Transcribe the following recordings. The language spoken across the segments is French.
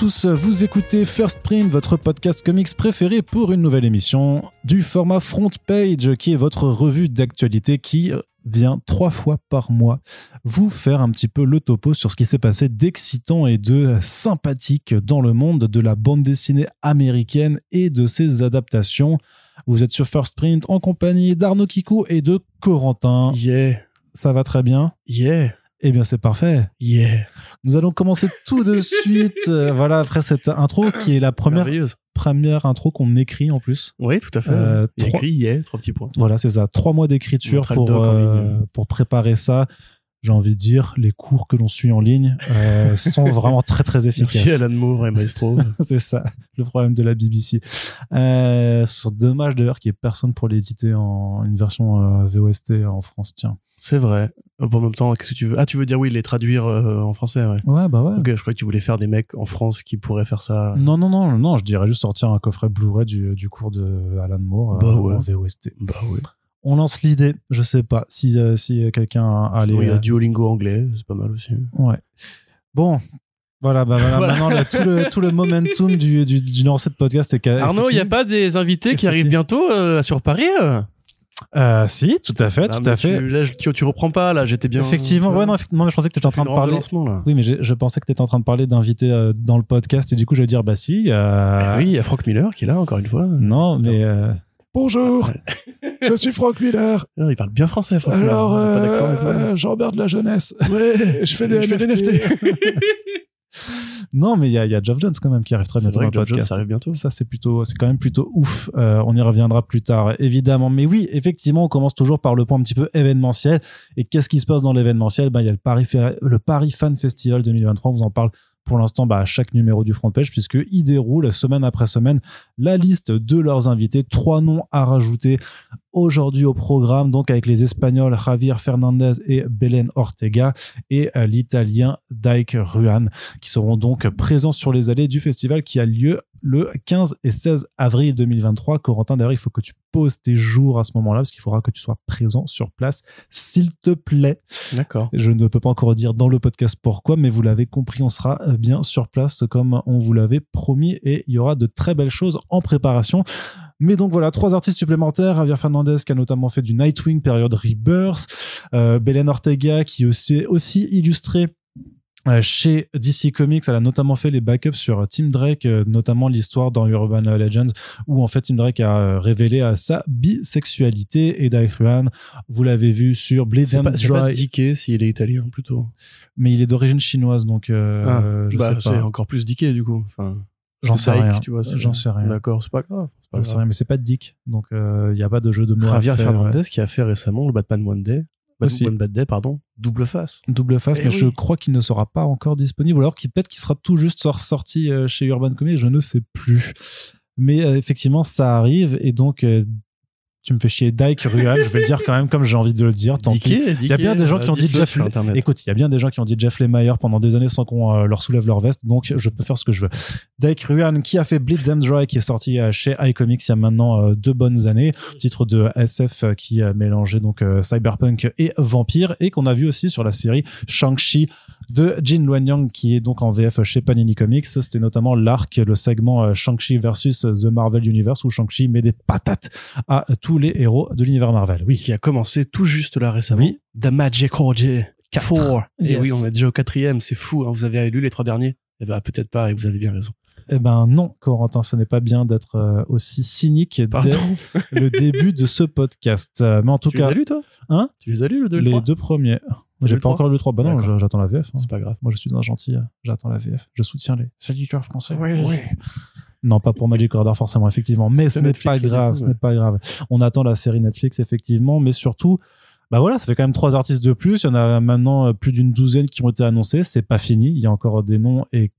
tous, vous écoutez First Print, votre podcast comics préféré pour une nouvelle émission du format Front Page, qui est votre revue d'actualité qui vient trois fois par mois vous faire un petit peu le topo sur ce qui s'est passé d'excitant et de sympathique dans le monde de la bande dessinée américaine et de ses adaptations. Vous êtes sur First Print en compagnie d'Arnaud Kikou et de Corentin. Yeah, Ça va très bien? Yeah, Eh bien, c'est parfait. yeah. Nous allons commencer tout de suite, euh, voilà, après cette intro qui est la première, première intro qu'on écrit en plus. Oui, tout à fait. Euh, trois- écrit yeah, trois petits points. Voilà, c'est ça. Trois mois d'écriture pour, euh, pour préparer ça. J'ai envie de dire, les cours que l'on suit en ligne euh, sont vraiment très très efficaces. Merci Alan Moore et Maestro. c'est ça, le problème de la BBC. Euh, c'est dommage d'ailleurs qu'il n'y ait personne pour l'éditer en une version euh, VOST en France. Tiens. c'est vrai. Euh, En même temps, qu'est-ce que tu veux? Ah, tu veux dire oui, les traduire euh, en français, ouais. Ouais, bah ouais. Ok, je croyais que tu voulais faire des mecs en France qui pourraient faire ça. Non, non, non, non, je dirais juste sortir un coffret Blu-ray du, du cours de Alan Moore euh, Bah ouais. en VOST. Bah ouais. On lance l'idée, je sais pas si, euh, si quelqu'un a les. Bon, Il y euh, a Duolingo anglais, c'est pas mal aussi. Ouais. Bon. Voilà, bah voilà, Voilà. maintenant là, tout, le, tout le momentum du, du, du lancer de podcast est Arnaud, il n'y a pas des invités qui arrivent bientôt euh, sur Paris euh Euh, si, tout à fait, Ah, tout mais à fait. Tu, là, tu, tu reprends pas, là, j'étais bien. Effectivement, ouais, non, effectivement, je pensais que tu étais en train de parler. Oui, mais je pensais que tu étais en train de parler d'inviter euh, dans le podcast et du coup, je vais dire, bah si. oui, il y a Frank Miller qui est là, encore une fois. Non, mais. Bonjour, je suis Franck Miller. Ah, Il parle bien français, Frank Miller. Alors, Il a pas d'accent et tout. euh, j'emmerde la jeunesse. Ouais, Je fais des NFT. Non, mais il y a, il y a Geoff Jones quand même qui arrive très C'est bientôt vrai dans le Jones podcast. arrive bientôt. Ça, c'est plutôt, c'est quand même plutôt ouf. Euh, on y reviendra plus tard, évidemment. Mais oui, effectivement, on commence toujours par le point un petit peu événementiel. Et qu'est-ce qui se passe dans l'événementiel? Ben, il y a le Paris, Fer- le Paris Fan Festival 2023. On vous en parle pour l'instant bah, à chaque numéro du front page, puisqu'ils déroulent semaine après semaine la liste de leurs invités. Trois noms à rajouter aujourd'hui au programme, donc avec les Espagnols Javier Fernandez et Belen Ortega et euh, l'Italien Dike Ruan qui seront donc présents sur les allées du festival qui a lieu le 15 et 16 avril 2023. Corentin, d'ailleurs, il faut que tu poses tes jours à ce moment-là parce qu'il faudra que tu sois présent sur place, s'il te plaît. D'accord. Je ne peux pas encore dire dans le podcast pourquoi, mais vous l'avez compris, on sera euh, bien sur place comme on vous l'avait promis et il y aura de très belles choses en préparation. Mais donc voilà, trois artistes supplémentaires. Javier Fernandez qui a notamment fait du Nightwing période Rebirth, euh, Belen Ortega qui aussi, aussi illustré euh, chez DC Comics, elle a notamment fait les backups sur Tim Drake, euh, notamment l'histoire dans Urban Legends, où en fait Tim Drake a euh, révélé sa bisexualité. Et Dike Ruan, vous l'avez vu sur C'est and pas, c'est pas Dry, Dickey s'il est italien plutôt. mais il est d'origine chinoise, donc euh, Ah, je bah, sais c'est pas. encore plus Dickey du coup. Enfin, J'en sais Dyke, rien. Tu vois, J'en sais rien. D'accord, c'est pas grave. c'est pas J'en sais rien, mais c'est pas Dick, donc il n'y a pas de jeu de mots. Javier. Fernandez qui a fait récemment le Batman One Day. Aussi. Batman Bad Day, pardon. Double face. Double face, Eh mais je crois qu'il ne sera pas encore disponible, alors qu'il peut-être qu'il sera tout juste sor- sorti euh, chez Urban Comics, je ne sais plus. Mais euh, effectivement, ça arrive, et donc euh, tu me fais chier Dyke Ruan, je vais le dire quand même comme j'ai envie de le dire. Tant pis. Il y a bien des gens qui ont dit Jeff. Écoute, il y a bien des gens qui ont dit Jeff Lemire pendant des années sans qu'on euh, leur soulève leur veste, donc je peux faire ce que je veux. Dyke Ruan qui a fait Bleed Them Dry, qui est sorti euh, chez iComics il y a maintenant euh, deux bonnes années, titre de SF euh, qui a mélangé donc euh, cyberpunk et vampire, et qu'on a vu aussi sur la série Shang-Chi de Jin Luanyang qui est donc en VF chez Panini Comics. C'était notamment l'arc, le segment euh, Shang-Chi versus The Marvel Universe où Shang-Chi met des patates à tous les héros de l'univers Marvel. Oui. Qui a commencé tout juste là récemment. Oui. The Magic. Quatre. 4. Et Yes. oui, on est déjà au quatrième. C'est fou. hein. Vous avez lu les trois derniers? Eh ben, peut-être pas, et vous avez bien raison. Eh ben non, Corentin, ce n'est pas bien d'être euh, aussi cynique dès le début de ce podcast. Euh, mais en tout tu les cas, as lus, toi? Hein? Tu les as lus, le 2 et le les 3 deux premiers. J'ai pas encore lu le 3. Bah non, j'attends la VF. hein. C'est pas grave. Moi, je suis un gentil. euh, J'attends la VF. Je soutiens les éditeurs français. Oui. Non, pas pour Magic Order forcément, effectivement. Mais ce n'est pas grave. Ce n'est pas grave. On attend la série Netflix, effectivement. Mais surtout, bah voilà, ça fait quand même trois artistes de plus. Il y en a maintenant euh, plus d'une douzaine qui ont été annoncés. C'est pas fini. Il y a encore des noms et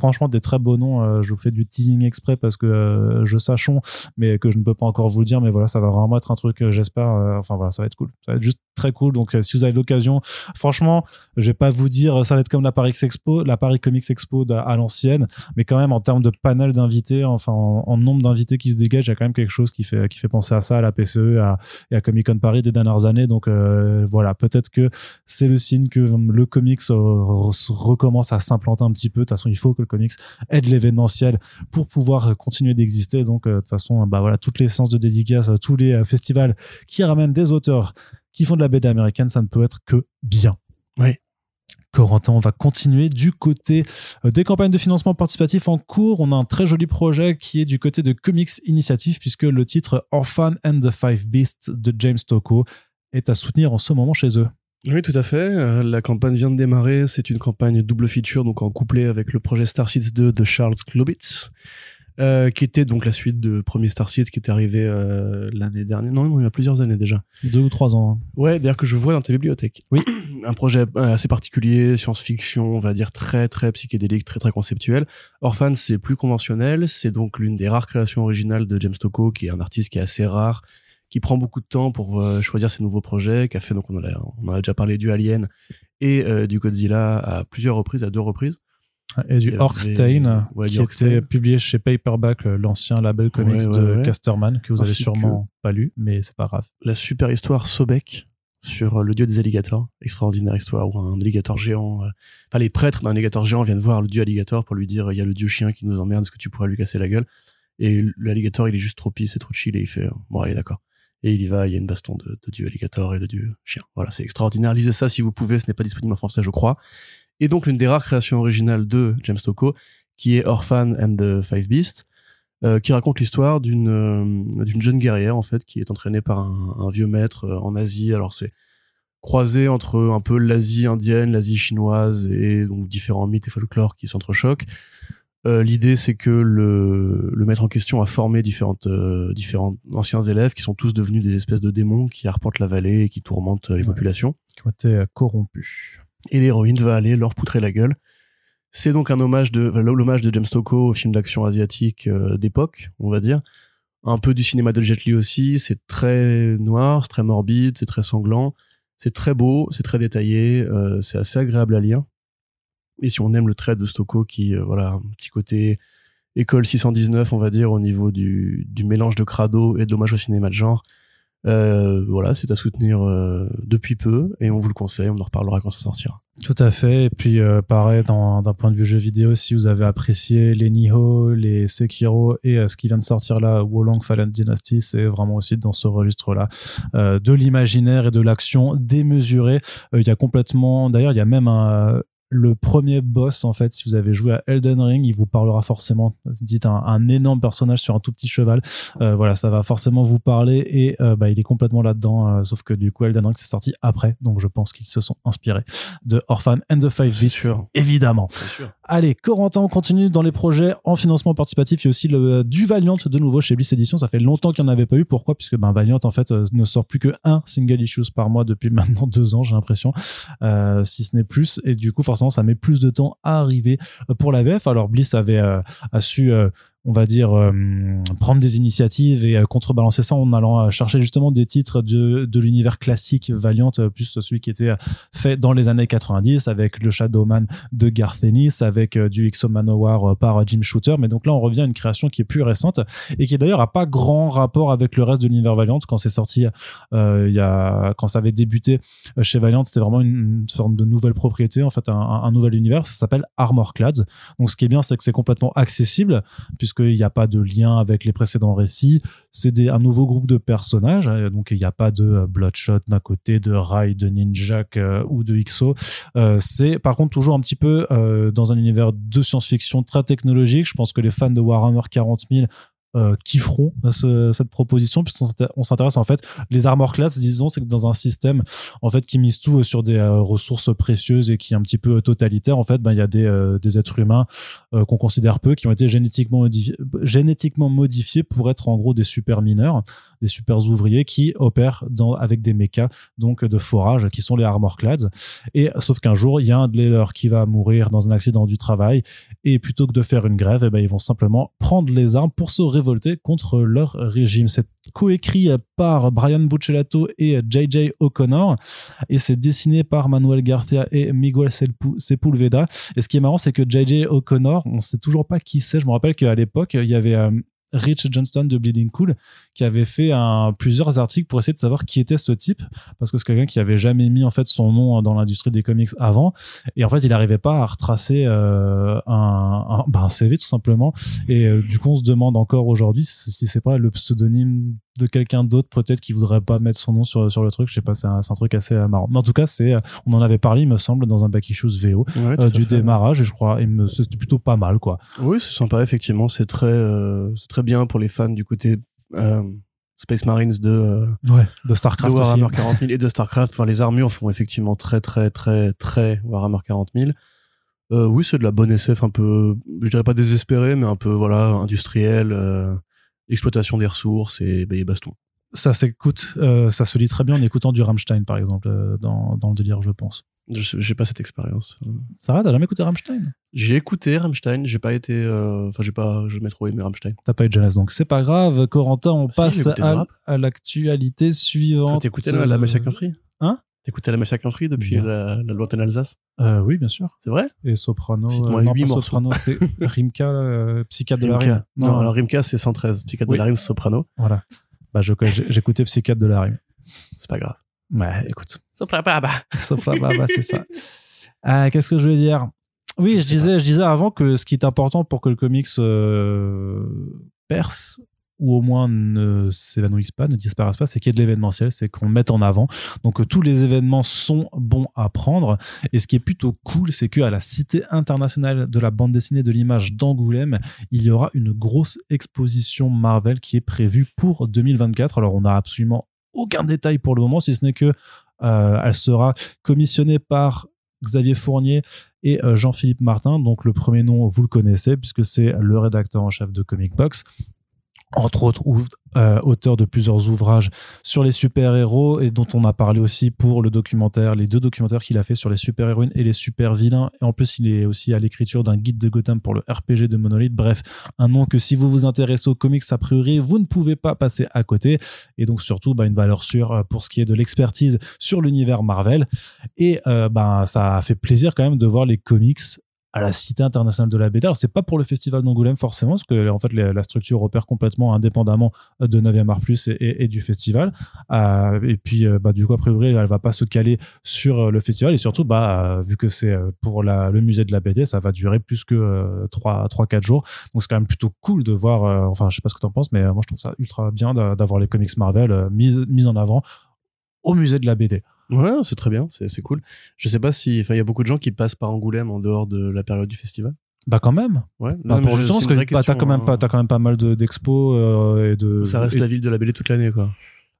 franchement des très beaux noms. Euh, je vous fais du teasing exprès parce que je sachons, mais que je ne peux pas encore vous le dire. Mais voilà, ça va vraiment être un truc, j'espère. enfin voilà, ça va être cool. Ça va être juste très cool. Donc euh, si vous avez l'occasion, franchement, je vais pas vous dire ça va être comme la Paris Expo, la Paris Comics Expo à l'ancienne, mais quand même en termes de panel d'invités, enfin en, nombre d'invités qui se dégagent, il y a quand même quelque chose qui fait qui fait penser à ça, à la PCE, à, et à Comic Con Paris des dernières années. Donc euh, voilà, peut-être que c'est le signe que le comics euh, re- recommence à s'implanter un petit peu. De toute façon, il faut que le comics aide l'événementiel pour pouvoir euh, continuer d'exister. Donc, euh, de toute façon, bah voilà, toutes les séances de dédicaces, euh, tous les euh, festivals qui ramènent des auteurs qui font de la BD américaine, ça ne peut être que bien. Oui. Corentin, on va continuer du côté euh, des campagnes de financement participatif en cours. On a un très joli projet qui est du côté de Comics Initiative, puisque le titre Orphan and the Five Beasts de James Tocco est à soutenir en ce moment chez eux. Oui, tout à fait. Euh, la campagne vient de démarrer. C'est une campagne double feature, donc en couplet avec le projet Star Seeds 2 de Charles Globitz, euh, qui était donc la suite de premier Star Seeds qui était arrivé euh, l'année dernière. Non, non, il y a plusieurs années déjà. Deux ou trois ans. hein. Ouais, d'ailleurs que je vois dans ta bibliothèque. Oui. Un projet euh, assez particulier, science-fiction, on va dire très très psychédélique, très très conceptuel. Orphan, c'est plus conventionnel. C'est donc l'une des rares créations originales de James Tocco, qui est un artiste qui est assez rare, qui prend beaucoup de temps pour euh, choisir ses nouveaux projets, qui a fait donc on en a, on a déjà parlé du Alien et euh, du Godzilla à plusieurs reprises, à deux reprises. Et du Orkstein, ouais, qui était publié chez Paperback, euh, l'ancien label comics Ouais, ouais, de. Casterman, que vous avez Ainsi sûrement pas lu, mais c'est pas grave. La super histoire Sobek sur euh, le dieu des alligators, extraordinaire histoire où un alligator géant, euh, enfin les prêtres d'un alligator géant viennent voir le dieu alligator pour lui dire il y a le dieu chien qui nous emmerde, est-ce que tu pourrais lui casser la gueule? Et l'alligator il est juste trop pisse, c'est trop chill et il fait bon allez d'accord. Et il y va, il y a une baston de, de dieu alligator et de dieu chien. Voilà, c'est extraordinaire. Lisez ça si vous pouvez, ce n'est pas disponible en français je crois. Et donc l'une des rares créations originales de James Tocco, qui est Orphan and the Five Beasts, euh, qui raconte l'histoire d'une euh, d'une jeune guerrière en fait qui est entraînée par un, un vieux maître euh, en Asie. Alors c'est croisé entre un peu l'Asie indienne, l'Asie chinoise et donc différents mythes et folklores qui s'entrechoquent. Euh, L'idée c'est que le, le maître en question a formé différentes euh, différents anciens élèves qui sont tous devenus des espèces de démons qui arpentent la vallée et qui tourmentent euh, les Ouais. populations Qui ont été euh, corrompus. Et l'héroïne va aller leur poutrer la gueule. C'est donc un hommage de l'hommage de James Tocco au film d'action asiatique euh, d'époque, on va dire. Un peu du cinéma de Jet Li aussi, c'est très noir, c'est très morbide, c'est très sanglant, c'est très beau, c'est très détaillé, euh, c'est assez agréable à lire. Et si on aime le trait de Stocco qui euh, voilà, un petit côté école 619, on va dire au niveau du, du mélange de crado et d'hommage au cinéma de genre, euh, voilà, c'est à soutenir euh, depuis peu et on vous le conseille, on en reparlera quand ça sortira. Tout à fait. Et puis, euh, pareil, d'un point de vue jeu vidéo, si vous avez apprécié les Nioh, les Sekiro et ce qui vient de sortir là, Wolong Fallen Dynasty, c'est vraiment aussi dans ce registre-là de l'imaginaire et de l'action démesurée. Il y a complètement, d'ailleurs, il y a même un, le premier boss, en fait, si vous avez joué à Elden Ring, il vous parlera forcément, dites un, un énorme personnage sur un tout petit cheval. Euh, voilà, ça va forcément vous parler et euh, bah, il est complètement là-dedans, euh, sauf que du coup, Elden Ring, c'est sorti après, donc je pense qu'ils se sont inspirés de Orphan and the Five sûr. évidemment. Sûr. Allez, Corentin, on continue dans les projets en financement participatif. Il y a aussi le, du Valiant de nouveau chez Bliss Edition. Ça fait longtemps qu'il n'y en avait pas eu. Pourquoi? Puisque ben, Valiant, en fait, euh, ne sort plus que un single issues par mois depuis maintenant deux ans, j'ai l'impression, euh, si ce n'est plus. Et du coup, forcément, ça met plus de temps à arriver euh, pour la VF. Alors, Bliss avait euh, a su... euh, on va dire euh, prendre des initiatives et euh, contrebalancer ça en allant euh, chercher justement des titres de, de l'univers classique Valiant plus celui qui était fait dans les années 90 avec le Shadowman de Garth Ennis avec du Exo Manowar par Jim Shooter. Mais donc là on revient à une création qui est plus récente et qui d'ailleurs a pas grand rapport avec le reste de l'univers Valiant. Quand c'est sorti il y a quand ça avait débuté chez Valiant c'était vraiment une, sorte de nouvelle propriété en fait un nouvel univers. Ça s'appelle Armor Clad donc ce qui est bien c'est que c'est complètement accessible puisqu'il n'y a pas de lien avec les précédents récits c'est un nouveau groupe de personnages euh, donc il n'y a pas de euh, Bloodshot d'un côté de Rai de Ninjak euh, ou de XO euh, c'est par contre toujours un petit peu euh, dans un univers de science-fiction très technologique. Je pense que les fans de Warhammer 40 000 euh, kifferont ce- cette proposition puisqu'on s'inté- on s'intéresse en fait les armor class disons c'est que dans un système en fait qui mise tout euh, sur des euh, ressources précieuses et qui est un petit peu totalitaire en fait ben il y a des, euh, des êtres humains euh, qu'on considère peu qui ont été génétiquement modifiés, génétiquement modifiés pour être en gros des super mineurs des super ouvriers qui opèrent dans, avec des mechas donc de forage qui sont les armor clads et sauf qu'un jour, il y a un de leurs qui va mourir dans un accident du travail. Et plutôt que de faire une grève, eh ben, ils vont simplement prendre les armes pour se révolter contre leur régime. C'est coécrit par Brian Buccellato et JJ O'Connor et c'est dessiné par Manuel Garcia et Miguel Sepul- Sepulveda. Et ce qui est marrant, c'est que JJ O'Connor, on sait toujours pas qui c'est. Je me rappelle qu'à l'époque, il y avait euh, Rich Johnston de Bleeding Cool qui avait fait un, plusieurs articles pour essayer de savoir qui était ce type parce que c'est quelqu'un qui avait jamais mis en fait son nom dans l'industrie des comics avant. Et en fait il n'arrivait pas à retracer euh, un, un, bah, CV tout simplement. Et euh, du coup on se demande encore aujourd'hui si c'est pas le pseudonyme de quelqu'un d'autre peut-être qui voudrait pas mettre son nom sur, sur le truc je sais pas c'est un, truc assez euh, marrant mais en tout cas c'est euh, on en avait parlé il me semble dans un back issues VO Ouais, euh, du fait. démarrage et je crois me c'était plutôt pas mal quoi Oui, c'est sympa, effectivement. C'est très, euh, c'est très bien pour les fans du côté euh, Space Marines de, ouais de de Starcraft aussi. Warhammer 40 000 et de StarCraft. Enfin, les armures font effectivement très, très, très, très Warhammer 40 000. Euh, oui, c'est de la bonne SF un peu, je dirais pas désespérée, mais un peu, voilà, industrielle, euh, exploitation des ressources et, bah, et baston. ça s'écoute, euh, ça se lit très bien en écoutant du Rammstein, par exemple, euh, dans, dans le délire, je pense. Je- J'ai pas cette expérience. Sarah, t'as jamais écouté Rammstein? J'ai écouté Rammstein, j'ai pas été, euh, enfin, j'ai pas jamais trop aimé Rammstein. T'as pas eu de jeunesse, donc c'est pas grave. Corentin, on Si, passe écouté à, à l'actualité suivante. T'écoutais la, la Mafia Euh, Hein? T'écoutais la Mafia Country depuis Bien. la, la lointaine Alsace euh, Oui, bien sûr. C'est vrai? Et Soprano. Euh, non, pas. Soprano, c'était Rimka, euh, psychiatre de la rime. Non, alors Rimka, c'est 113. Psychiatre Oui. de la rime, Soprano. Voilà. Bah, j'écoutais psychiatre de la rime. C'est pas grave. Ouais, écoute. Sauf là, bah, bah, c'est ça. Ah, Qu'est-ce que je voulais dire? Oui, je sais disais, je disais avant que ce qui est important pour que le comics euh, perce ou au moins ne s'évanouisse pas, ne disparaisse pas, c'est qu'il y ait de l'événementiel, c'est qu'on le mette en avant. Donc euh, tous les événements sont bons à prendre. Et ce qui est plutôt cool, c'est qu'à la Cité internationale de la bande dessinée de l'image d'Angoulême, il y aura une grosse exposition Marvel qui est prévue pour 2024. Alors on n'a absolument aucun détail pour le moment, si ce n'est que euh, sera commissionnée par Xavier Fournier et euh, Jean-Philippe Martin. Donc le premier nom, vous le connaissez, puisque c'est le rédacteur en chef de Comic Box. Entre autres, euh, auteur de plusieurs ouvrages sur les super-héros et dont on a parlé aussi pour le documentaire, les deux documentaires qu'il a fait sur les super-héroïnes et les super-vilains. Et en plus, il est aussi à l'écriture d'un guide de Gotham pour le RPG de Monolith. Bref, un nom que si vous vous intéressez aux comics, a priori, vous ne pouvez pas passer à côté. Et donc surtout, bah, une valeur sûre euh, pour ce qui est de l'expertise sur l'univers Marvel. Et euh, ben, ça a fait plaisir quand même de voir les comics à la Cité internationale de la BD. Alors, c'est pas pour le festival d'Angoulême forcément, parce que en fait, la structure opère complètement indépendamment de 9e Art Plus et, du festival. Euh, et puis, euh, bah, du coup, a priori, elle va pas se caler sur euh, le festival. Et surtout, bah, euh, vu que c'est euh, pour le musée de la BD, ça va durer plus que euh, 3-4 jours. Donc, c'est quand même plutôt cool de voir. euh, enfin, je sais pas ce que tu en penses, mais euh, moi, je trouve ça ultra bien d'a- d'avoir les comics Marvel euh, mis, mis en avant au musée de la BD. Ouais, c'est très bien, c'est cool. Je sais pas si, enfin, il y a beaucoup de gens qui passent par Angoulême en dehors de la période du festival. Bah, quand même. Ouais. Bah, Non, pour justement, parce que bah, t'as quand même hein. pas, quand même pas mal de- d'expos euh, et de. Ça reste et- la ville de la BD toute l'année, quoi.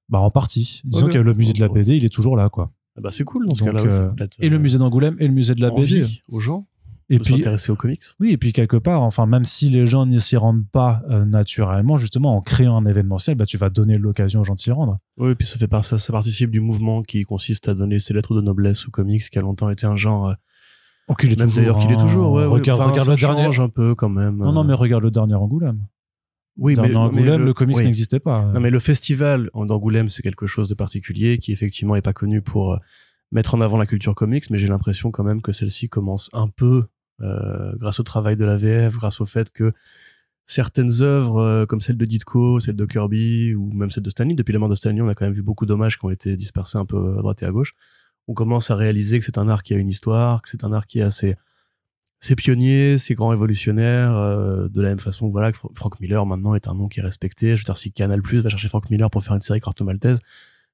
Bah, en partie. Disons que le musée de la BD, il est toujours là, quoi. Ah bah c'est cool dans ce cas-là. euh, Et le euh, musée d'Angoulême et le musée de la BD. envie aux gens Et puis, s'intéresser aux comics. oui, et puis quelque part, enfin, même si les gens ne s'y rendent pas euh, naturellement, justement, en créant un événementiel, bah, tu vas donner l'occasion aux gens de s'y rendre. Oui, puis ça fait par ça, ça participe du mouvement qui consiste à donner ses lettres de noblesse aux comics, qui a longtemps été un genre. euh, Oh, qu'il est même toujours. d'ailleurs qu'il est toujours. Ouais, regarde, Enfin, regarde ça le dernier. un peu quand même. Non, non, euh. mais regarde le dernier Angoulême. oui, dernier Angoulême, le, comics oui. n'existait pas. Non, mais le festival d'Angoulême, c'est quelque chose de particulier qui effectivement est pas connu pour euh, mettre en avant la culture comics, mais j'ai l'impression quand même que celle-ci commence un peu, euh, grâce au travail de la VF, grâce au fait que certaines œuvres euh, comme celle de Ditko, celle de Kirby ou même celle de Stanley, depuis la mort de Stanley, on a quand même vu beaucoup d'hommages qui ont été dispersés un peu à droite et à gauche. On commence à réaliser que c'est un art qui a une histoire, que c'est un art qui est assez c'est pionnier, c'est grand révolutionnaire, euh, de la même façon voilà, que Fr- Frank Miller maintenant est un nom qui est respecté. Je veux dire, si Canal Plus va chercher Frank Miller pour faire une série Corto Maltese,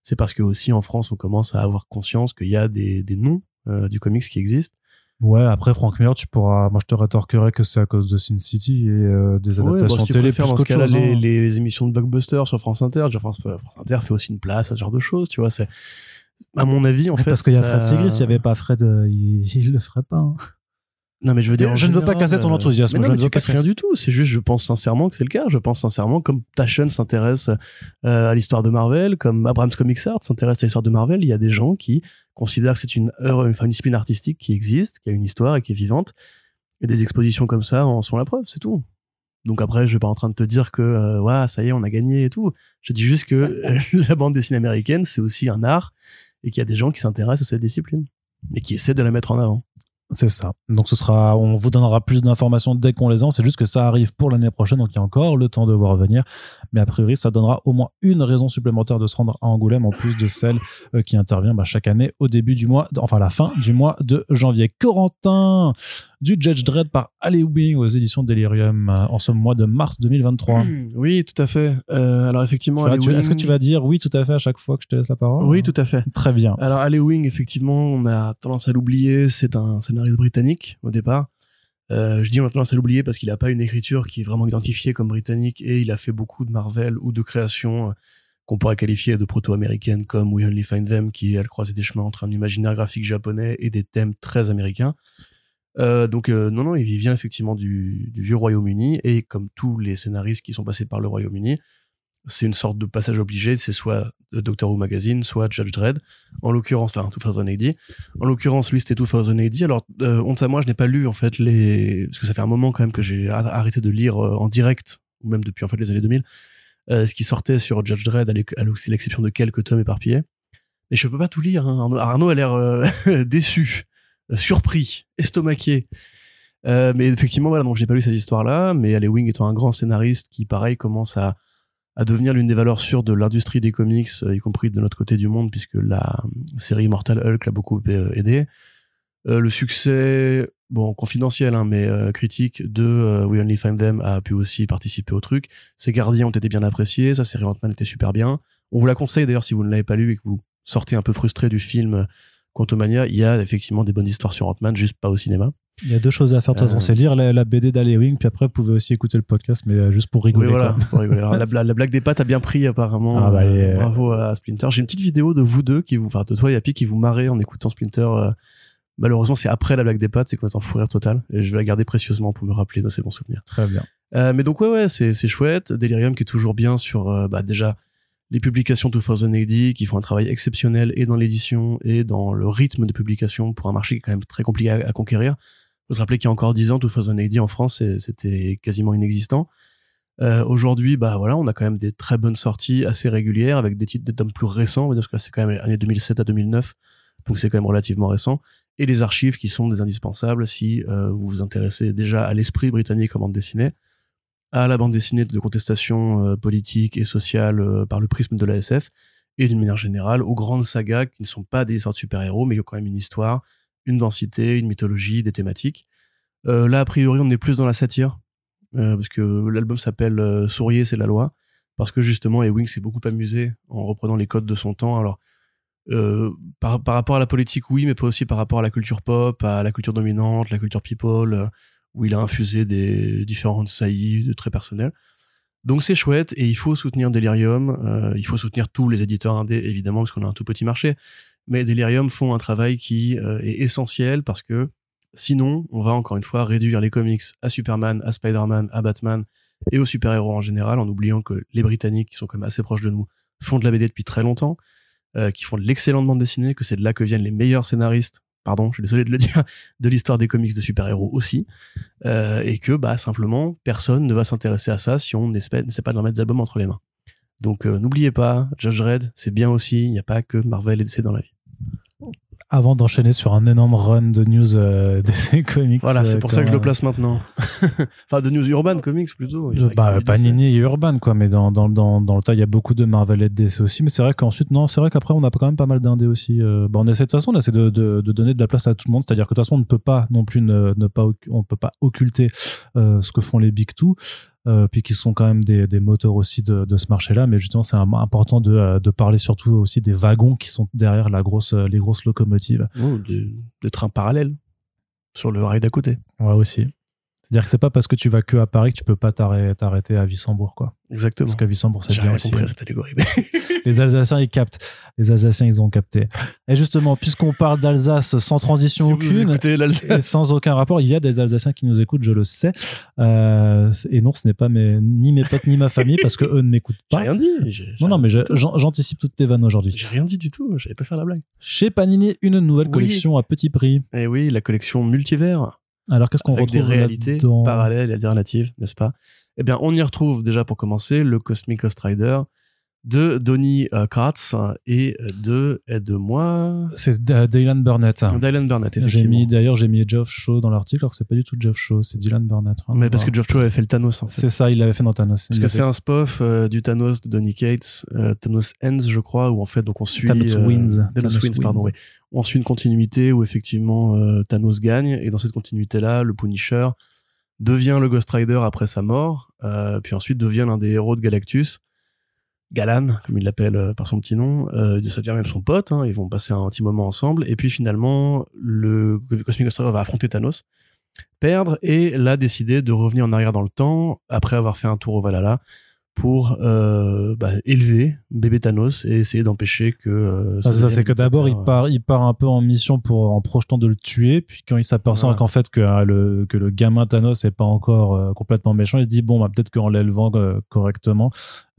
c'est parce que aussi en France on commence à avoir conscience qu'il y a des, noms du comics qui existent. Ouais, après Frank Miller, tu pourras. Moi, je te rétorquerai que c'est à cause de Sin City et euh, des Ouais, adaptations bon, si tu télé plus dans ce cas-là les, hein. les émissions de blockbuster sur France Inter, je veux dire, France, France Inter fait aussi une place à ce genre de choses, tu vois. C'est à mon avis en Mais fait. parce qu'il y a Fred Segris, s'il n'y avait pas Fred, euh, il, il le ferait pas. hein. Non, mais je veux dire. Je ne veux pas casser ton euh, enthousiasme, mais non, je mais ne tu veux pas casses rien casser. du tout. C'est juste, je pense sincèrement que c'est le cas. Je pense sincèrement, comme Taschen s'intéresse euh, à l'histoire de Marvel, comme Abrams Comics Art s'intéresse à l'histoire de Marvel, il y a des gens qui considèrent que c'est une enfin, une discipline artistique qui existe, qui a une histoire et qui est vivante. Et des expositions comme ça en sont la preuve, c'est tout. Donc après, je vais pas en train de te dire que euh, ouais, ça y est, on a gagné et tout. Je dis juste que euh, la bande dessinée américaine, c'est aussi un art et qu'il y a des gens qui s'intéressent à cette discipline et qui essaient de la mettre en avant. C'est ça. Donc ce sera, on vous donnera plus d'informations dès qu'on les a. C'est juste que ça arrive pour l'année prochaine, donc il y a encore le temps de voir venir. Mais a priori, ça donnera au moins une raison supplémentaire de se rendre à Angoulême, en plus de celle euh, qui intervient bah, chaque année au début du mois, enfin à la fin du mois de janvier. Corentin du Judge Dredd par Wing aux éditions Delirium euh, en ce mois de mars 2023. Oui, tout à fait. Euh, alors effectivement, Alley Est-ce que Wing- tu vas dire oui tout à fait à chaque fois que je te laisse la parole Oui, tout à fait. Très bien. Alors, Alley Wing, effectivement, on a tendance à l'oublier. C'est un scénariste britannique au départ. Euh, je dis on a tendance à l'oublier parce qu'il n'a pas une écriture qui est vraiment identifiée comme britannique et il a fait beaucoup de Marvel ou de créations qu'on pourrait qualifier de proto-américaines comme We Only Find Them qui est à le croisée des chemins entre un imaginaire graphique japonais et des thèmes très américains. Euh, donc euh, non, non, il vient effectivement du, du vieux Royaume-Uni et comme tous les scénaristes qui sont passés par le Royaume-Uni, c'est une sorte de passage obligé, c'est soit Doctor Who Magazine, soit Judge Dredd. En l'occurrence, enfin, 2080. En l'occurrence, lui, c'était 2080. Alors, euh, honte à moi, je n'ai pas lu, en fait, les... Parce que ça fait un moment, quand même, que j'ai arrêté de lire euh, en direct, ou même depuis, en fait, les années 2000, euh, ce qui sortait sur Judge Dredd, à l'ex- à l'ex- l'exception de quelques tomes éparpillés. Mais je peux pas tout lire, hein. Arnaud, Arnaud a l'air euh, déçu, surpris, estomaqué. Euh, mais effectivement, voilà, donc j'ai pas lu cette histoire-là, mais Alley Wing étant un grand scénariste qui, pareil, commence à, à devenir l'une des valeurs sûres de l'industrie des comics, euh, y compris de notre côté du monde, puisque la euh, série Immortal Hulk l'a beaucoup euh, aidé. Euh, le succès, bon, confidentiel, hein, mais euh, critique de euh, We Only Find Them a pu aussi participer au truc. Ses gardiens ont été bien appréciés, sa série Ant-Man était super bien. On vous la conseille d'ailleurs si vous ne l'avez pas lu et que vous sortez un peu frustré du film Quantumania, il y a effectivement des bonnes histoires sur Ant-Man, juste pas au cinéma. Il y a deux choses à faire de toute façon, Euh. c'est lire la, la BD d'Alewing, puis après vous pouvez aussi écouter le podcast, mais euh, juste pour rigoler. Oui, voilà. quoi. pour rigoler. Alors, la, bla- la blague des pattes a bien pris apparemment. Ah, bah, Euh, Bravo à Splinter. J'ai une petite vidéo de vous deux qui vous, enfin de toi et Happy qui vous marrez en écoutant Splinter. Malheureusement, c'est après la blague des pattes, c'est qu'on est en fou rire total. Et je vais la garder précieusement pour me rappeler de ces bons souvenirs. Très bien. Euh, mais donc ouais, ouais, c'est c'est chouette. Delirium qui est toujours bien sur euh, bah, déjà les publications 2080 qui font un travail exceptionnel et dans l'édition et dans le rythme de publication pour un marché qui est quand même très compliqué à, conquérir. Faut se rappeler qu'il y a encore 10 ans, 2080 en France, c'était quasiment inexistant. Euh, Aujourd'hui, bah voilà, on a quand même des très bonnes sorties assez régulières avec des titres des tomes plus récents, on va dire, que c'est quand même année 2007 à 2009, donc c'est quand même relativement récent. Et les archives qui sont des indispensables si euh, vous vous intéressez déjà à l'esprit britannique en bande dessinée, à la bande dessinée de contestation euh, politique et sociale euh, par le prisme de la SF, et d'une manière générale aux grandes sagas qui ne sont pas des histoires de super-héros, mais qui ont quand même une histoire, une densité, une mythologie, des thématiques. Euh, là, a priori, on est plus dans la satire, parce que l'album s'appelle Souriez, c'est la loi, parce que justement, Ewing s'est beaucoup amusé en reprenant les codes de son temps. Alors, par, par rapport à la politique, oui, mais pas aussi par rapport à la culture pop, à la culture dominante, la culture people, où il a infusé des différentes saillies de très personnelles. Donc c'est chouette et il faut soutenir Delirium, euh, il faut soutenir tous les éditeurs indés évidemment parce qu'on a un tout petit marché, mais Delirium font un travail qui euh, est essentiel parce que sinon on va encore une fois réduire les comics à Superman, à Spider-Man, à Batman et aux super-héros en général en oubliant que les Britanniques qui sont quand même assez proches de nous font de la BD depuis très longtemps, euh, qui font de l'excellente bande dessinée, que c'est de là que viennent les meilleurs scénaristes, pardon, je suis désolé de le dire, de l'histoire des comics de super-héros aussi, euh, et que bah simplement personne ne va s'intéresser à ça si on n'essaie n'essaie pas de leur mettre des albums entre les mains. Donc euh, n'oubliez pas, Judge Red, c'est bien aussi, il n'y a pas que Marvel et DC dans la vie. Avant d'enchaîner sur un énorme run de news euh, DC Comics. Voilà, c'est euh, pour ça que je le place maintenant. enfin, de News Urban Comics plutôt. Il y bah, Panini et Urban, quoi, mais dans, dans, dans, dans le tas, il y a beaucoup de Marvel et de DC aussi. Mais c'est vrai qu'ensuite, non, c'est vrai qu'après, on a quand même pas mal d'indés aussi. Euh, bah, on essaie de toute façon, on essaie de, de, de donner de la place à tout le monde. C'est-à-dire que de toute façon, on ne peut pas non plus ne, ne pas, on peut pas occulter euh, ce que font les Big Two. Euh, puis qui sont quand même des, des moteurs aussi de, de ce marché-là, mais justement c'est important de, euh, de parler surtout aussi des wagons qui sont derrière la grosse, euh, les grosses locomotives. Oh, de, de trains parallèles sur le rail d'à côté. Ouais aussi. C'est-à-dire que c'est pas parce que tu vas que à Paris que tu peux pas t'arrêter à Wissembourg, quoi. Exactement. Parce qu'à Wissembourg, c'est J'ai bien rien aussi. compris à cette allégorie. Les Alsaciens, ils captent. Les Alsaciens, ils ont capté. Et justement, puisqu'on parle d'Alsace sans transition Si aucune, et sans aucun rapport, il y a des Alsaciens qui nous écoutent, je le sais. Euh, et non, ce n'est pas mes, ni mes potes ni ma famille parce que eux ne m'écoutent J'ai pas. rien dit. j'ai- j'ai Non, non, mais tout. j'anticipe toutes tes vannes aujourd'hui. J'ai rien dit du tout. J'allais pas faire la blague. Chez Panini, une nouvelle Oui. collection à petit prix. Et oui, la collection Multivers. Alors qu'est-ce qu'on retrouve des réalités parallèles et alternatives, n'est-ce pas? Eh bien, on y retrouve déjà pour commencer le Cosmic Ghost Rider de Donny euh, Kratz et de aide-moi C'est D- Dylan Burnett. Dylan Burnett J'ai effectivement. mis d'ailleurs j'ai mis Geoff Shaw dans l'article alors que c'est pas du tout Geoff Shaw, c'est Dylan Burnett. Rien Mais parce voir. que Geoff Shaw avait fait le Thanos en fait. c'est ça, il l'avait fait dans Thanos. Parce que c'est un spoof euh, du Thanos de Donny Cates, euh, Thanos Ends je crois, où en fait donc on suit Thanos euh, Wins. Thanos, Thanos Wins, pardon, Wins. oui. On suit une continuité où effectivement euh, Thanos gagne et dans cette continuité là, le Punisher devient le Ghost Rider après sa mort, euh, puis ensuite devient l'un des héros de Galactus. Galan, comme il l'appelle euh, par son petit nom, euh, ça devient même son pote, hein, ils vont passer un petit moment ensemble, et puis finalement, le Cosmic Ghost Rider va affronter Thanos, perdre, et là décider de revenir en arrière dans le temps, après avoir fait un tour au Valhalla, pour euh, bah, élever bébé Thanos et essayer d'empêcher que... euh, Ah, c'est ça, c'est que d'abord il part, il part un peu en mission pour en projetant de le tuer, puis quand il s'aperçoit Voilà. qu'en fait que ah, le que le gamin Thanos est pas encore euh, complètement méchant, il se dit bon bah peut-être qu'en l'élevant euh, correctement,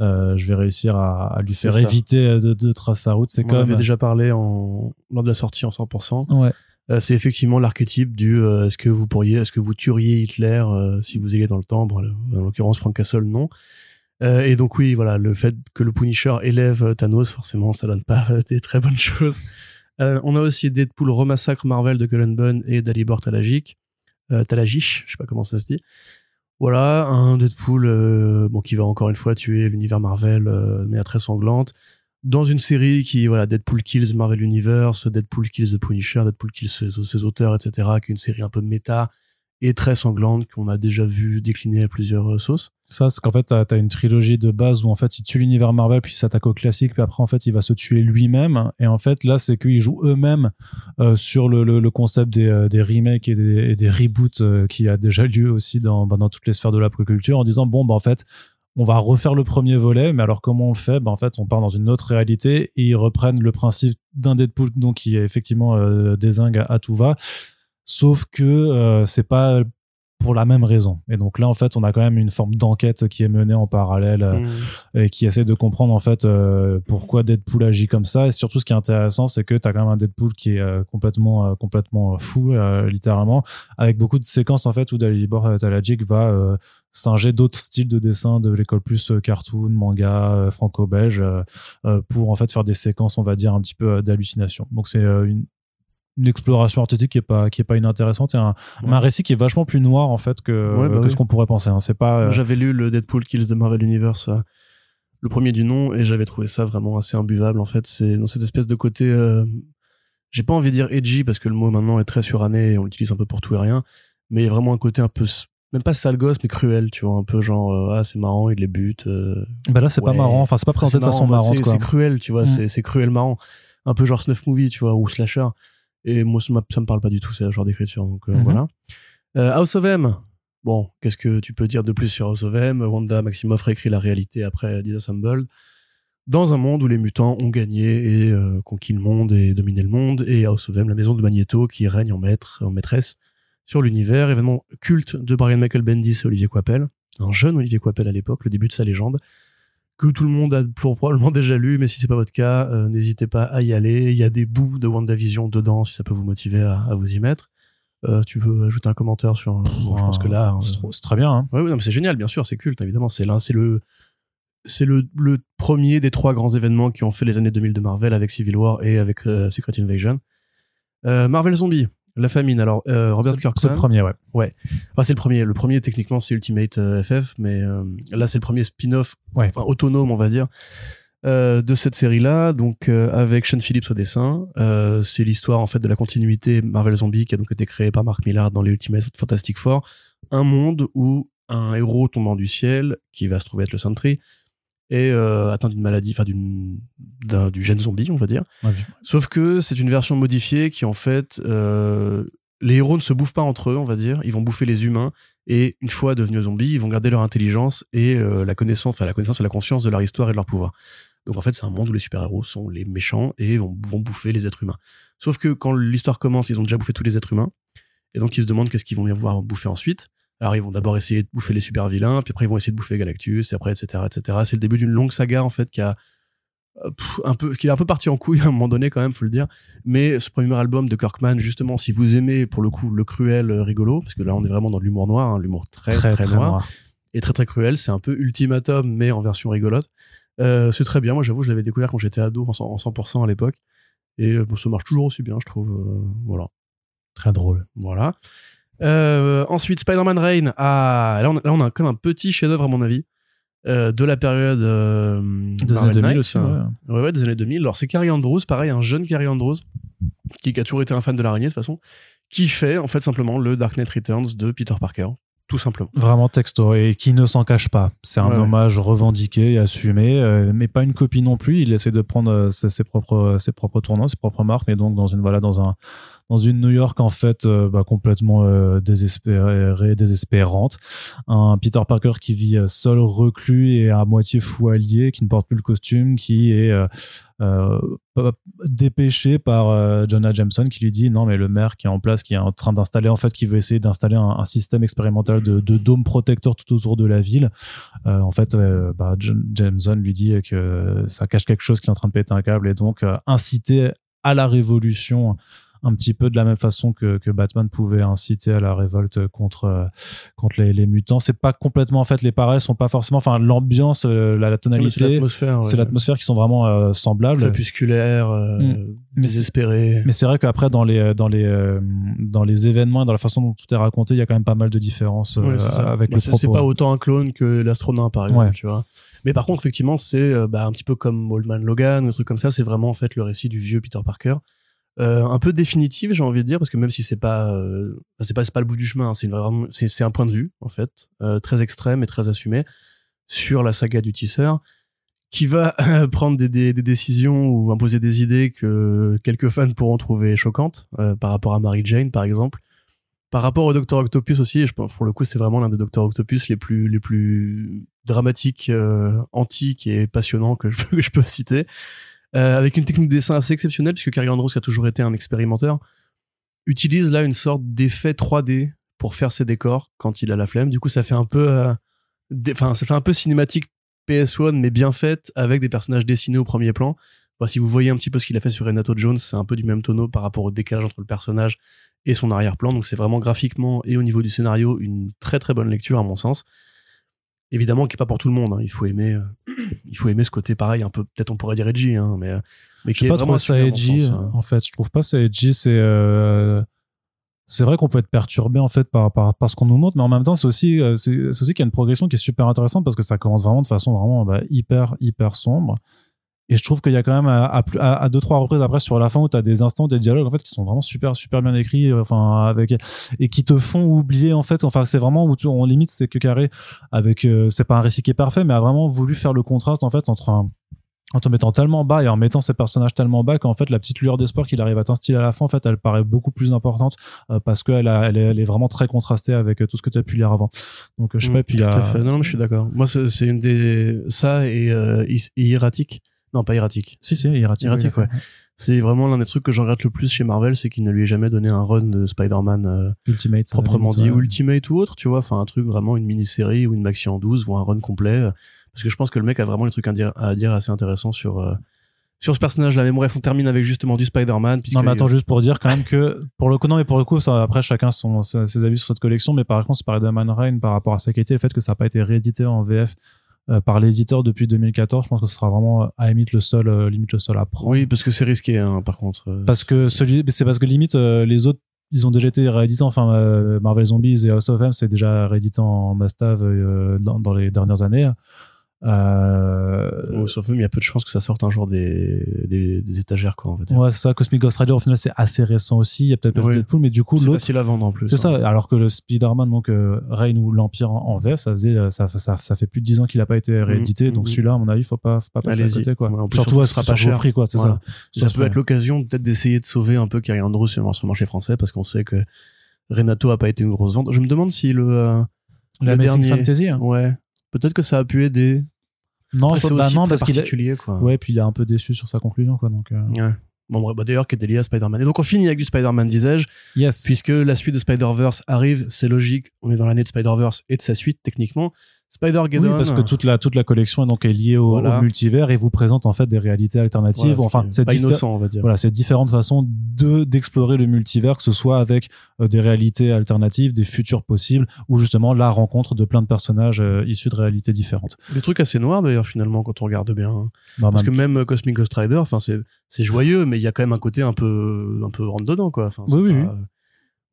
euh, je vais réussir à, à lui faire ça. éviter de, de tracer sa route. C'est On comme avait déjà parlé en, lors de la sortie en 100%. ouais. C'est effectivement l'archétype du est-ce que vous pourriez, est-ce que vous tueriez Hitler si vous alliez dans le temps? En l'occurrence, Frank Castle, non. Euh, et donc oui, voilà, le fait que le Punisher élève euh, Thanos, forcément, ça donne pas des très bonnes choses. Euh, on a aussi Deadpool remassacre Marvel de Cullen Bunn et d'Alibor Talagic, euh, Talagic, je sais pas comment ça se dit. Voilà, un Deadpool bon qui va encore une fois tuer l'univers Marvel de manière très sanglante dans une série qui voilà Deadpool kills Marvel Universe, Deadpool kills the Punisher, Deadpool kills ses, ses auteurs, etc. Qui est une série un peu méta et très sanglante qu'on a déjà vu décliner à plusieurs euh, sauces. Ça, c'est qu'en fait, t'as as une trilogie de base où en fait, il tue l'univers Marvel, puis il s'attaque au classique, puis après, en fait, il va se tuer lui-même. Et en fait, là, c'est qu'ils jouent eux-mêmes euh, sur le, concept des, euh, des remakes et des, reboots qui a déjà lieu aussi dans, bah, dans toutes les sphères de la en disant bon, bah en fait, on va refaire le premier volet, mais alors comment on le fait? Bah, En fait, on part dans une autre réalité et ils reprennent le principe d'un Deadpool donc qui est effectivement euh, désingue à, à tout va, sauf que euh, c'est pas pour la même raison. Et donc là, en fait, on a quand même une forme d'enquête qui est menée en parallèle euh, et qui essaie de comprendre en fait euh, pourquoi Deadpool agit comme ça. Et surtout, ce qui est intéressant, c'est que tu as quand même un Deadpool qui est euh, complètement, euh, complètement fou, euh, littéralement, avec beaucoup de séquences en fait où Dalibor Talajic va euh, singer d'autres styles de dessin de l'école plus cartoon, manga, franco-belge, pour en fait faire des séquences, on va dire, un petit peu d'hallucination. Donc c'est euh, une une exploration artistique qui est pas qui est pas inintéressante et un, Ouais. un récit qui est vachement plus noir en fait que, Ouais, bah que oui. ce qu'on pourrait penser hein. c'est pas euh, J'avais lu le Deadpool Kills the Marvel Universe, euh, le premier du nom, et j'avais trouvé ça vraiment assez imbuvable. En fait, c'est dans cette espèce de côté. euh, J'ai pas envie de dire edgy parce que le mot maintenant est très suranné et on l'utilise un peu pour tout et rien. Mais il y a vraiment un côté un peu, même pas sale gosse, mais cruel, tu vois, un peu genre ah c'est marrant, il les bute. bah là c'est pas marrant enfin c'est pas présenté de façon marrant, bah, marrante c'est- cruel, tu vois, Mm. c'est c'est cruel marrant. Un peu genre snuff movie, tu vois, ou slasher. Et moi, ça, ça me parle pas du tout, ce genre d'écriture. Donc euh, Mhm. voilà. Euh, House of M. Bon, qu'est-ce que tu peux dire de plus sur House of M? Wanda Maximoff réécrit la réalité après Disassembled. Dans un monde où les mutants ont gagné et euh, conquis le monde et dominé le monde, et House of M, la maison de Magneto qui règne en maître, en maîtresse sur l'univers, événement culte de Brian Michael Bendis et Olivier Coipel, un jeune Olivier Coipel à l'époque, le début de sa légende que tout le monde a pour- probablement déjà lu, mais si c'est pas votre cas, euh, n'hésitez pas à y aller. Il y a des bouts de WandaVision dedans, si ça peut vous motiver à, à vous y mettre. Euh, tu veux ajouter un commentaire sur bon, Je pense que là, c'est euh, trop- c'est très bien hein. ouais, c'est génial, bien sûr, c'est culte, évidemment. C'est l'un, c'est le, c'est le, le premier des trois grands événements qui ont fait les années 2000 de Marvel avec Civil War et avec euh, Secret Invasion. Euh, Marvel Zombie, la famine. Alors euh, Robert C'est- c'est Kirkman. le premier ouais Enfin, c'est le premier. Le premier, techniquement, c'est Ultimate euh, FF, mais euh, là, c'est le premier spin-off, Ouais. enfin, autonome, on va dire, euh, de cette série-là. Donc, euh, avec Sean Phillips au dessin. Euh, c'est l'histoire, en fait, de la continuité Marvel Zombie qui a donc été créée par Mark Millar dans les Ultimate Fantastic Four. Un monde où un héros tombant du ciel, qui va se trouver être le Sentry, est euh, atteint d'une maladie, enfin, d'une, d'un, du gène zombie, on va dire. Ouais, Sauf que c'est une version modifiée qui en fait euh, les héros ne se bouffent pas entre eux, on va dire. Ils vont bouffer les humains et une fois devenus zombies, ils vont garder leur intelligence et euh, la connaissance, enfin la connaissance et la conscience de leur histoire et de leur pouvoir. Donc en fait, c'est un monde où les super-héros sont les méchants et vont, vont bouffer les êtres humains. Sauf que quand l'histoire commence, ils ont déjà bouffé tous les êtres humains et donc ils se demandent qu'est-ce qu'ils vont bien pouvoir bouffer ensuite. Alors ils vont d'abord essayer de bouffer les super vilains, puis après ils vont essayer de bouffer Galactus, et après etc etc. C'est le début d'une longue saga en fait qui a euh, un peu, qui est un peu parti en couille à un moment donné quand même, faut le dire. Mais ce premier album de Kirkman, justement, si vous aimez pour le coup le cruel euh, rigolo, parce que là on est vraiment dans de l'humour noir, hein, l'humour très très, noir, et très très cruel, c'est un peu ultimatum mais en version rigolote. Euh, c'est très bien. Moi, j'avoue, je l'avais découvert quand j'étais ado en 100%, en 100% à l'époque. Et bon, ça marche toujours aussi bien, je trouve. Euh, voilà. Très drôle. Voilà. Euh, ensuite, Spider-Man Reign. Ah, là, on a, là, on a comme un petit chef-d'œuvre, à mon avis, euh, de la période. euh, Des années 2000 Knights. aussi. ouais. Ouais, ouais, des années 2000. Alors, c'est Carrie Andrews, pareil, un jeune Carrie Andrews, qui, qui a toujours été un fan de l'araignée, de toute façon, qui fait, en fait, simplement le Dark Knight Returns de Peter Parker. Tout simplement. Vraiment texto et qui ne s'en cache pas. C'est un Ouais, hommage revendiqué et assumé, mais pas une copie non plus. Il essaie de prendre ses, ses propres ses propres tournants, ses propres marques, mais donc dans une voilà dans un dans une New York en fait euh, bah, complètement euh, désespérée, désespérante. Un Peter Parker qui vit euh, seul, reclus et à moitié fou qui ne porte plus le costume, qui est dépêché par Jonah Jameson qui lui dit non mais le maire qui est en place qui est en train d'installer en fait qui veut essayer d'installer un, système expérimental de, de dôme protecteur tout autour de la ville en fait bah, Jameson lui dit que ça cache quelque chose qui est en train de péter un câble et donc inciter à la révolution un petit peu de la même façon que, que Batman pouvait inciter à la révolte contre euh, contre les, les mutants c'est pas complètement en fait les parallèles sont pas forcément enfin l'ambiance euh, la, C'est tonalité l'atmosphère. c'est ouais. l'atmosphère qui sont vraiment euh, semblables Crépusculaire, euh, Mm. C'est- désespéré. mais c'est vrai qu'après dans les dans les euh, dans les événements et dans la façon dont tout est raconté il y a quand même pas mal de différences Ouais, avec Bah, le c'est c'est propos pas autant un clone que l'astronaute par exemple Ouais. tu vois mais par contre effectivement c'est bah, un petit peu comme Old Man Logan ou un truc comme ça c'est vraiment en fait le récit du vieux Peter Parker Euh, un peu définitif j'ai envie de dire parce que même si c'est pas euh, c'est pas pas le bout du chemin hein, c'est vraiment c'est un point de vue en fait euh, très extrême et très assumé sur la saga du tisseur qui va prendre des, des, des décisions ou imposer des idées que quelques fans pourront trouver choquantes euh, par rapport à Mary Jane par exemple. Par rapport au Docteur Octopus aussi, je pense pour le coup c'est vraiment l'un des Docteur Octopus les plus les plus dramatiques, euh, antiques et passionnants que je que je peux citer, Euh, avec une technique de dessin assez exceptionnelle puisque Carrie Andrews qui a toujours été un expérimenteur utilise là une sorte d'effet 3D pour faire ses décors quand il a la flemme. Du coup ça fait un peu, euh, enfin ça fait un peu cinématique PS1 mais bien faite avec des personnages dessinés au premier plan. Si vous voyez un petit peu ce qu'il a fait sur Renato Jones, c'est un peu du même tonneau par rapport au décalage entre le personnage et son arrière-plan. Donc c'est vraiment graphiquement et au niveau du scénario une très très bonne lecture à mon sens. Évidemment qui est pas pour tout le monde. hein. Il faut aimer, euh, il faut aimer ce côté pareil, un peu peut-être on pourrait dire edgy, hein, mais euh, mais je qui sais est pas trop ça edgy sens, hein. en fait je trouve pas ça edgy c'est euh, c'est vrai qu'on peut être perturbé en fait par, par, par ce qu'on nous montre mais en même temps c'est aussi c'est c'est aussi qu'il y a une progression qui est super intéressante parce que ça commence vraiment de façon vraiment bah, hyper hyper sombre et je trouve qu'il y a quand même à, à, à, deux trois reprises après sur la fin où tu as des instants des dialogues en fait qui sont vraiment super super bien écrits euh, enfin avec et qui te font oublier en fait enfin c'est vraiment où tu, on limite c'est que carré avec euh, c'est pas un récit qui est parfait mais a vraiment voulu faire le contraste en fait entre un en te mettant tellement bas et en mettant ces personnages tellement bas qu'en fait la petite lueur d'espoir qu'il arrive à t'instiller à la fin en fait elle paraît beaucoup plus importante euh, parce qu'elle elle est, elle est vraiment très contrastée avec euh, tout ce que tu as pu lire avant donc euh, je sais Mm, pas puis tout à fait. Non, non, je suis d'accord. Moi, c'est une des ça et, euh, et Hieratic. Non, pas Hieratic. si si ouais. C'est vraiment l'un des trucs que je regrette le plus chez Marvel, c'est qu'il ne lui ait jamais donné un run de Spider-Man euh, Ultimate proprement dit, euh, Ultimate ou autre, tu vois, enfin un truc vraiment une mini-série ou une maxi en 12 ou un run complet. Parce que je pense que le mec a vraiment des trucs à dire, à dire assez intéressants sur, euh, sur ce personnage-là. Mais bref, on termine avec justement du Spider-Man. non mais attends juste pour dire quand même que pour le coup non mais pour le coup ça, après chacun son ses avis sur cette collection mais par contre Spider-Man Reign par rapport à sa qualité le fait que ça n'a pas été réédité en VF par l'éditeur depuis 2014 je pense que ce sera vraiment euh, à limite le seul euh, limite le seul à prendre Oui, parce que c'est risqué, hein, par contre. euh, parce que celui c'est parce que limite euh, les autres ils ont déjà été réédités enfin euh, Marvel Zombies et House of M c'est déjà réédité en Mastav euh, dans, dans les dernières années euh, Au sauf il y a peu de chances que ça sorte un jour des, des, des étagères, quoi, on va dire. ouais c'est ça Cosmic Ghost Rider au final c'est assez récent aussi il y a peut-être Oui. Deadpool mais du coup C'est facile à vendre en plus. c'est hein. ça alors que le Spider-Man donc euh, Reign ou l'Empire en, VF ça faisait euh, ça, ça, ça fait plus de 10 ans qu'il a pas été réédité Mhm, donc mhm. celui-là à mon avis faut pas faut pas passer à côté quoi Ouais, en plus, surtout ce sera pas cher. prix quoi c'est Voilà. ça Ça peut être l'occasion peut-être d'essayer de sauver un peu Carrie Andrews sur le marché français parce qu'on sait que Renato a pas été une grosse vente. Je me demande si le, euh, le dernier- Fantasy hein. ouais, peut-être que ça a pu aider. non Après, c'est bah aussi non très parce qu'il quoi. ouais puis il est un peu déçu sur sa conclusion quoi donc euh, Ouais. Bon, bref, bah, d'ailleurs, qui était lié à Spider-Man? Et donc, on finit avec du Spider-Man, disais-je, yes puisque la suite de Spider-Verse arrive, c'est logique. On est dans l'année de Spider-Verse et de sa suite, techniquement. Spider-Geddon. Oui, parce que toute la toute la collection est donc est liée au, Voilà. au multivers et vous présente en fait des réalités alternatives. Voilà, enfin, c'est innocent, on va dire. Voilà, c'est différentes façons de d'explorer le multivers, que ce soit avec euh, des réalités alternatives, des futurs possibles, ou justement la rencontre de plein de personnages euh, issus de réalités différentes. Des trucs assez noirs d'ailleurs finalement quand on regarde bien. hein. Bah, Parce même- que même euh, Cosmic Ghost Rider, enfin c'est c'est joyeux, mais il y a quand même un côté un peu un peu rentre dedans quoi. Enfin, c'est Oui, oui, pas-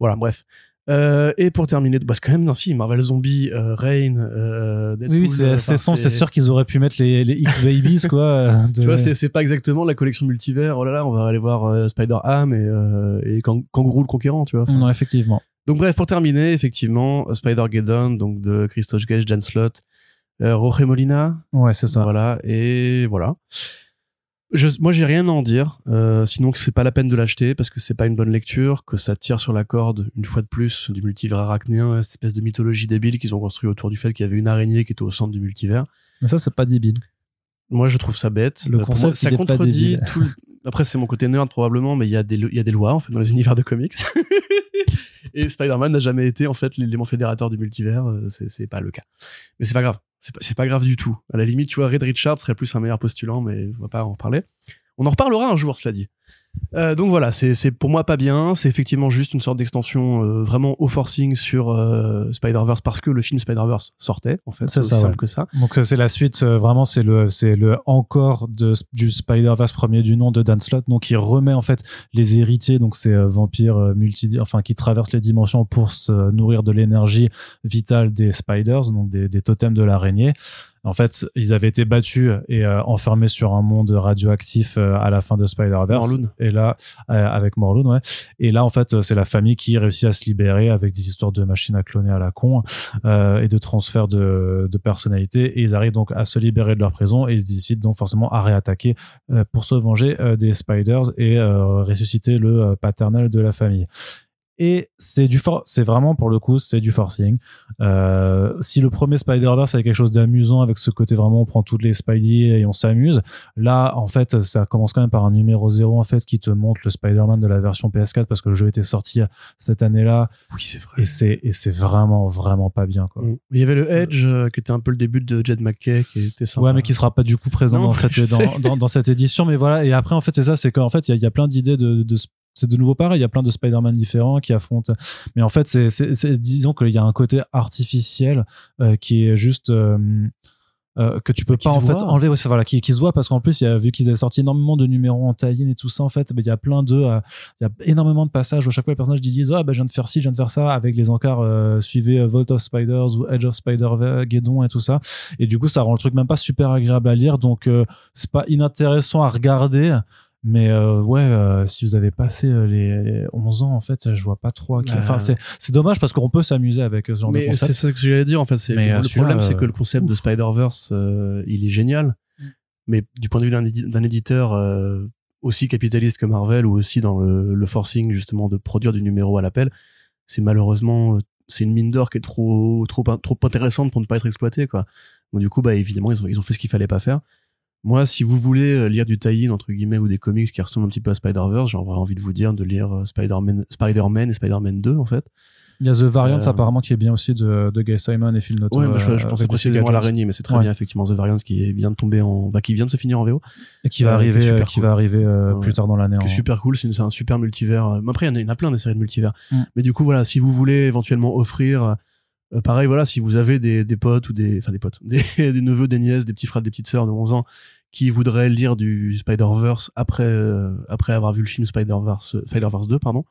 Voilà, bref. Euh, et pour terminer, bah, c'est quand même non si Marvel Zombie, euh, Rain, euh, Deadpool, oui, c'est euh, c'est sûr qu'ils auraient pu mettre les, les X-Babies, quoi. de- Tu vois, c'est pas exactement la collection multivers. Oh là là, on va aller voir Spider-Ham et, et Kang- Kangourou le Conquérant, tu vois. Enfin, Non, effectivement. Donc bref, pour terminer, effectivement, Spider-Geddon, donc de Christophe Gage, Dan Slott, Jorge Molina, Ouais, c'est ça. voilà, et voilà. Je, moi, j'ai rien à en dire, euh, sinon que c'est pas la peine de l'acheter parce que c'est pas une bonne lecture, que ça tire sur la corde une fois de plus du multivers arachnéen, cette espèce de mythologie débile qu'ils ont construit autour du fait qu'il y avait une araignée qui était au centre du multivers. Mais ça, c'est pas débile. Moi, je trouve ça bête. Le Euh, concept, moi, ça contredit tout. le- Après, c'est mon côté nerd probablement, mais il y a des il y a des lois en fait dans les univers de comics. Et Spider-Man n'a jamais été en fait l'élément fédérateur du multivers. euh, c'est pas le cas. Mais c'est pas grave. C'est pas, pas grave du tout. À la limite, tu vois, Red Richard serait plus un meilleur postulant, mais on va pas en parler. On en reparlera un jour, cela dit. Euh, donc voilà, c'est pour moi pas bien. C'est effectivement juste une sorte d'extension euh, vraiment au forcing sur euh, Spider-Verse parce que le film Spider-Verse sortait en fait. C'est aussi ça, simple ouais. que ça. Donc c'est la suite, euh, vraiment c'est le c'est le encore de du Spider-Verse premier du nom de Dan Slott, donc il remet en fait les héritiers, donc ces euh, vampires euh, multi, enfin qui traversent les dimensions pour se nourrir de l'énergie vitale des spiders, donc des, des totems de l'araignée. En fait, ils avaient été battus et euh, enfermés sur un monde radioactif euh, à la fin de Spider-Verse. Morlun. Et là, euh, avec Morlun, ouais. Et là, en fait, euh, c'est la famille qui réussit à se libérer avec des histoires de machines à cloner à la con euh, et de transfert de, de personnalité. Et ils arrivent donc à se libérer de leur prison et ils se décident donc forcément à réattaquer euh, pour se venger euh, des Spiders et euh, ressusciter le paternel de la famille. Et c'est du for c'est vraiment pour le coup c'est du forcing. Euh, si le premier Spider-Verse avait quelque chose d'amusant avec ce côté vraiment on prend toutes les Spidey et on s'amuse, là en fait ça commence quand même par un numéro zéro en fait qui te montre le Spider-Man de la version PS4 parce que le jeu était sorti cette année-là Oui, c'est vrai. et c'est et c'est vraiment vraiment pas bien quoi. Mm. Il y avait le Edge euh, qui était un peu le début de Jed McKay qui était sympa. Ouais, mais qui sera pas du coup présent Non, dans, cette, dans, dans, dans cette édition. Mais voilà, et après, en fait, c'est ça, c'est qu'en fait, il y a, il y a plein d'idées de, de c'est de nouveau pareil, il y a plein de Spider-Man différents qui affrontent. Mais en fait, c'est, disons qu'il y a un côté artificiel euh, qui est juste. euh, euh, que tu peux Qui pas en fait enlever ouais, voilà qui, qui se voit parce qu'en plus il y a vu qu'ils avaient sorti énormément de numéros en tie-in et tout ça en fait ben, il y a plein de euh, il y a énormément de passages où à chaque fois les personnages disent ah ben je viens de faire ci je viens de faire ça avec les encarts euh, suivez Vault of Spiders ou Edge of Spider Geddon et tout ça et du coup ça rend le truc même pas super agréable à lire donc c'est pas inintéressant à regarder mais euh, ouais euh, si vous avez passé euh, les, les 11 ans en fait je vois pas trop à qui- Bah. enfin c'est c'est dommage parce qu'on peut s'amuser avec ce genre de Mais c'est concept ça que j'allais dire en fait. c'est- Mais, le euh, problème, c'est euh, que le concept de Spider-Verse, euh, il est génial. Mais du point de vue d'un édi- d'un éditeur euh, aussi capitaliste que Marvel ou aussi dans le, le forcing justement de produire du numéro à l'appel, c'est malheureusement c'est une mine d'or qui est trop trop trop intéressante pour ne pas être exploitée quoi. Donc du coup bah évidemment ils ont ils ont fait ce qu'il fallait pas faire. Moi, si vous voulez euh, lire du tie-in entre guillemets ou des comics qui ressemblent un petit peu à Spider-Verse, j'aurais envie de vous dire de lire euh, Spider-Man, Spider-Man et Spider-Man 2 en fait. il y a The Variants Euh, apparemment qui est bien aussi de, de Guy Simon et Phil Noto Ouais, mais je, je pensais précisément à l'araignée, mais c'est très Ouais. bien effectivement The Variants qui vient de tomber en, bah, qui vient de se finir en VO, et qui va arriver euh, qui cool. va arriver euh, Ouais. plus tard dans l'année qui est en- super cool. C'est c'est un super multivers. Après, il y en a- il y, en a plein des séries de multivers. Mm. Mais du coup, voilà, si vous voulez éventuellement offrir, euh, pareil, voilà, si vous avez des, potes ou des, enfin des potes, des, neveux, des nièces, des petits frères, des petites sœurs de 11 ans qui voudraient lire du Spider-Verse après, euh, après avoir vu le film Spider-Verse, euh, Spider-Verse 2, pardon.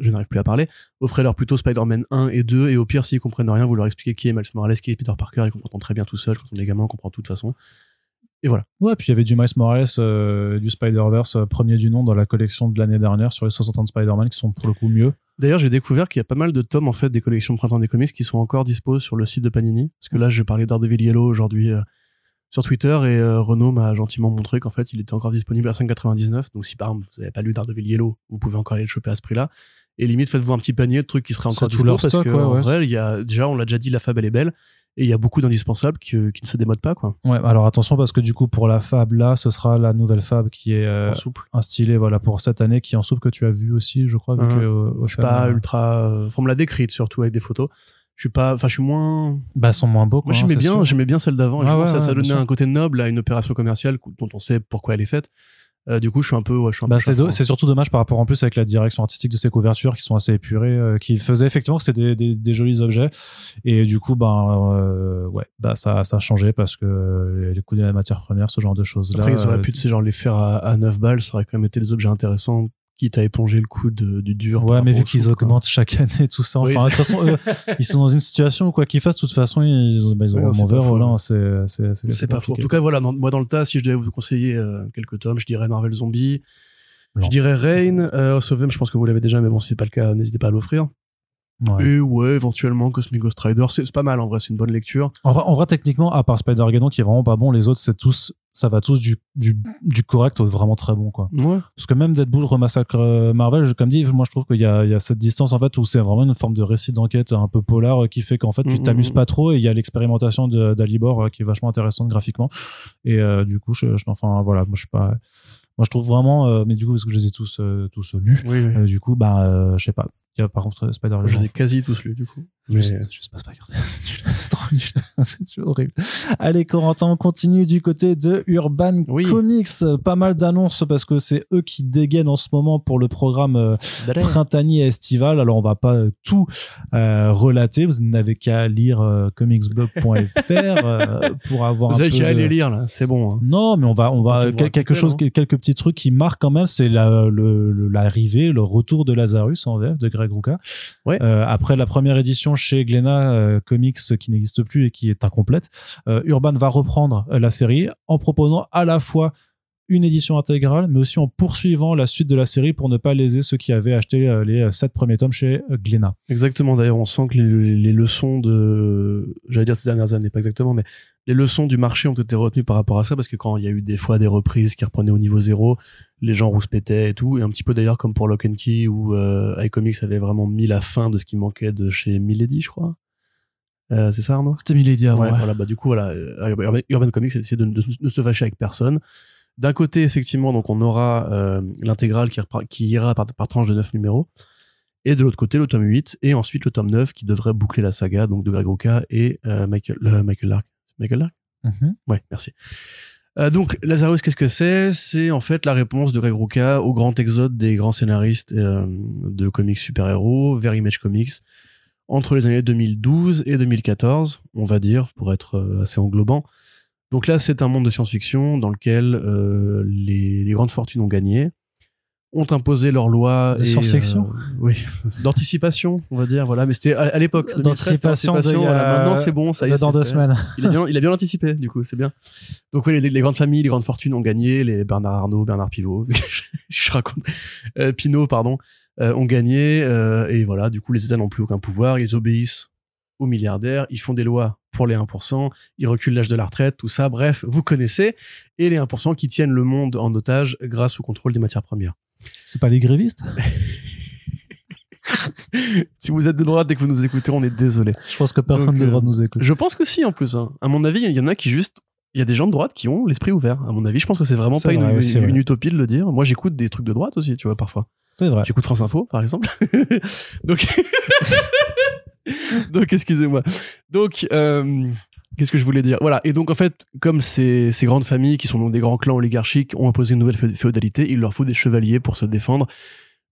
Je n'arrive plus à parler. Offrez-leur plutôt Spider-Man 1 et 2, et au pire, s'ils comprennent rien, vous leur expliquez qui est Miles Morales, qui est Peter Parker, ils comprennent très bien tout seul. Quand on est gamin, on comprend de toute façon. ouais puis il y avait du Miles Morales du Spider-Verse premier du nom dans la collection de l'année dernière sur les 60 ans de Spider-Man qui sont pour le coup mieux D'ailleurs, j'ai découvert qu'il y a pas mal de tomes en fait des collections de printemps des comics qui sont encore dispo sur le site de Panini. Parce que là, je parlais d'Ardeville Yellow aujourd'hui euh, sur Twitter et euh, Renaud m'a gentiment montré qu'en fait, il était encore disponible à 5,99. Donc si par exemple vous n'avez pas lu d'Ardeville Yellow, vous pouvez encore aller le choper à ce prix-là. Et limite, faites-vous un petit panier de trucs qui seraient encore dispo parce stock, que ouais, en ouais. vrai, il y a déjà, on l'a déjà dit, la fable elle est belle et il y a beaucoup d'indispensables qui, euh, qui ne se démodent pas quoi. ouais alors attention parce que du coup pour la fab là ce sera la nouvelle fab qui est euh, en souple. instillée voilà pour cette année qui est en soupe que tu as vu aussi je crois Mhm. que, euh, au Je suis pas Fab, ultra. euh, Enfin, on me l'a décrite surtout avec des photos. je suis pas, enfin, je suis moins. Bah, elles sont moins beaux. Quoi, Moi, hein, j'aimais bien, j'aimais bien celle d'avant. et Ouais, ça, ça donnait un côté noble à une opération commerciale dont on sait pourquoi elle est faite. Euh, du coup, je suis un peu, ouais, je suis un Bah, peu c'est, surtout dommage par rapport en plus avec la direction artistique de ces couvertures qui sont assez épurées, euh, qui faisaient effectivement que c'était des, des, des jolis objets. Et du coup, ben, euh, ouais, bah, ça, ça a changé parce que les coûts de la matière première, ce genre de choses-là. Après, ils auraient euh, pu, tu sais, genre, les faire à, à 9 balles, ça aurait quand même été des objets intéressants, quitte à éponger le coût de- du dur. Ouais, mais vu qu'ils quoi. augmentent chaque année tout ça, Oui, enfin, de toute façon, eux, ils sont dans une situation où quoi qu'ils fassent, de toute façon, ils, bah, ils Ouais, auront c'est mon pas verre faux, au lin, ouais. c'est, c'est, c'est, C'est pas faux. En tout cas, voilà, dans- moi dans le tas, si je devais vous conseiller euh, quelques tomes, je dirais Marvel Zombie. Je dirais Rain, euh, House of M, je pense que vous l'avez déjà, mais bon, si c'est pas le cas, n'hésitez pas à l'offrir. Ouais. Et ouais, éventuellement Cosmic Ghost Rider, c'est pas mal en vrai, c'est une bonne lecture. En vrai, en vrai, techniquement, à part Spider-Geddon qui est vraiment pas bon, les autres, c'est tous, ça va tous du, du, du correct au vraiment très bon, quoi. Ouais. Parce que même Deadpool remassacre euh, Marvel, comme dit, moi je trouve qu'il y y a cette distance en fait où c'est vraiment une forme de récit d'enquête un peu polar euh, qui fait qu'en fait tu Mhm, t'amuses mhm. pas trop et il y a l'expérimentation d'Alibor euh, qui est vachement intéressante graphiquement. Et euh, du coup, je, je- enfin voilà, moi je suis pas, moi je trouve vraiment, euh, mais du coup parce que je les ai tous euh, tous lus, Oui, oui. euh, du coup bah je sais pas. Par contre Spider je les ai quasi tous lus du coup. Mais sais pas c'est trop nul, c'est horrible. Allez Corentin, on continue du côté de Urban Oui. Comics. Pas mal d'annonces parce que c'est eux qui dégainent en ce moment pour le programme euh, printanier et estival. Alors on va pas euh, tout euh, relater, vous n'avez qu'à lire euh, comicsblog.fr euh, pour avoir vous un avez peu qu'à de- aller lire là, c'est bon. hein. non, mais on va, on va quel- quelque chose, non quelques petits trucs qui marquent quand même, c'est la, le- l'arrivée, le retour de Lazarus en VF de Greg Rucka. Ouais. Après la première édition chez Glénat euh, Comics qui n'existe plus et qui est incomplète, euh, Urban va reprendre la série en proposant à la fois une édition intégrale, mais aussi en poursuivant la suite de la série pour ne pas léser ceux qui avaient acheté euh, les euh, sept premiers tomes chez euh, Glénat. Exactement. D'ailleurs, on sent que les, les leçons de, j'allais dire ces dernières années, pas exactement, mais les leçons du marché ont été retenues par rapport à ça, parce que quand il y a eu des fois des reprises qui reprenaient au niveau zéro, les gens rouspétaient et tout, et un petit peu d'ailleurs comme pour Lock and Key où euh, iComics avait vraiment mis la fin de ce qui manquait de chez Milady, je crois. Euh, c'est ça, Arnaud? C'était Milady avant. Ouais, voilà, bah du coup, voilà, Urban, Urban Comics a décidé de, de- de se fâcher avec personne. D'un côté, effectivement, donc on aura euh, l'intégrale qui, ira par, par tranche de 9 numéros. Et de l'autre côté, le tome 8. Et ensuite, le tome 9 qui devrait boucler la saga donc de Greg Rucka et euh, Michael, euh, Michael Lark. Michael Lark? Mhm. Ouais, merci. Euh, donc, Lazarus, qu'est-ce que c'est? C'est en fait la réponse de Greg Rucka au grand exode des grands scénaristes de comics super-héros vers Image Comics entre les années 2012 et 2014, on va dire, pour être assez englobant. Donc là, c'est un monde de science-fiction dans lequel euh, les, les grandes fortunes ont gagné, ont imposé leurs lois. De science-fiction euh, Oui, d'anticipation, on va dire. Voilà, mais c'était à, à l'époque. 2013, D'anticipation voilà. Maintenant, c'est bon, ça y est. dans deux fait. semaines. Il a bien, il a bien anticipé, du coup, c'est bien. Donc oui, les, les grandes familles, les grandes fortunes ont gagné, les Bernard Arnault, Bernard Pivot, je, raconte, euh, Pinot, pardon, euh, ont gagné, et voilà, du coup, les États n'ont plus aucun pouvoir, ils obéissent aux milliardaires, ils font des lois pour les 1%, ils reculent l'âge de la retraite, tout ça, bref, vous connaissez, et les 1% qui tiennent le monde en otage grâce au contrôle des matières premières. C'est pas les grévistes? Si vous êtes de droite et que vous nous écoutez, on est désolé. Je pense que personne ne devra euh, nous écouter. Je pense que si, en plus. hein. À mon avis, il y en a qui juste. Il y a des gens de droite qui ont l'esprit ouvert. À mon avis, je pense que c'est vraiment pas vrai, une, utopie de le dire. Moi, j'écoute des trucs de droite aussi, tu vois, parfois. C'est vrai. J'écoute France Info, par exemple. Donc, excusez-moi. Donc, euh, qu'est-ce que je voulais dire? Voilà. Et donc, en fait, comme ces, grandes familles qui sont donc des grands clans oligarchiques ont imposé une nouvelle fé- féodalité, il leur faut des chevaliers pour se défendre.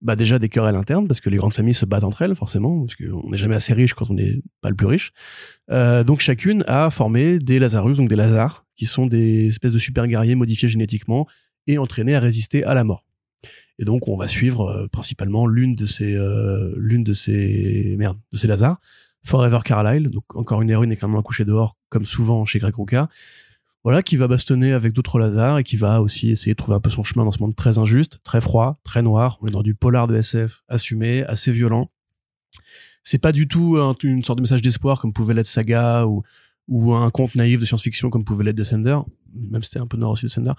Bah déjà des querelles internes parce que les grandes familles se battent entre elles forcément parce qu'on n'est jamais assez riche quand on n'est pas le plus riche. Euh, donc chacune a formé des Lazarus donc des Lazars qui sont des espèces de super guerriers modifiés génétiquement et entraînés à résister à la mort. Et donc on va suivre euh, principalement l'une de ces euh, l'une de ces merde de ces Lazars, Forever Carlyle, donc encore une héroïne également coucher dehors comme souvent chez Greg Rucka. Voilà, qui va bastonner avec d'autres Lazars et qui va aussi essayer de trouver un peu son chemin dans ce monde très injuste, très froid, très noir. On est dans du polar de SF assumé, assez violent. C'est pas du tout un- une sorte de message d'espoir comme pouvait l'être Saga ou, ou un conte naïf de science-fiction comme pouvait l'être Descender, même si c'était un peu noir aussi Descender.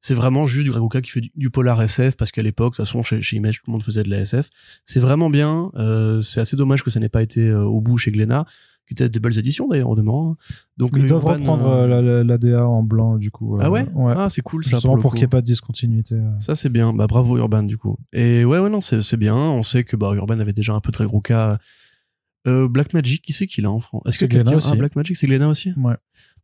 C'est vraiment juste du Greg Rucka qui fait du, du polar SF parce qu'à l'époque, de toute façon, chez, chez Image, tout le monde faisait de la SF. C'est vraiment bien. euh, c'est assez dommage que ça n'ait pas été euh, au bout chez Glénat, qui était de belles éditions d'ailleurs, demeurant. hein. Donc, Ils doivent reprendre euh, euh, la- la- l'ADA en blanc, du coup. Ah ouais, Ouais. Ah, c'est cool ça. Justement pour qu'il n'y ait pas de discontinuité. Ça c'est bien, bah bravo Urban du coup. Et ouais ouais non c'est c'est bien, on sait que bah Urban avait déjà un peu Rucka Euh, Black Magic, qui c'est qu'il a en France Est-ce que C'est quelqu'un aussi. a Black Magic? C'est Glénat aussi? Ouais.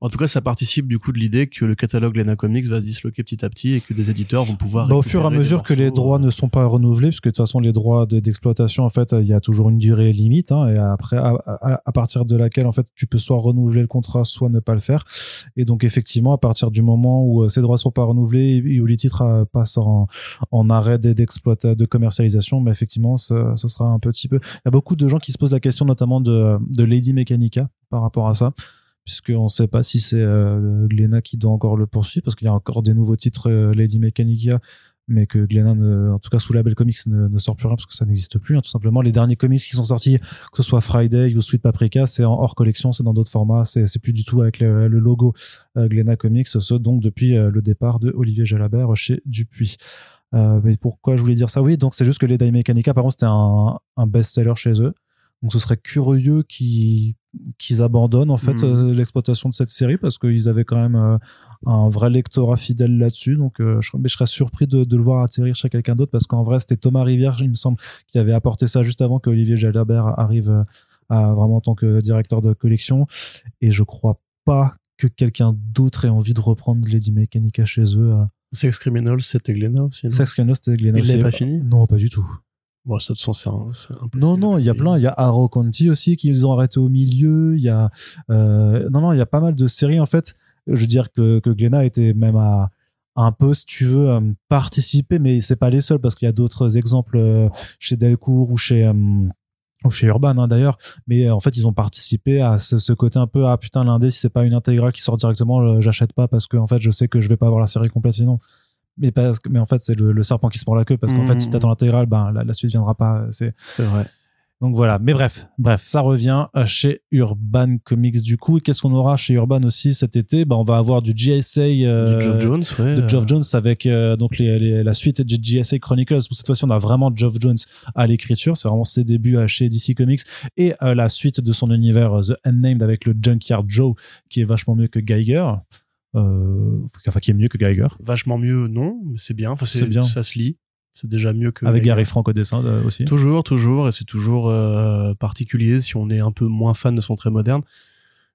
En tout cas, ça participe du coup de l'idée que le catalogue Glénat Comics va se disloquer petit à petit et que des éditeurs vont pouvoir. Bah, au fur et à mesure que les droits euh, ne sont pas renouvelés, puisque de toute façon les droits de- d'exploitation, en fait, il y a toujours une durée limite, hein, et après, à, à- à partir de laquelle, en fait, tu peux soit renouveler le contrat, soit ne pas le faire. Et donc, effectivement, à partir du moment où euh, ces droits sont pas renouvelés et où les titres euh, passent en, en arrêt d'exploitation, de commercialisation, bah, effectivement, ce, ce sera un petit peu. Il y a beaucoup de gens qui se posent la question, notamment de, de Lady Mechanica par rapport à ça. Puisqu'on ne sait pas si c'est euh, qui doit encore le poursuivre, parce qu'il y a encore des nouveaux titres euh, Lady Mechanica mais que Glénat, ne- en tout cas sous label comics, ne, sort plus rien parce que ça n'existe plus. hein, tout simplement, les derniers comics qui sont sortis, que ce soit Friday ou Sweet Paprika, c'est en hors collection, c'est dans d'autres formats, c'est plus du tout avec le, logo euh, Comics, ce donc depuis euh, le départ de Olivier Jalabert chez Dupuis. Euh, mais pourquoi je voulais dire ça? Oui, donc c'est juste que les Mechanica, par contre, c'était un best-seller chez eux. Donc ce serait curieux qu'ils abandonnent en fait Mhm. euh, l'exploitation de cette série parce qu'ils avaient quand même euh, un vrai lectorat fidèle là-dessus. Donc euh, je, mais je serais surpris de, de le voir atterrir chez quelqu'un d'autre parce qu'en vrai c'était Thomas Rivière, il me semble, qui avait apporté ça juste avant que Olivier Jalabert arrive à, vraiment en tant que directeur de collection. Et je crois pas que quelqu'un d'autre ait envie de reprendre Lady Mechanica chez eux. Sex Criminals, c'était Glénat aussi. Sex Criminals, c'était Glénat Il l'avait pas fini? Non, pas du tout. Bon, ça, de toute façon, c'est un, impossible. Non, non, il y a plein. Il y a Arrow County aussi qu'ils ont arrêté au milieu. Il y a, euh, non, non, il y a pas mal de séries en fait. Je veux dire que, que Glénat était même à un peu, si tu veux, euh, participer, mais c'est pas les seuls parce qu'il y a d'autres exemples euh, chez Delcourt ou chez ou chez Urban hein, d'ailleurs. Mais en fait, ils ont participé à ce, ce côté un peu ah putain l'indé si c'est pas une intégrale qui sort directement, j'achète pas parce que en fait je sais que je vais pas avoir la série complète sinon. Mais parce que, mais en fait c'est le, le serpent qui se mord la queue parce qu'en fait si t'attends l'intégrale, ben la, la suite viendra pas. C'est C'est vrai. donc voilà, mais bref, bref, ça revient chez Urban Comics du coup. Qu'est-ce qu'on aura chez Urban aussi cet été? Bah, On va avoir du GSA euh, du Geoff Jones, ouais. de Geoff euh, Jones avec euh, donc les, les- la suite de GSA Chronicles. Pour cette fois-ci, on a vraiment Geoff Jones à l'écriture. C'est vraiment ses débuts chez DC Comics et euh, la suite de son univers The Unnamed avec le Junkyard Joe qui est vachement mieux que Geiger. Euh, enfin, qui est mieux que Geiger. Vachement mieux, non, mais c'est bien. Enfin, C'est bien. Ça se lit. C'est déjà mieux que. Avec Geiger. Gary Frank au dessin euh, aussi. Toujours, toujours, et c'est toujours euh, particulier si on est un peu moins fan de son trait moderne.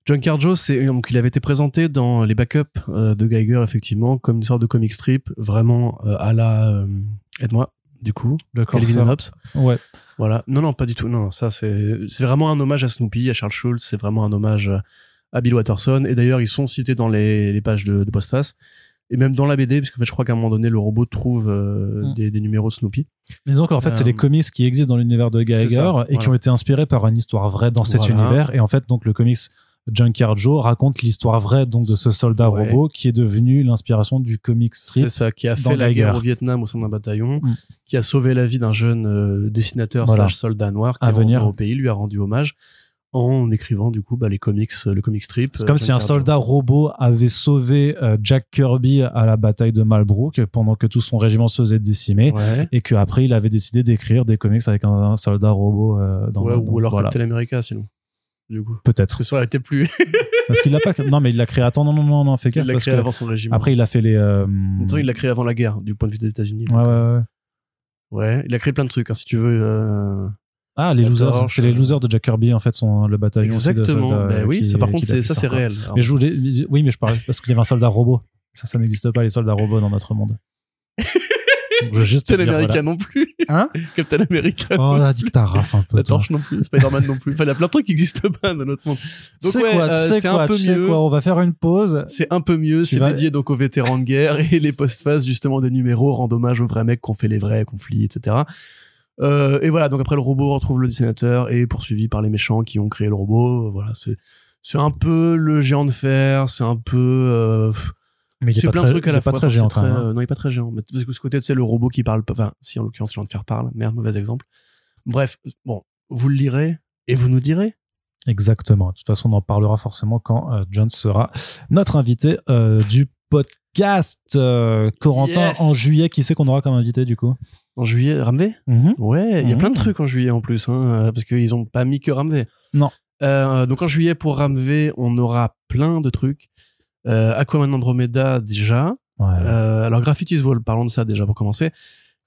John Carjo, c'est donc il avait été présenté dans les backups euh, de Geiger effectivement comme une sorte de comic strip vraiment euh, à la euh, aide-moi du coup D'accord. Calvin and Hobbes. Ouais. Voilà. Non, non, pas du tout. Non, ça, c'est, c'est vraiment un hommage à Snoopy, à Charles Schulz. C'est vraiment un hommage à Bill Watterson. Et d'ailleurs, ils sont cités dans les, les pages de, de postface. Et même dans la BD, parce en fait, je crois qu'à un moment donné, le robot trouve euh, Mm. des, des numéros Snoopy. Disons qu'en fait, c'est Euh, les comics qui existent dans l'univers de Geiger ça, et qui ont été inspirés par une histoire vraie dans cet Voilà. univers. Et en fait, donc le comics Junkyard Joe raconte l'histoire vraie donc de ce soldat Ouais. robot qui est devenu l'inspiration du comic strip. C'est ça, qui a fait la guerre au Vietnam au sein d'un bataillon, Mm. qui a sauvé la vie d'un jeune euh, dessinateur Voilà. slash soldat noir qui À est venir. au pays, lui a rendu hommage en écrivant du coup bah, les comics, euh, le comic strip. C'est euh, comme si un soldat robot avait sauvé euh, Jack Kirby à la bataille de Malbrook pendant que tout son régiment se faisait décimer. Ouais. Et qu'après, il avait décidé d'écrire des comics avec un, un soldat robot euh, dans Ouais, le- ou donc alors voilà. Captain America sinon. Du coup. Peut-être. Ça aurait été plus. Parce qu'il l'a pas. Non, mais il l'a créé. Attends, non, non, non, non, fais il l'a créé que avant son régiment. Après, il a fait les. euh, il l'a créé avant la guerre, du point de vue des États-Unis. Ouais, ouais, euh, ouais. ouais. il a créé plein de trucs, hein, si tu veux. euh, Ah, les La losers, c'est les euh. losers de Jack Kirby, en fait, sont le bataillon. de Exactement. Ben euh, oui, qui- ça par contre, ça, c'est réel. Mais je voulais, oui, mais je parlais parce qu'il y avait un soldat robot. Ça, ça n'existe pas, les soldats robots dans notre monde. Donc, je veux juste te Captain America voilà. non plus. Hein Captain America. Oh, on a dit que ta race un peu. La torche non plus, Spider-Man non plus. Enfin, il y a plein de trucs qui existent pas dans notre monde. Donc ouais, quoi, euh, c'est un peu tu mieux. quoi, on va faire une pause. C'est un peu mieux, c'est vas- dédié donc aux vétérans de guerre et les postfaces justement des numéros rendent hommage aux vrais mecs qui ont fait les vrais conflits, etc. Euh, et voilà, donc après le robot retrouve le dessinateur et est poursuivi par les méchants qui ont créé le robot. Voilà, c'est c'est un peu le géant de fer, c'est un peu euh, Mais il est c'est pas plein très, de trucs à il la est pas fois. très Enfin, géant, c'est quand même, très- hein. euh, non, il est pas très géant. Mais parce que ce côté, c'est le robot qui parle pas. Enfin, si en l'occurrence, le géant de fer parle. Merde, mauvais exemple. Bref, bon, vous le lirez et vous nous direz. Exactement. De toute façon, on en parlera forcément quand euh, John sera notre invité euh, du podcast. Euh, Corentin, Yes. en juillet, qui c'est qu'on aura comme invité du coup? En juillet, Ramvé Mhm. Ouais, il y a Mhm. plein de trucs en juillet en plus, hein, euh, parce qu'ils ont pas mis que Ramvé. Non. Euh, donc en juillet pour Ramvé, on aura plein de trucs. Euh, Aquaman Andromeda déjà. Ouais. Euh, alors Graffiti's Wall, parlons de ça déjà pour commencer.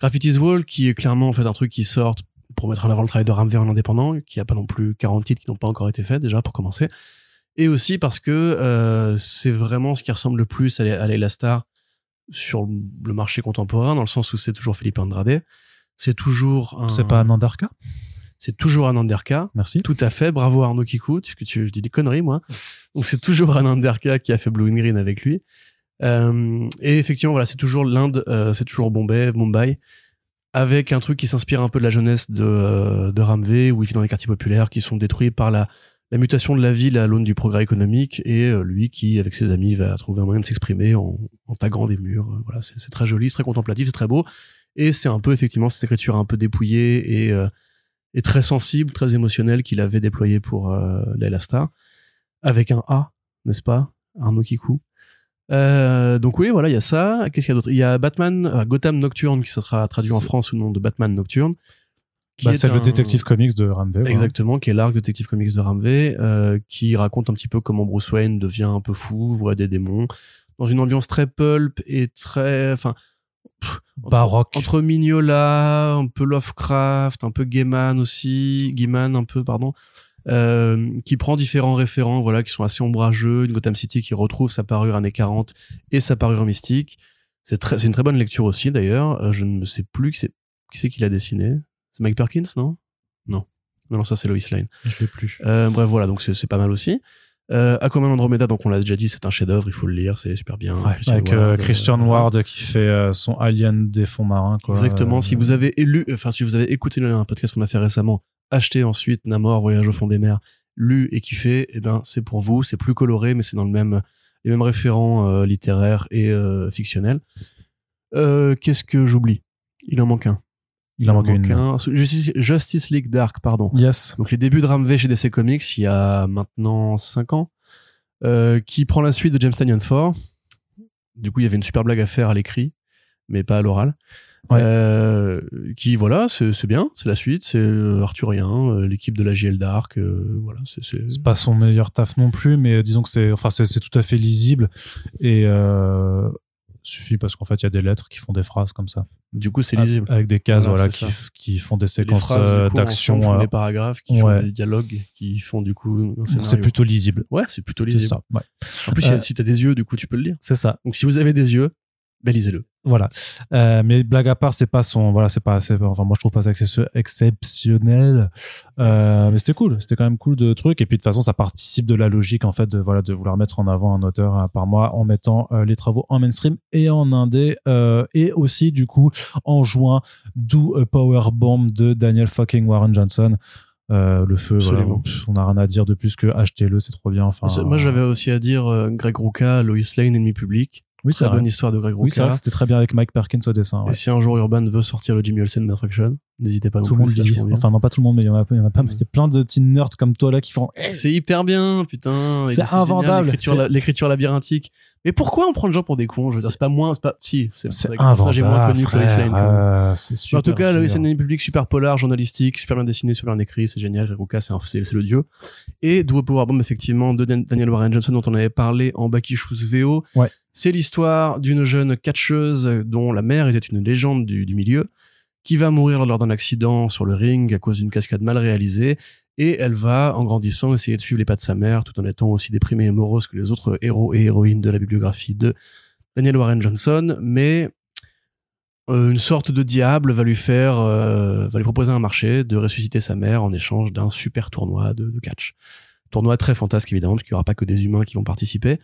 Graffiti's Wall qui est clairement en fait un truc qui sort pour mettre en avant le travail de Ramvé en indépendant, qui a pas non plus 40 titres qui n'ont pas encore été faits déjà pour commencer. Et aussi parce que c'est vraiment ce qui ressemble le plus à, à Layla Star sur le marché contemporain, dans le sens où c'est toujours Philippe Andrade. C'est toujours un... C'est pas un Andarka C'est toujours un Anderka. Merci. Tout à fait. Bravo Arnaud Kikou. Que tu, je dis des conneries, moi. Donc c'est toujours un Anderka qui a fait Blue and Green avec lui. Euh, et effectivement, voilà, c'est toujours l'Inde, euh, c'est toujours Bombay, Mumbai, avec un truc qui s'inspire un peu de la jeunesse de, euh, de Ramvé, où il vit dans des quartiers populaires qui sont détruits par la, la mutation de la ville à l'aune du progrès économique, et euh, lui qui, avec ses amis, va trouver un moyen de s'exprimer en, en taguant des murs. Euh, Voilà, c'est c'est très joli, c'est très contemplatif, c'est très beau. Et c'est un peu, effectivement, cette écriture un peu dépouillée et, euh, et très sensible, très émotionnelle qu'il avait déployée pour euh, Star, avec un A, n'est-ce pas? Arnaud Kikou. Euh, donc oui, voilà, il y a ça. Qu'est-ce qu'il y a d'autre? Il y a Batman, euh, Gotham Nocturne, qui sera traduit en France sous le nom de Batman Nocturne. Bah, est c'est le détective comics de Ramvé. voilà. Exactement, qui est l'arc détective comics de Ramvé, euh, qui raconte un petit peu comment Bruce Wayne devient un peu fou, voit des démons, dans une ambiance très pulp et très, enfin, Baroque. entre Mignola, un peu Lovecraft, un peu Gaiman aussi, Gaiman un peu, pardon, euh, qui prend différents référents, voilà, qui sont assez ombrageux, une Gotham City qui retrouve sa parure années 40 et sa parure mystique. C'est très, c'est une très bonne lecture aussi, d'ailleurs. Euh, je ne sais plus qui c'est, qui c'est qui l'a dessiné. C'est Mike Perkins, non? Non. Non, non, ça c'est Lois Lane. Je l'ai plus. Euh, bref, voilà, donc c'est pas mal aussi. Euh, Aquaman Andromeda, donc on l'a déjà dit, c'est un chef-d'œuvre, il faut le lire, c'est super bien. Ouais, Christian avec euh, Ward, Christian euh, Ward qui fait euh, son Alien des fonds marins. Quoi. Exactement. Euh, si vous avez élu, enfin, si vous avez écouté un podcast qu'on a fait récemment, acheté ensuite Namor, Voyage au fond des mers, lu et kiffé, eh ben, c'est pour vous. C'est plus coloré, mais c'est dans le même, les mêmes référents euh, littéraires et euh, fictionnels. Euh, Qu'est-ce que j'oublie? Il en manque un. Il en manque une. un. Justice, Justice League Dark, pardon. Yes. Donc les débuts de Ramvé chez DC Comics il y a maintenant 5 ans, euh, qui prend la suite de James Tynion 4. Du coup, il y avait une super blague à faire à l'écrit, mais pas à l'oral. Ouais. Euh, qui voilà, c'est bien, c'est la suite, c'est euh, Arthurien, l'équipe de la JL Dark, euh, voilà, c'est pas son meilleur taf non plus, mais disons que c'est, enfin, c'est, c'est tout à fait lisible et euh, suffit parce qu'en fait, il y a des lettres qui font des phrases comme ça. du coup c'est lisible. Avec des cases, Voilà, qui, qui font des séquences euh, d'action. font des paragraphes qui ouais. font des dialogues, qui font du coup c'est plutôt lisible. Ouais, c'est plutôt lisible. ça. Ouais. En plus, Euh, si t'as des yeux, du coup, tu peux le lire. C'est ça. Donc si vous avez des yeux, ben lisez-le. Voilà. Euh, mais blague à part, c'est pas son, voilà, c'est pas, c'est pas- enfin, moi je trouve pas ça excep- exceptionnel. Euh, mais c'était cool. C'était quand même cool de trucs. Et puis de toute façon, ça participe de la logique, en fait, de, voilà, de vouloir mettre en avant un auteur euh, par mois en mettant euh, les travaux en mainstream et en indé, euh, et aussi, du coup, en juin, Do a Power Bomb de Daniel fucking Warren Johnson. Euh, le feu, voilà, on n'a rien à dire de plus que achetez-le, c'est trop bien. Enfin, Moi, j'avais aussi à dire euh, Greg Rucka, Lois Lane, Ennemi Public. Oui, c'est Très bonne histoire de Greg Oui, c'est vrai Rucka. c'était très bien avec Mike Perkins au dessin. ouais. Et si un jour Urban veut sortir le Jimmy Olsen Matraction, n'hésitez pas tout le monde vachement bien. Enfin, non, pas tout le monde, mais il y en a, il y en a pas. Il y a plein de petits nerds comme toi là qui font. c'est hyper bien, putain. C'est invendable. l'écriture labyrinthique. Mais pourquoi on prend les gens pour des cons? Je veux dire, C'est- pas moins, c'est pas, si, c'est le est moins invendable, connu que Lois. Lane. Euh, c'est super. en tout cas, le SNN public super polar, journalistique, super bien dessiné, super bien écrit, c'est génial. Ruka, c'est un- c'est le dieu. Et Duo Power Bomb, effectivement, de Dan- Daniel Warren Johnson, dont on avait parlé en Baki Shoes VO. Ouais. C'est l'histoire d'une jeune catcheuse dont la mère était une légende du, du milieu, qui va mourir lors d'un accident sur le ring à cause d'une cascade mal réalisée. Et elle va, en grandissant, essayer de suivre les pas de sa mère, tout en étant aussi déprimée et morose que les autres héros et héroïnes de la bibliographie de Daniel Warren Johnson. Mais euh, une sorte de diable va lui faire, euh, va lui proposer un marché de ressusciter sa mère en échange d'un super tournoi de, catch. Tournoi très fantasque évidemment, parce n'y aura pas que des humains qui vont participer.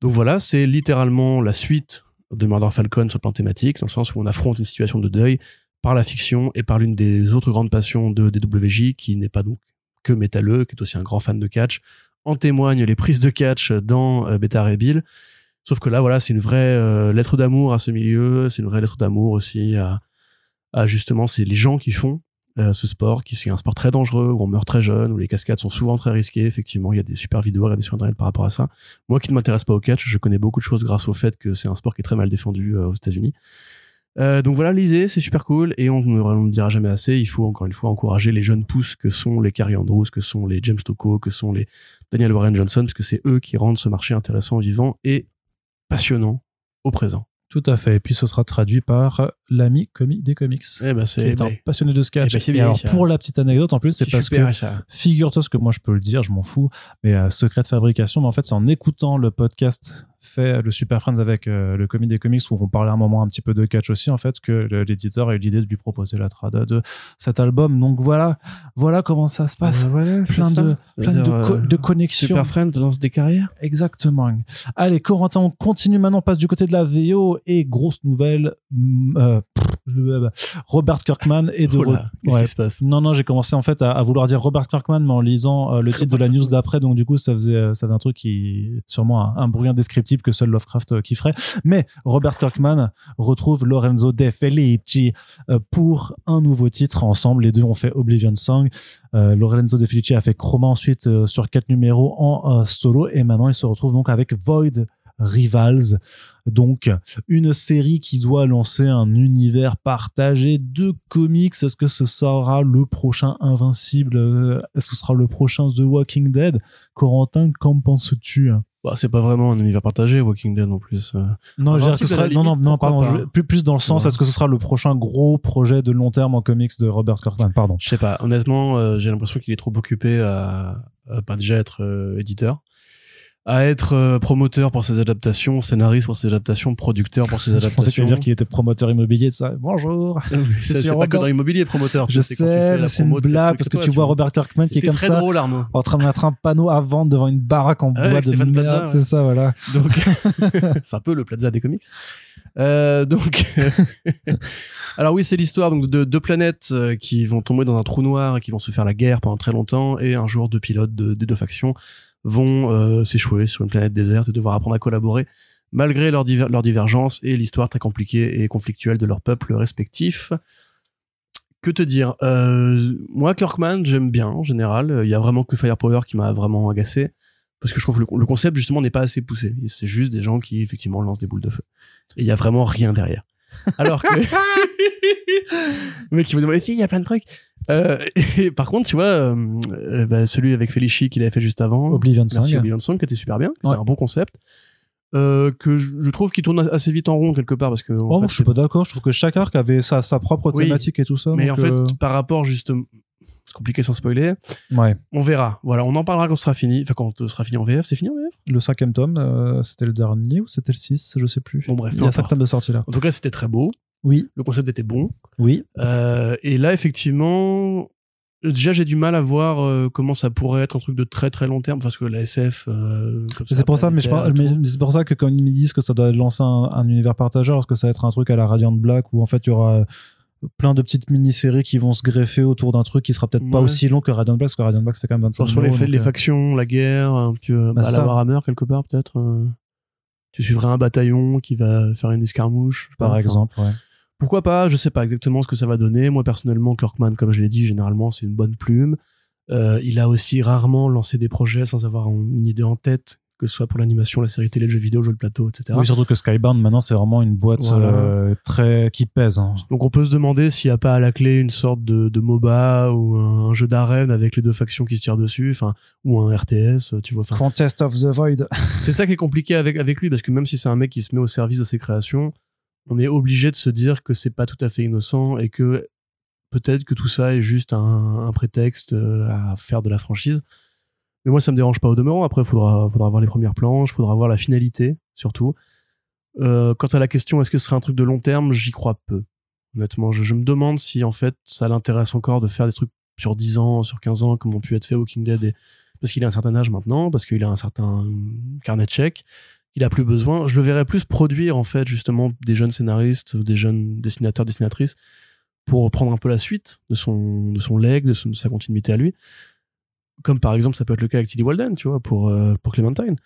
Donc voilà, c'est littéralement la suite de Murder Falcon sur le plan thématique, dans le sens où on affronte une situation de deuil par la fiction et par l'une des autres grandes passions de DWJ, qui n'est pas donc que métalleux, qui est aussi un grand fan de catch. En témoignent les prises de catch dans euh, Beta Ray Bill. Sauf que là, voilà, c'est une vraie euh, lettre d'amour à ce milieu, c'est une vraie lettre d'amour aussi à, justement, c'est les gens qui font euh, ce sport, qui est un sport très dangereux, où on meurt très jeune, où les cascades sont souvent très risquées. Effectivement, il y a des super vidéos à regarder sur Internet par rapport à ça. Moi qui ne m'intéresse pas au catch, je connais beaucoup de choses grâce au fait que c'est un sport qui est très mal défendu euh, aux États-Unis. Euh, donc voilà, lisez, c'est super cool, et on ne le dira jamais assez, il faut encore une fois encourager les jeunes pousses que sont les Carrie Andrews, que sont les James Tocco, que sont les Daniel Warren Johnson, parce que c'est eux qui rendent ce marché intéressant, vivant et passionnant au présent. Tout à fait. Et puis ce sera traduit par l'ami comi des comics. Eh ben c'est est un passionné de sketch. eh ben, et alors, pour la petite anecdote, en plus, c'est parce que super. Figure-toi ce que moi je peux le dire, je m'en fous, mais euh, secret de fabrication, mais en fait c'est en écoutant le podcast fait le Super Friends avec euh, le Comic des Comics où on parlait un moment un petit peu de catch aussi en fait que l'éditeur a eu l'idée de lui proposer la trad de cet album. Donc voilà, voilà comment ça se passe. Voilà, plein de plein de, co- euh, de connexions. Super Friends lance des carrières. Exactement. Allez, Corentin, on continue maintenant, on passe du côté de la VO et grosse nouvelle, mm, euh, pff, euh, Robert Kirkman et de Oh qu'est-ce Ouais. qui se passe non, non, j'ai commencé en fait à, à vouloir dire Robert Kirkman, mais en lisant euh, le titre de la news d'après, donc du coup, ça faisait, euh, ça faisait un truc qui, sûrement un, un bruit indescriptible que seul Lovecraft euh, kifferait. Mais Robert Kirkman retrouve Lorenzo De Felici euh, pour un nouveau titre ensemble. Les deux ont fait Oblivion Song. Euh, Lorenzo De Felici a fait Chroma ensuite euh, sur quatre numéros en euh, solo, et maintenant il se retrouve donc avec Void Rivals. Donc, une série qui doit lancer un univers partagé de comics. Est-ce que ce sera le prochain Invincible? Euh, Est-ce que ce sera le prochain The Walking Dead? Corentin, qu'en penses-tu? Bah, c'est pas vraiment un univers partagé, Walking Dead en plus. euh. Non, je veux dire Invincible, que sera... non, non, non, pardon. pas? je- Plus, plus dans le sens, Ouais. est-ce que ce sera le prochain gros projet de long terme en comics de Robert Kirkman? Pardon. Je sais pas. Honnêtement, euh, j'ai l'impression qu'il est trop occupé à, à pas déjà être euh, éditeur, à être euh, promoteur pour ses adaptations, scénariste pour ses adaptations, producteur pour ses Je pensais adaptations. dire qu'il était promoteur immobilier de ça. Bonjour. C'est pas que dans l'immobilier promoteur. Je sais, la mais c'est une blague parce que toi, tu vois. Robert Kirkman qui est comme très ça. drôle, Arnaud. en train de mettre un panneau à vendre devant une baraque en Ah ouais, bois de Stéphane merde, ouais. c'est ça, voilà. Donc, c'est un peu le Plaza des comics. Euh, donc, alors oui, c'est l'histoire donc de deux planètes euh, qui vont tomber dans un trou noir et qui vont se faire la guerre pendant très longtemps. Et un jour, deux pilotes de- des deux factions vont euh, s'échouer sur une planète déserte et devoir apprendre à collaborer malgré leurs diver- leurs divergences et l'histoire très compliquée et conflictuelle de leurs peuples respectifs. Que te dire? Euh, Moi, Kirkman, j'aime bien en général. Il y a vraiment que Firepower qui m'a vraiment agacé parce que je trouve que le, le concept justement n'est pas assez poussé. C'est juste des gens qui effectivement lancent des boules de feu. Et il y a vraiment rien derrière. Alors que le mec qui me demande si il y a plein de trucs. Euh, et par contre, tu vois, euh, euh, bah, celui avec Felici qu'il avait fait juste avant, Oblivion Merci Song. Oblivion Song, qui était super bien, qui Ouais. était un bon concept. Euh, que je, je trouve qu'il tourne assez vite en rond quelque part parce que Oh, fait, je suis pas d'accord. Je trouve que chaque arc avait sa, sa propre Oui. thématique et tout ça. mais donc, en fait par rapport justement c'est compliqué sans spoiler ouais. on verra voilà on en parlera quand ce sera fini enfin quand ce sera fini en VF c'est fini en VF Le cinquième tome, euh, c'était le dernier ou c'était le 6 Je sais plus. Bon, bref, Il y a cinq tomes de sortie là. en tout cas c'était très beau Oui, le concept était bon oui. Euh, et là, effectivement, déjà j'ai du mal à voir euh, comment ça pourrait être un truc de très très long terme parce que la SF. euh, comme C'est pour ça, mais, mais c'est pour ça que quand ils me disent que ça doit lancer un, un univers partagé, alors que ça va être un truc à la Radiant Black où en fait il y aura plein de petites mini-séries qui vont se greffer autour d'un truc qui sera peut-être pas aussi long que Radiant Black, parce que Radiant Black ça fait quand même 25 Genre sur les, donc, les euh, factions, la guerre, un petit Bah, à la ça. Warhammer quelque part peut-être. euh, tu suivrais un bataillon qui va faire une escarmouche. par exemple, ouais. Pourquoi pas Je sais pas exactement ce que ça va donner. Moi personnellement, Kirkman, comme je l'ai dit, généralement c'est une bonne plume. Euh, il a aussi rarement lancé des projets sans avoir un- une idée en tête, que ce soit pour l'animation, la série télé, le jeu vidéo, le jeu de plateau, etc. Oui, surtout que Skybound maintenant c'est vraiment une boîte Voilà. euh, très qui pèse. hein. Donc on peut se demander s'il n'y a pas à la clé une sorte de, de MOBA ou un jeu d'arène avec les deux factions qui se tirent dessus, enfin ou un RTS, tu vois. Enfin, Contest of the Void. c'est ça qui est compliqué avec avec lui parce que même si c'est un mec qui se met au service de ses créations, on est obligé de se dire que c'est pas tout à fait innocent et que peut-être que tout ça est juste un, prétexte euh, à faire de la franchise. Mais moi, ça me dérange pas au demeurant. Après, faudra faudra voir les premières planches, faudra voir la finalité surtout. Euh, quant à la question, est-ce que ce serait un truc de long terme? J'y crois peu. Honnêtement, je, me demande si en fait ça l'intéresse encore de faire des trucs sur 10 ans, sur 15 ans, comme ont pu être fait Walking Dead, parce qu'il a un certain âge maintenant, parce qu'il a un certain carnet de chèques, il a plus besoin. Je le verrais plus produire en fait justement des jeunes scénaristes, des jeunes dessinateurs, dessinatrices, pour prendre un peu la suite de son de son leg, de, son- de sa continuité à lui. Comme par exemple, ça peut être le cas avec Tilly Walden, tu vois, pour euh, pour Clementine.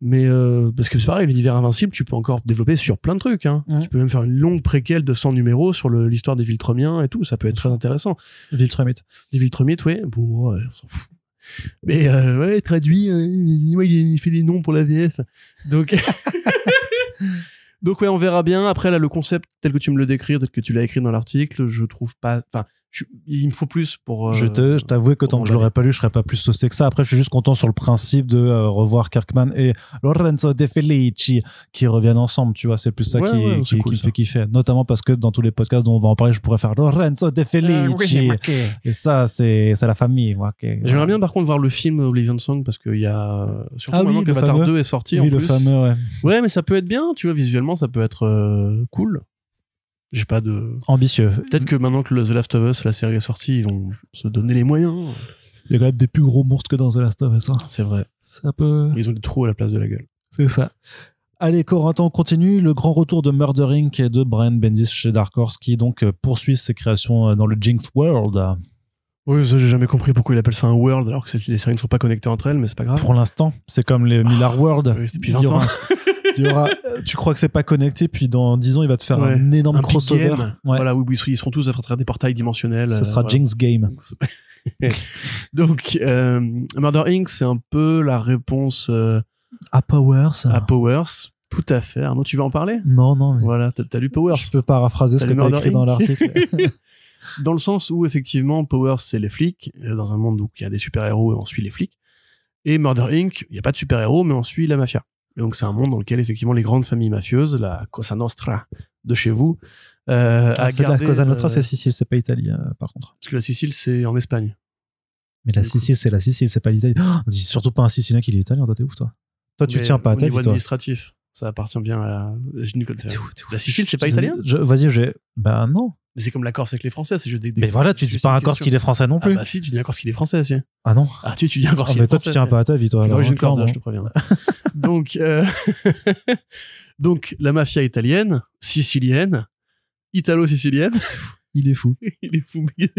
Mais euh, parce que c'est pareil, l'univers invincible, tu peux encore développer sur plein de trucs. Hein. Tu peux même faire une longue préquelle de 100 numéros sur l'histoire des Viltrumiens et tout. Ça peut être très intéressant. Viltrumite. Des Viltrumites, oui. Bon, ouais, on s'en fout. Mais euh, ouais, traduit, euh, il, fait les noms pour la VF. Donc, donc ouais, on verra bien. Après là, le concept tel que tu me le décris, tel que tu l'as écrit dans l'article, je trouve pas. Enfin, je- il me faut plus pour. euh, Je te, je t'avoue que tant que je l'aurais pas lu, je serais pas plus saucé que ça. Après, je suis juste content sur le principe de euh, revoir Kirkman et Lorenzo De Felici qui reviennent ensemble. Tu vois, c'est plus ça Ouais, qui, ouais, qui, c'est cool, qui ça. fait kiffer. Notamment parce que dans tous les podcasts dont on va en parler, je pourrais faire Lorenzo De Felici. et ça, c'est, c'est la famille. qui- J'aimerais bien par contre voir le film Oblivion Song parce qu'il y a surtout Ah oui, maintenant que Avatar fameux. 2 est sorti Oui, en le plus. fameux, ouais. Ouais, mais ça peut être bien, tu vois, visuellement ça peut être euh, cool. J'ai pas de Ambitieux. peut-être que maintenant que The Last of Us la série est sortie, ils vont se donner les moyens. Il y a quand même des plus gros monstres que dans The Last of Us. hein. C'est vrai. C'est un peu. Ils ont des trous à la place de la gueule. C'est ça. Allez, Corentin, on continue. Le grand retour de Murder Inc. et de Brian Bendis chez Dark Horse qui donc euh, poursuit ses créations euh, dans le Jinx World. Oui, ça j'ai jamais compris pourquoi il appelle ça un world alors que les séries ne sont pas connectées entre elles, mais c'est pas grave. Pour l'instant, c'est comme les Miller World. Oui, c'est depuis Il y 20 aura- ans. il y aura- tu crois que c'est pas connecté, puis dans 10 ans, il va te faire Ouais. un énorme Un crossover. game. Ouais. Voilà, oui, oui, ils seront tous à travers des portails dimensionnels. Ce euh, sera voilà. Jinx Game. Donc, euh, Murder Inc., c'est un peu la réponse euh, À Powers. à Powers. Tout à fait. Arnaud, tu veux en parler? Non, non. mais Voilà, t'as t'as lu Powers. Je peux paraphraser ce T'as que as Murder écrit dans Inc? l'article. Dans le sens où, effectivement, Powers, c'est les flics, euh, dans un monde où il y a des super-héros et on suit les flics. Et Murder Inc., il n'y a pas de super-héros, mais on suit la mafia. Et donc, c'est un monde dans lequel, effectivement, les grandes familles mafieuses, la Cosa Nostra de chez vous, euh, Ah, la Cosa Nostra, euh, c'est Sicile, c'est pas Italie, euh, par contre. Parce que la Sicile, c'est en Espagne. Mais la. Sicile, c'est la Sicile, c'est pas l'Italie. Oh, dis surtout pas un Sicilien qui est italien, toi, t'es ouf, toi. Toi, tu Mais tiens pas à Au ta niveau toi. administratif, ça appartient bien à la... ouf. La Sicile, c'est pas italien Vas-y, j'ai. Bah non. Mais c'est comme la Corse avec les Français, c'est juste des... des- Mais voilà, tu dis pas un Corse qu'il est français non Ah plus. bah si, tu dis un Corse qu'il est français, si. Ah non. Ah tu, tu dis un Corse Ah, qu'il mais est toi, français. tu tiens pas à ta vie, toi. L'origine corse, je te préviens. donc, euh, donc, la mafia italienne, sicilienne, italo-sicilienne, Il est fou. il est fou. mais-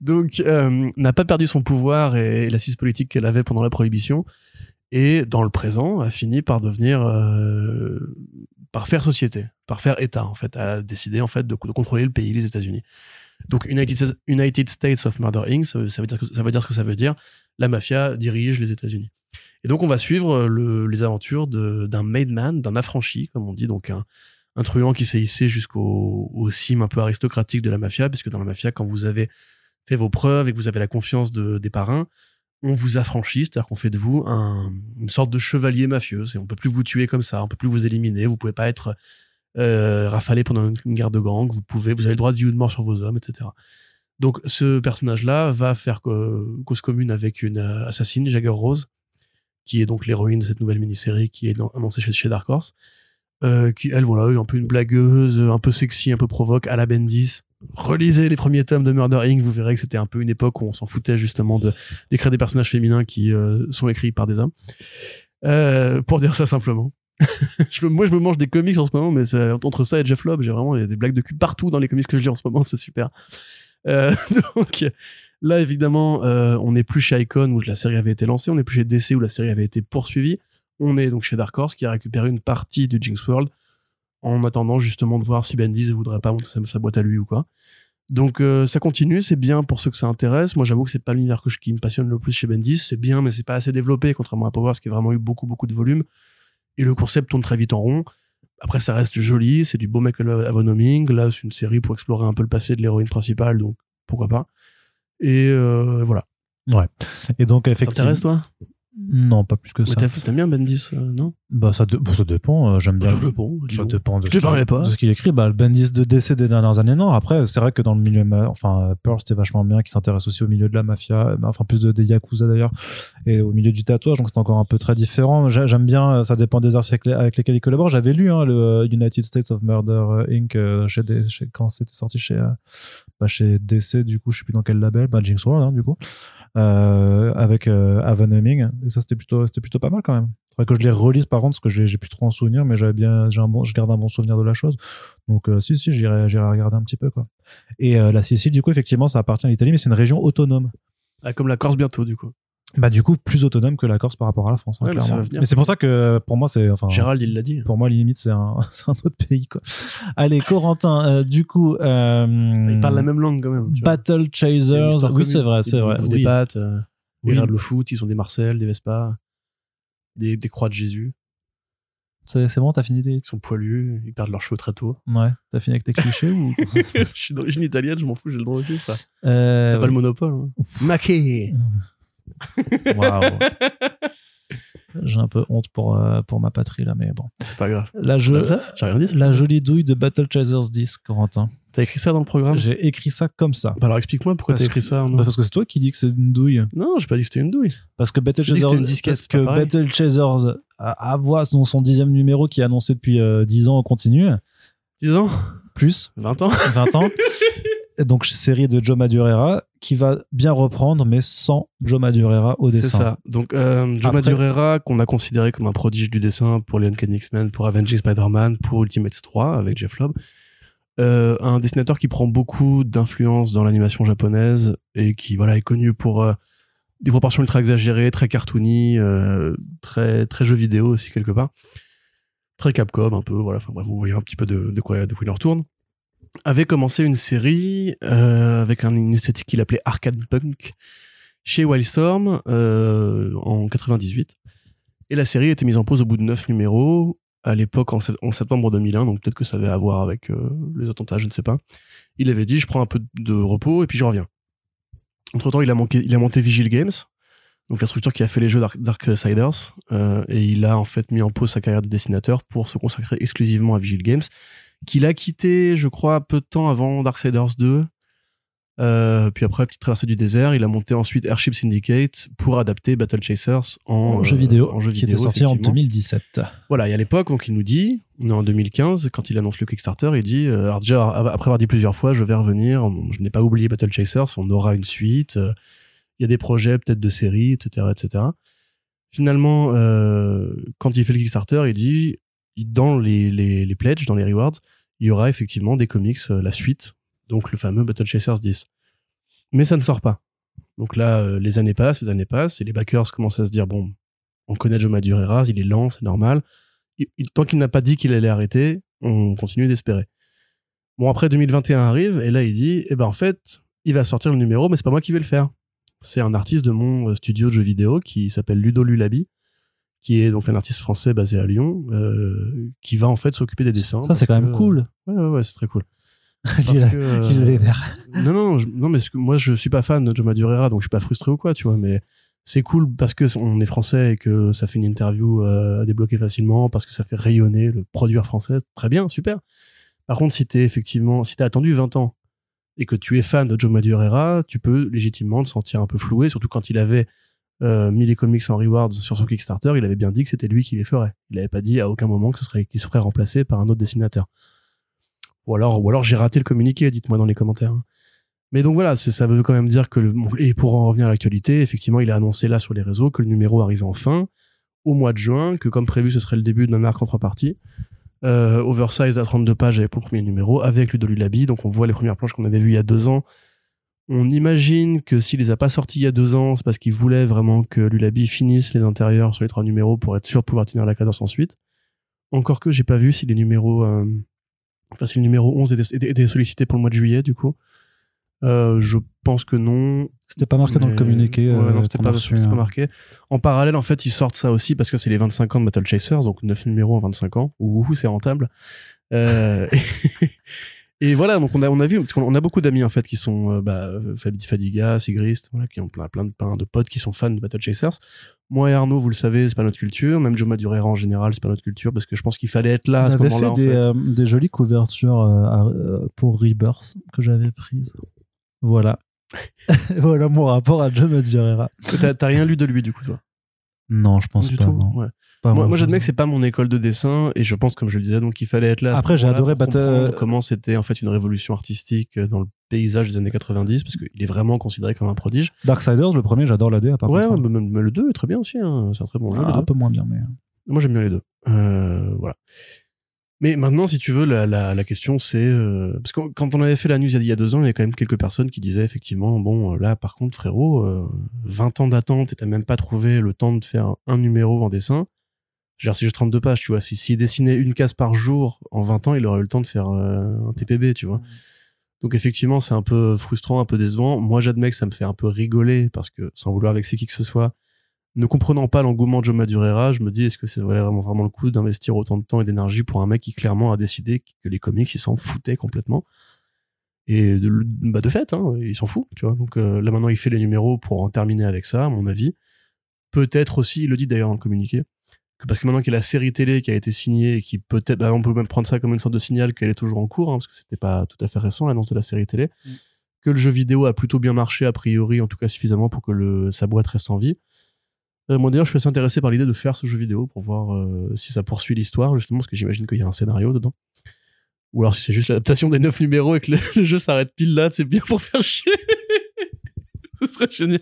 donc, euh, n'a pas perdu son pouvoir et l'assise politique qu'elle avait pendant la prohibition, et dans le présent a fini par devenir, euh, par faire société, par faire État en fait, a décidé en fait de, contrôler le pays, les États-Unis. Donc United, States of Murder Inc. Ça veut, dire que, ça veut dire ce que ça veut dire. La mafia dirige les États-Unis. Et donc on va suivre le- les aventures d'un made man, d'un affranchi, comme on dit, donc un, truand qui s'est hissé jusqu'au au cime un peu aristocratique de la mafia, puisque dans la mafia, quand vous avez fait vos preuves et que vous avez la confiance de, des parrains, on vous affranchit, c'est-à-dire qu'on fait de vous un- une sorte de chevalier mafieux. On peut plus vous tuer comme ça, on peut plus vous éliminer, vous pouvez pas être euh, rafalé pendant une, guerre de gang, vous pouvez, vous avez le droit de vie ou de mort sur vos hommes, etc. Donc ce personnage-là va faire cause commune avec une euh, assassine, Jagger Rose, qui est donc l'héroïne de cette nouvelle mini-série qui est annoncée chez Dark Horse, euh, qui elle voilà un peu une blagueuse, un peu sexy, un peu provoque, à la Bendis. Relisez les premiers tomes de Murder Inc. Vous verrez que c'était un peu une époque où on s'en foutait justement de d'écrire des personnages féminins qui euh, sont écrits par des hommes. Euh, pour dire ça simplement. je moi, je me mange des comics en ce moment, mais entre ça et Jeff Lobb, j'ai vraiment des blagues de cul partout dans les comics que je lis en ce moment, c'est super. Donc là, évidemment, on n'est plus chez Icon où la série avait été lancée, on n'est plus chez DC où la série avait été poursuivie. On est donc chez Dark Horse qui a récupéré une partie du Jinx World en attendant justement de voir si Bendis voudrait pas monter sa, boîte à lui ou quoi. Donc euh, ça continue, c'est bien pour ceux que ça intéresse. Moi, j'avoue que c'est pas l'univers que je- qui me passionne le plus chez Bendis. C'est bien, mais c'est pas assez développé, contrairement à Powers qui a vraiment eu beaucoup beaucoup de volume. Et le concept tourne très vite en rond. Après, ça reste joli, c'est du beau Michael Avonoming. Là, c'est une série pour explorer un peu le passé de l'héroïne principale, donc pourquoi pas. Et euh, voilà. Et donc, Ça effectivement. t'intéresse, toi? Non, pas plus que ça. t'as- T'aimes bien Bendis, euh, non? Bah, ça, bon, ça dépend. euh, J'aime bien. Ça dépend, Ça dépend de Je ce pas. de ce qu'il écrit. Bah, le Bendis de DC des dernières années, non. Après, c'est vrai que dans le milieu, enfin, Pearl, c'était vachement bien, qui s'intéresse aussi au milieu de la mafia, bah, enfin, plus de, des Yakuza d'ailleurs, et au milieu du tatouage, donc c'est encore un peu très différent. J'ai- J'aime bien, euh, ça dépend des arts avec, les- avec lesquels il collabore. J'avais lu, hein, le United States of Murder Inc. chez, des- chez- quand c'était sorti chez, bah, chez DC, du coup, je sais plus dans quel label, bah, Jinx World, hein, du coup. Euh, avec euh, et ça c'était plutôt plutôt pas mal quand même. Faudrait que je les relise par contre parce que j'ai plus trop en souvenir mais j'avais bien un bon je garde un bon souvenir de la chose. Donc euh, si si j'irai j'irai regarder un petit peu quoi. Et euh, la Sicile du coup effectivement ça appartient à l'Italie mais c'est une région autonome. Ah, comme la Corse bientôt, du coup. Bah du coup plus autonome que la Corse par rapport à la France hein, Ouais, mais ça clairement. va venir. mais c'est pour ça que pour moi c'est enfin Gérald, il l'a dit. pour moi limite c'est un c'est un autre pays quoi allez Corentin euh, du coup euh, Il parle la même langue, quand même. tu. Battle Chasers oui c'est vrai Ils c'est vrai oui. Des pâtes, euh, ils Oui. regardent le foot, ils ont des Marcel, des Vespa, des, des croix de Jésus. C'est bon, t'as fini des. Ils sont poilus, ils perdent leurs cheveux très tôt. Ouais, t'as fini avec tes clichés ou je suis d'origine italienne, je m'en fous, j'ai le droit aussi. Euh, T'as pas le monopole. Hein. Waouh. J'ai un peu honte pour, euh, pour ma patrie là, mais bon. C'est pas grave. La, J'ai rien dit. la jolie douille de Battle Chasers 10, Corentin. T'as écrit ça dans le programme? J'ai écrit ça comme ça. Bah alors explique-moi pourquoi t'as écrit ça. Bah, parce que c'est toi qui dis que c'est une douille. Non, j'ai pas dit que c'était une douille. Parce que Battle que Chasers, une disquette, que pareil. Battle Chasers a, a voix son, son dixième numéro qui est annoncé depuis euh, 10 ans en continu, 10 ans? Plus 20 ans 20 ans. Et Donc série de Joe Madureira qui va bien reprendre, mais sans Joe Madureira au C'est dessin. ça. Donc, euh, Joe Après- Madureira, qu'on a considéré comme un prodige du dessin pour les Uncanny X-Men, pour Avenging Spider-Man, pour Ultimates 3 avec Jeff Lobb. Euh, un dessinateur qui prend beaucoup d'influence dans l'animation japonaise et qui voilà est connu pour euh, des proportions ultra exagérées, très cartoony, euh, très très jeu vidéo aussi quelque part, très Capcom un peu voilà. Enfin bref, vous voyez un petit peu de, de quoi de quoi il retourne. Avait commencé une série euh, avec un, esthétique qu'il appelait arcade punk chez Wildstorm euh, en 98. Et la série été mise en pause au bout de 9 numéros, à l'époque en, sept- en septembre 2001, donc peut-être que ça avait à voir avec euh, les attentats, je ne sais pas. Il avait dit, je prends un peu de repos et puis je reviens. Entre-temps, il a, manqué, il a monté Vigil Games, donc la structure qui a fait les jeux Dark, Darksiders, euh, et il a en fait mis en pause sa carrière de dessinateur pour se consacrer exclusivement à Vigil Games, qu'il a quitté, je crois, peu de temps avant Darksiders 2. Euh, puis après, petite traversée du désert, il a monté ensuite Airship Syndicate pour adapter Battle Chasers en, En jeu euh, vidéo, en jeu qui vidéo, était sorti en effectivement. 2017. Voilà, et à l'époque, donc il nous dit, on est en 2015, quand il annonce le Kickstarter, il dit, euh, alors déjà, après avoir dit plusieurs fois, je vais revenir, je n'ai pas oublié Battle Chasers, on aura une suite, euh, il y a des projets peut-être de séries, etc., etc. Finalement, quand il fait le Kickstarter, il dit, dans les, les, les pledges, dans les rewards, il y aura effectivement des comics, euh, la suite, donc le fameux Battle Chasers 10. Mais ça ne sort pas. Donc là, euh, les années passent, les années passent, et les backers commencent à se dire, bon, on connaît Joe Madureira, il est lent, c'est normal tant qu'il n'a pas dit qu'il allait arrêter, on continue d'espérer. Bon, après 2021 arrive, et là, il dit, eh ben, en fait, il va sortir le numéro, mais c'est pas moi qui vais le faire. C'est un artiste de mon euh, studio de jeux vidéo qui s'appelle Ludo Lulabi, qui est donc un artiste français basé à Lyon, euh, qui va en fait s'occuper des dessins. Ça, c'est quand même cool. Ouais, ouais, ouais, c'est très cool. Parce que, euh, non, non, je- non, mais que moi, je suis pas fan de Joe Madureira, donc je suis pas frustré ou quoi, tu vois, mais c'est cool parce que on est français et que ça fait une interview euh, à débloquer facilement, parce que ça fait rayonner le produire français. Très bien, super. Par contre, si t'es effectivement, si t'as attendu 20 ans et que tu es fan de Joe Madureira, tu peux légitimement te sentir un peu floué, surtout quand il avait euh, mis les comics en rewards sur son Kickstarter, il avait bien dit que c'était lui qui les ferait. Il avait pas dit à aucun moment que ce serait, qu'il serait remplacé par un autre dessinateur. Ou alors, ou alors j'ai raté le communiqué, dites-moi dans les commentaires. hein. Mais donc voilà, ça veut quand même dire que, le, et pour en revenir à l'actualité, effectivement, il a annoncé là sur les réseaux que le numéro arrivait enfin, au mois de juin, que comme prévu, ce serait le début d'un arc en trois parties. Euh, oversize à 32 pages pour le premier numéro, avec Ludo Lulabi. Donc on voit les premières planches qu'on avait vues il y a deux ans. On imagine que s'il les a pas sorties il y a deux ans, c'est parce qu'il voulait vraiment que Lulabi finisse les intérieurs sur les trois numéros pour être sûr de pouvoir tenir la cadence ensuite. Encore que j'ai pas vu si les numéros, euh, enfin si le numéro 11 était, était- était sollicité pour le mois de juillet, du coup. Euh, je pense que non. C'était pas marqué dans le communiqué. Ouais, euh, non, c'était qu'on a pas, c'était pas hein. marqué. En parallèle, en fait, ils sortent ça aussi parce que c'est les 25 ans de Battle Chasers, donc 9 numéros en 25 ans. Ouh, c'est rentable. Euh, et voilà, donc on a, on a vu, parce qu'on a beaucoup d'amis, en fait, qui sont, euh, bah, Fabi Fadiga, Sigrist, voilà, qui ont plein, plein, de, plein de potes qui sont fans de Battle Chasers. Moi et Arnaud, vous le savez, c'est pas notre culture. Même Joe Madureira en général, c'est pas notre culture parce que je pense qu'il fallait être là On à ce avait moment-là, fait en des, fait. euh, des jolies couvertures euh, pour Rebirth que j'avais prises. Voilà. voilà mon rapport à Joe Madureira. T'as t'as rien lu de lui, du coup, toi? Non, je pense du pas. tout. non. Ouais. Pas moi, j'admets que c'est pas mon école de dessin et je pense comme je le disais donc qu'il fallait être là Après, j'ai adoré Battle- comprendre comment c'était en fait une révolution artistique dans le paysage des années 90 parce qu'il est vraiment considéré comme un prodige Darksiders, le premier, j'adore la 2 à part ouais, mais, mais le 2 est très bien aussi hein. c'est un très bon jeu Ah, un 2. peu moins bien, mais. moi j'aime bien les deux Euh, voilà mais maintenant si tu veux la, la, la question c'est euh, parce que quand on avait fait la news il y a- deux ans il y a quand même quelques personnes qui disaient effectivement bon euh, là par contre frérot euh, 20 ans d'attente et t'as même pas trouvé le temps de faire un numéro en dessin je veux dire, si j'ai 32 pages, tu vois, si, s'il dessinait une case par jour en 20 ans, il aurait eu le temps de faire euh, un TPB, tu vois. Donc effectivement, c'est un peu frustrant, un peu décevant. Moi, j'admets que ça me fait un peu rigoler parce que, sans vouloir vexer qui que ce soit, ne comprenant pas l'engouement de Joe Madureira, je me dis est-ce que c'est vraiment vraiment le coup d'investir autant de temps et d'énergie pour un mec qui clairement a décidé que les comics il s'en foutait complètement? Et de, bah de fait, hein, il s'en fout, tu vois? Donc euh, là maintenant il fait les numéros pour en terminer avec ça, à mon avis. Peut-être aussi, il le dit d'ailleurs dans le communiqué, que parce que maintenant qu'il y a la série télé qui a été signée et qui peut-être, bah, on peut même prendre ça comme une sorte de signal qu'elle est toujours en cours, hein, parce que c'était pas tout à fait récent l'annonce de la série télé, Mm. que le jeu vidéo a plutôt bien marché a priori, en tout cas suffisamment pour que le, sa boîte reste en vie. Euh, moi d'ailleurs, je suis assez intéressé par l'idée de faire ce jeu vidéo pour voir euh, si ça poursuit l'histoire, justement, parce que j'imagine qu'il y a un scénario dedans. Ou alors si c'est juste l'adaptation des neuf numéros et que le, jeu s'arrête pile là, c'est bien pour faire chier. Ce serait génial.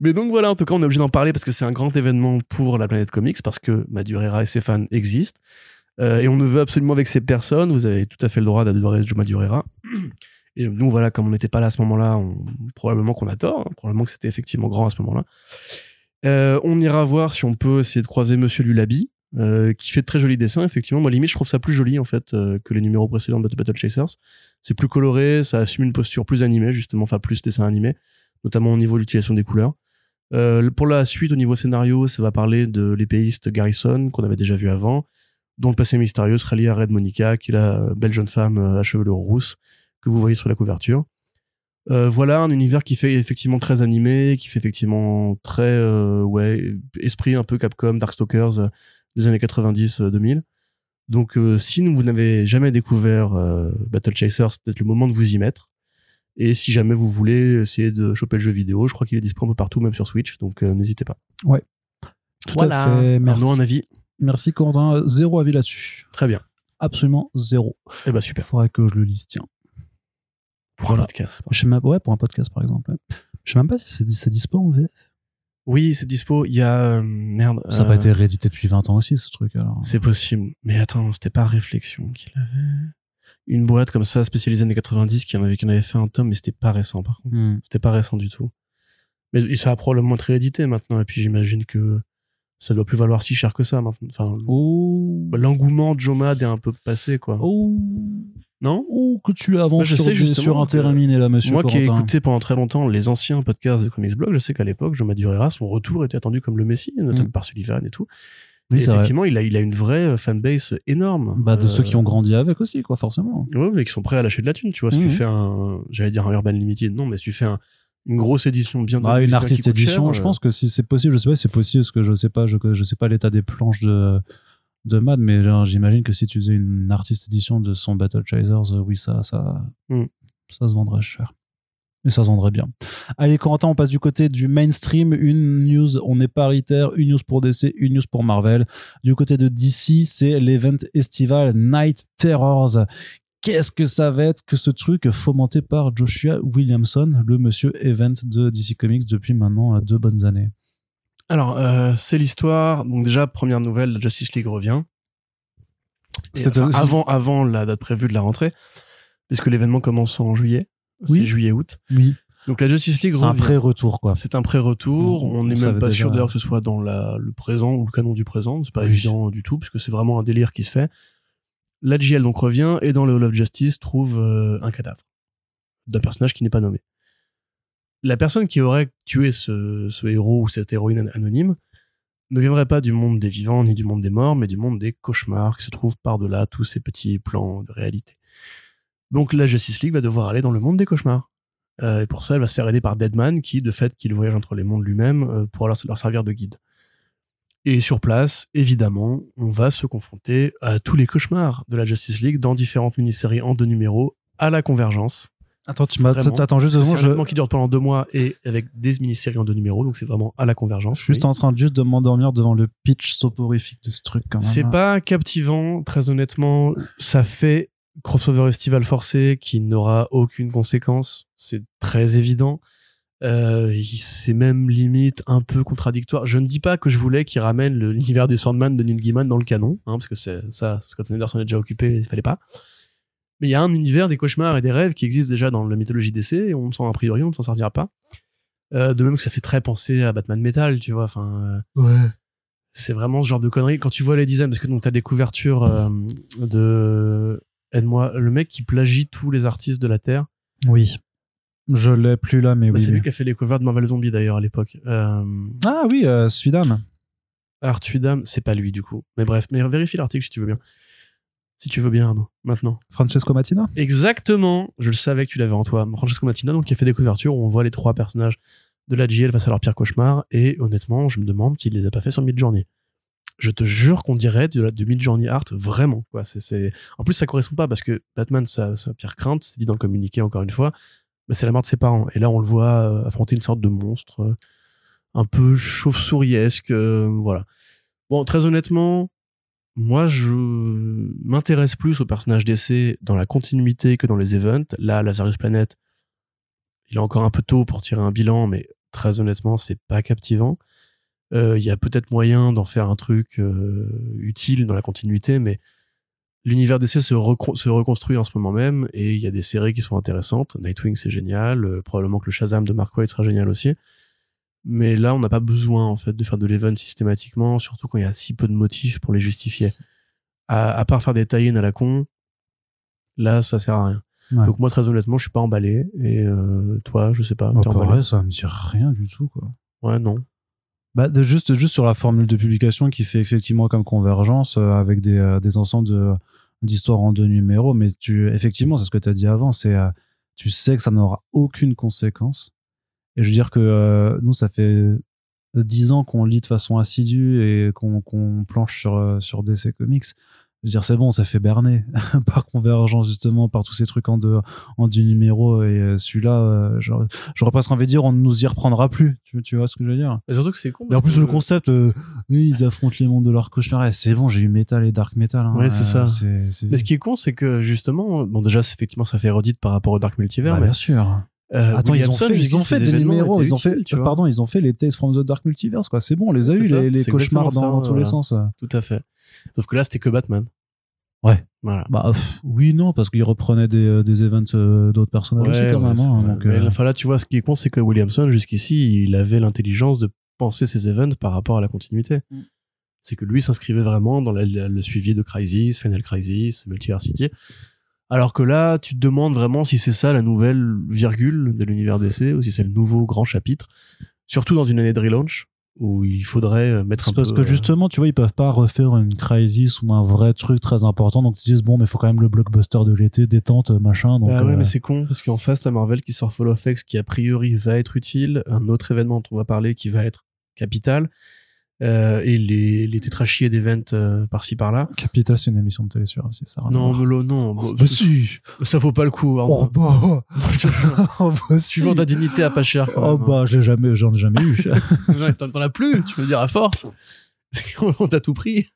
Mais donc voilà, en tout cas, on est obligé d'en parler parce que c'est un grand événement pour la planète comics, parce que Madureira et ses fans existent. Euh, et on ne veut absolument avec ces personnes. Vous avez tout à fait le droit d'adorer Joe Madureira. Et nous, voilà, comme on n'était pas là à ce moment-là, probablement qu'on a tort. hein, probablement que c'était effectivement grand à ce moment-là. Euh, on ira voir si on peut essayer de croiser Monsieur Lulabi, euh, qui fait de très jolis dessins, effectivement. Moi, limite, je trouve ça plus joli, en fait, euh, que les numéros précédents de Battle Chasers. C'est plus coloré, ça assume une posture plus animée, justement, enfin, plus dessin animé, notamment au niveau de l'utilisation des couleurs. Pour la suite, au niveau scénario, ça va parler de l'épéiste Garrison, qu'on avait déjà vu avant, dont le passé mystérieux sera lié à Red Monica, qui est la belle jeune femme à chevelure rousse que vous voyez sur la couverture. Euh, voilà un univers qui fait effectivement très animé, qui fait effectivement très euh, ouais esprit un peu Capcom, Darkstalkers euh, des années 90-2000. Donc euh, si vous n'avez jamais découvert euh, Battle Chasers, c'est peut-être le moment de vous y mettre. Et si jamais vous voulez essayer de choper le jeu vidéo, je crois qu'il est disponible un peu partout, même sur Switch, donc euh, n'hésitez pas. Tout à fait. Merci. Arnaud, un avis Merci Quentin. Zéro avis là-dessus. Très bien. Absolument zéro. Eh ben Il super. faudrait que je le lise, tiens. Pour un podcast. Je sais même, ouais, pour un podcast par exemple. ouais. Je sais même pas si c'est dispo en VF. Oui, c'est dispo. Il y a euh, merde. Ça n'a pas euh, été réédité depuis 20 ans aussi, ce truc alors. C'est possible. Mais attends, c'était pas Réflexion qu'il avait. Une boîte comme ça, spécialisée années 90, qui en avait, qui en avait fait un tome, mais c'était pas récent, par contre. Hmm. C'était pas récent du tout. Mais ça a probablement été réédité maintenant, et puis j'imagine que ça doit plus valoir si cher que ça maintenant. Enfin, Oh. l'engouement de Jomad est un peu passé, quoi. Oh. Non? Oh, que tu avances je sur, sais un terrain miné là, monsieur Moi qui ai écouté pendant très longtemps les anciens podcasts de Comics Blog, je sais qu'à l'époque, Jomad Durera, son retour était attendu comme le Messie, notamment Mm. par Sullivan et tout. Oui, et c'est vrai. effectivement, il a, il a une vraie euh, fanbase énorme. Bah, de Euh, ceux qui ont grandi avec aussi, quoi, forcément. Ouais, mais qui sont prêts à lâcher de la thune, tu vois. Si Mhm. tu fais un, j'allais dire un Urban Limited, non, mais si tu fais un, une grosse édition bien Bah, donnée, une artiste édition, cher, je euh, pense que si c'est possible, je sais pas si c'est possible, parce que je sais pas, je, je sais pas l'état des planches de, de Mad, mais genre, j'imagine que si tu faisais une artiste édition de son Battle Chasers, euh, oui, ça, ça, Mm. ça se vendrait cher. Et ça se vendrait bien. Allez, Corentin, on passe du côté du mainstream. Une news, on est paritaire. Une news pour DC, une news pour Marvel. Du côté de DC, c'est l'event estival Night Terrors. Qu'est-ce que ça va être que ce truc fomenté par Joshua Williamson, le monsieur event de DC Comics depuis maintenant euh, deux bonnes années? Alors, euh, c'est l'histoire. Donc déjà, première nouvelle, la Justice League revient. Et, enfin, avant, avant la date prévue de la rentrée, puisque l'événement commence en juillet. Oui. C'est juillet-août. Oui. Donc la Justice League C'est un pré-retour, quoi. C'est un pré-retour. On- On n'est même pas déjà. sûr d'ailleurs que ce soit dans la, le présent ou le canon du présent. C'est pas Oui. évident du tout, puisque c'est vraiment un délire qui se fait. La JL donc revient et dans le Hall of Justice trouve euh, un cadavre d'un personnage qui n'est pas nommé. La personne qui aurait tué ce, héros ou cette héroïne an- anonyme ne viendrait pas du monde des vivants ni du monde des morts, mais du monde des cauchemars qui se trouvent par-delà tous ces petits plans de réalité. Donc la Justice League va devoir aller dans le monde des cauchemars. Euh, et pour ça, elle va se faire aider par Deadman, qui, de fait, qu'il voyage entre les mondes lui-même, euh, pour leur servir de guide. Et sur place, évidemment, on va se confronter à tous les cauchemars de la Justice League dans différentes mini-séries en deux numéros, à la convergence. Attends, tu m'as, Vraiment. attends juste deux C'est secondes, un je, événement qui dure pendant deux mois et avec des mini-séries en deux numéros, donc c'est vraiment à la convergence. je suis juste oui. en train de, juste de m'endormir devant le pitch soporifique de ce truc, quand même. C'est pas captivant, très honnêtement. Ça fait crossover estival forcé qui n'aura aucune conséquence. C'est très évident. Euh, c'est même limite un peu contradictoire. Je ne dis pas que je voulais qu'il ramène l'univers du Sandman de Neil Gaiman dans le canon, hein, parce que c'est ça, Scott Snyder s'en est déjà occupé, il fallait pas. Mais il y a un univers des cauchemars et des rêves qui existe déjà dans la mythologie DC et on ne s'en a priori on ne s'en servira pas. Euh, de même que ça fait très penser à Batman Metal, tu vois. Enfin, euh, c'est vraiment ce genre de conneries. Quand tu vois les designs, parce que donc t'as des couvertures euh, de aide-moi, le mec qui plagie tous les artistes de la terre. Oui. Je l'ai plus là, mais Bah, oui. c'est oui. lui qui a fait les covers de Marvel Zombie d'ailleurs à l'époque. Ah oui, euh, Sudam. Artuidam, c'est pas lui du coup. Mais bref, mais vérifie l'article si tu veux bien. Si tu veux bien, Arnaud, maintenant. Francesco Mattina. Exactement, je le savais que tu l'avais en toi. Francesco Mattina, donc, qui a fait des couvertures où on voit les trois personnages de la GL face à leur pire cauchemar. Et honnêtement, je me demande s'il les a pas fait sur Midjourney. Je te jure qu'on dirait de, la, de Midjourney Art vraiment. Quoi. En plus, ça correspond pas parce que Batman, sa, sa pire crainte, c'est dit dans le communiqué encore une fois, mais c'est la mort de ses parents. Et là, on le voit euh, affronter une sorte de monstre euh, un peu chauve-souriesque. euh, voilà. Bon, très honnêtement, moi, je m'intéresse plus au personnage d'essai dans la continuité que dans les events. Là, Lazarus Planet, il est encore un peu tôt pour tirer un bilan, mais très honnêtement, c'est pas captivant. Euh, Il y a peut-être moyen d'en faire un truc euh, utile dans la continuité, mais l'univers d'essai se, recon- se reconstruit en ce moment même et il y a des séries qui sont intéressantes. Nightwing, c'est génial. euh, probablement que le Shazam de Mark Waid sera génial aussi. Mais là, on n'a pas besoin en fait de faire de l'event systématiquement, surtout quand il y a si peu de motifs pour les justifier. À, à part faire des tie à la con, là, ça sert à rien. Ouais. Donc moi, très honnêtement, je suis pas emballé. Et euh, toi, je sais pas. Bah, t'es emballé? pareil, ça me dit rien du tout, quoi. Ouais, non. Bah, de juste, juste sur la formule de publication qui fait effectivement comme convergence euh, avec des, euh, des ensembles de, d'histoires en deux numéros. Mais tu, effectivement, c'est ce que tu as dit avant, c'est, tu sais que ça n'aura aucune conséquence. Et je veux dire que euh, nous, ça fait dix ans qu'on lit de façon assidue et qu'on, planche sur, euh, sur DC Comics. Je veux dire, c'est bon, ça fait berner par convergence, justement, par tous ces trucs en deux, en deux numéros. Et euh, celui-là, euh, j'aurais, presque envie de dire, on ne nous y reprendra plus. Tu, tu vois ce que je veux dire? Mais surtout que c'est con. Mais en plus, que- le concept, euh, oui, ils affrontent les mondes de leur cauchemar. C'est bon, j'ai eu Metal et Dark Metal. hein. Ouais, c'est ça. Euh. Mais ce qui est con, c'est que justement, bon déjà, effectivement, ça fait redite par rapport au Dark Multiverse. Bah, mais, bien sûr. Euh, Attends, ils ont Williamson, fait, ils ont fait des numéros, ils ont fait, utiles, tu vois. pardon, ils ont fait les Tales from the Dark Multiverse, quoi. C'est bon, on les a eu, ça, les, cauchemars dans, ça, tous les sens. Tout à fait. Sauf que là, c'était que Batman. Ouais. Voilà. Bah, pff, oui, non, parce qu'ils reprenaient des, euh, des events euh, d'autres personnages aussi, quand ouais, même. hein, donc, Mais euh, enfin, là, tu vois, ce qui est con, c'est que Williamson, jusqu'ici, il avait l'intelligence de penser ses events par rapport à la continuité. Mm. C'est que lui s'inscrivait vraiment dans la- la- le suivi de Crisis, Final Crisis, Multiversity. Alors que là, tu te demandes vraiment si c'est ça la nouvelle virgule de l'univers d'essai ou si c'est le nouveau grand chapitre. Surtout dans une année de relaunch où il faudrait euh, mettre un parce peu, que euh, justement, tu vois, ils peuvent pas refaire une crisis ou un vrai truc très important. Donc, ils se disent, bon, mais il faut quand même le blockbuster de l'été, détente, machin. Donc, Bah ouais, euh, mais c'est con parce qu'en face, t'as Marvel qui sort Fall of X qui a priori va être utile, un autre événement dont on va parler qui va être capital, euh, et les, les tétrachiers d'events euh, par-ci par-là. Capital, c'est une émission de télé sur c'est ça. Non, là, non, bon, bah si. ça vaut pas le coup. Arnaud. Oh bah. oh bah si. tu vends ta dignité à pas cher. Oh même, bah j'ai jamais, j'en ai jamais eu. hein. T'en as plus, tu veux dire à force. On t'a tout pris.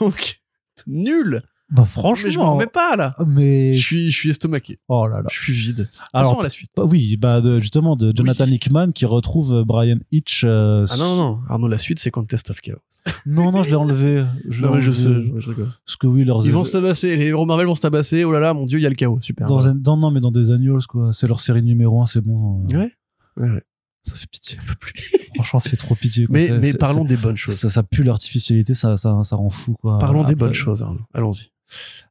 Donc, nul. Bah Mais franchement. je m'en remets pas là. Mais Je suis, je suis estomaqué. oh là là. Je suis vide. Alors, Passons à la suite. Bah oui, bah de- justement de Jonathan Oui. Hickman qui retrouve euh, Brian Hitch. euh, Ah non, non, non. Arnaud, la suite, c'est Contest of Chaos. non, non, je l'ai enlevé. Je Non, mais je sais, je, rigole. Parce que oui, leurs Ils vont se tabasser, les héros Marvel vont se tabasser, oh là là, mon dieu, il y a le chaos, super. dans un, non, non, mais dans des annuals quoi. C'est leur série numéro 1 c'est bon. euh, Ouais. Ouais, ouais. Ça fait pitié. Franchement, ça fait trop pitié. quoi. Mais, mais parlons des bonnes choses. Ça, ça pue l'artificialité, ça, ça, ça rend fou quoi. Parlons des bonnes choses, Arnaud. Allons-y.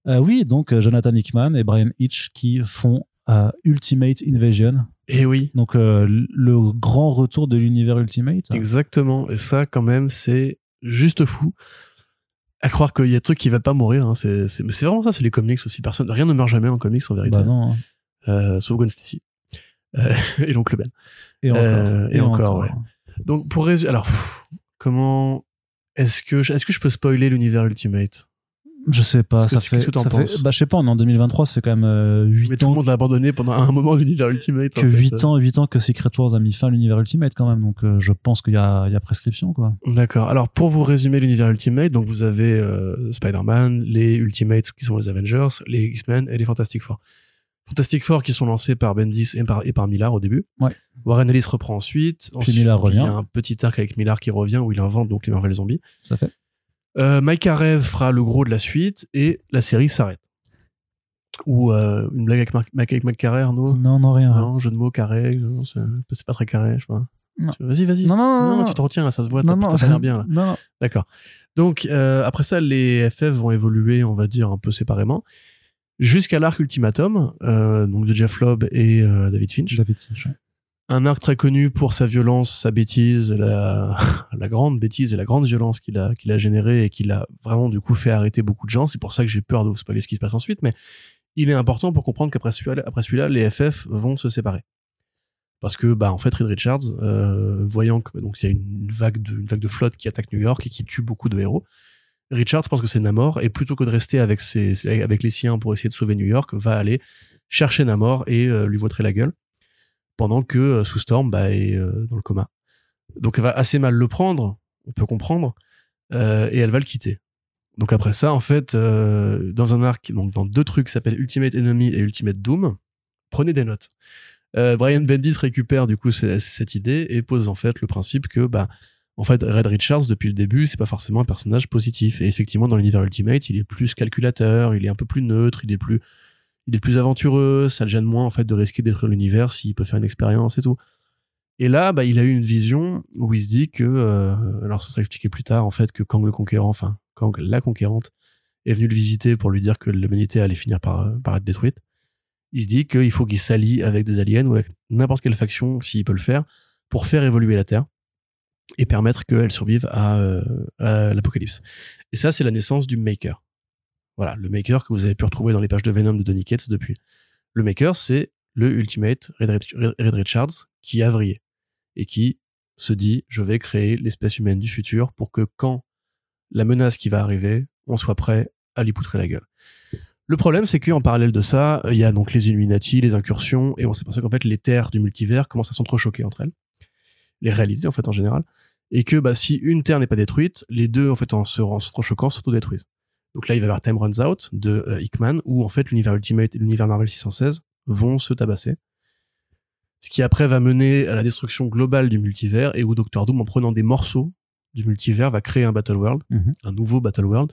Euh, oui, donc euh, Jonathan Hickman et Brian Hitch qui font euh, Ultimate Invasion. Et oui, Donc euh, le grand retour de l'univers Ultimate. exactement. Et ça, quand même, c'est juste fou. À croire qu'il y a des trucs qui veulent pas mourir. Hein. C'est, c'est, mais c'est vraiment ça, c'est les comics aussi. Personne, rien ne meurt jamais en comics, en vérité. Bah non. hein. Sauf Gwen Stacy. Et l'oncle Ben. Et encore. Euh, et encore, ouais. Donc, pour résumer, alors, pff, comment, est-ce que, je- est-ce que je peux spoiler l'univers Ultimate? Je sais pas, ça tu- fait, ça fait, bah je sais pas, on est en 2023, ça fait quand même euh, 8 Mais tout le ans monde l'a abandonné pendant un moment l'univers Ultimate. que en fait. 8 ans, 8 ans que Secret Wars a mis fin à l'univers Ultimate quand même, donc euh, je pense qu'il y a, il y a prescription quoi. D'accord. Alors pour vous résumer l'univers Ultimate, donc vous avez euh, Spider-Man, les Ultimates qui sont les Avengers, les X-Men et les Fantastic Four. Fantastic Four qui sont lancés par Bendis et par, et par Millar au début. Ouais. Warren Ellis reprend ensuite. Ensuite, Millar Il y revient. a un petit arc avec Millar qui revient où il invente donc les Marvel Zombies. Tout à fait. Euh, Mike Arev fera le gros de la suite et la série s'arrête. Ou euh, une blague avec, Mike Carré, Arnaud Non, non, rien. Non, jeu de mots carré, c'est pas très carré, je. Tu- Vas-y, vas-y. Non, non, non, non. tu te retiens là, ça se voit, non, t'as l'air bien là. Non, non. D'accord. Donc euh, après ça, les FF vont évoluer, on va dire un peu séparément. jusqu'à l'arc Ultimatum, donc de Jeff Lobb et David Finch. David Finch, ouais. Un arc très connu pour sa violence, sa bêtise, la, la grande bêtise et la grande violence qu'il a, qu'il a généré et qu'il a vraiment du coup fait arrêter beaucoup de gens. C'est pour ça que j'ai peur de vous spoiler ce qui se passe ensuite, mais il est important pour comprendre qu'après celui-là, après celui-là, les FF vont se séparer. Parce que, bah, en fait, Reed Richards, euh, voyant que, donc, il y a une vague de, une vague de flotte qui attaque New York et qui tue beaucoup de héros, Richards pense que c'est Namor et plutôt que de rester avec ses, avec les siens pour essayer de sauver New York, va aller chercher Namor et euh, lui vautrer la gueule pendant que euh, Sue Storm bah, est euh, dans le coma. Donc elle va assez mal le prendre, on peut comprendre, euh, et elle va le quitter. Donc après ça, en fait, euh, dans un arc, donc dans deux trucs qui s'appellent Ultimate Enemy et Ultimate Doom, prenez des notes. Euh, Brian Bendis récupère du coup cette idée et pose en fait le principe que bah en fait Red Richards depuis le début c'est pas forcément un personnage positif et effectivement dans l'univers Ultimate il est plus calculateur, il est un peu plus neutre, il est plus il est plus aventureux, ça le gêne moins en fait de risquer détruire l'univers s'il peut faire une expérience et tout. Et là, bah, il a eu une vision où il se dit que, euh, alors ça sera expliqué plus tard en fait que Kang le conquérant, enfin Kang la conquérante, est venu le visiter pour lui dire que l'humanité allait finir par, euh, par être détruite. Il se dit qu'il faut qu'il s'allie avec des aliens ou avec n'importe quelle faction, s'il peut le faire, pour faire évoluer la Terre et permettre qu'elle survive à, euh, à l'apocalypse. Et ça, c'est la naissance du Maker. Voilà, le Maker que vous avez pu retrouver dans les pages de Venom de Donny Cates depuis. Le Maker, c'est le Ultimate Red, Richards qui a vrillé et qui se dit je vais créer l'espèce humaine du futur pour que quand la menace qui va arriver, on soit prêt à lui poutrer la gueule. Le problème, c'est qu'en parallèle de ça, il y a donc les Illuminati, les incursions, et on s'aperçoit qu'en fait, les terres du multivers commencent à s'entrechoquer entre elles. Les réalités, en fait, en général. Et que, bah, si une terre n'est pas détruite, les deux, en fait, en se en s'entrechoquant, s'auto-détruisent. Donc là, il va y avoir Time Runs Out de euh, Hickman, où, en fait, l'univers Ultimate et l'univers Marvel 616 vont se tabasser. Ce qui après va mener à la destruction globale du multivers et où Doctor Doom, en prenant des morceaux du multivers, va créer un Battle World, Mhm. un nouveau Battle World,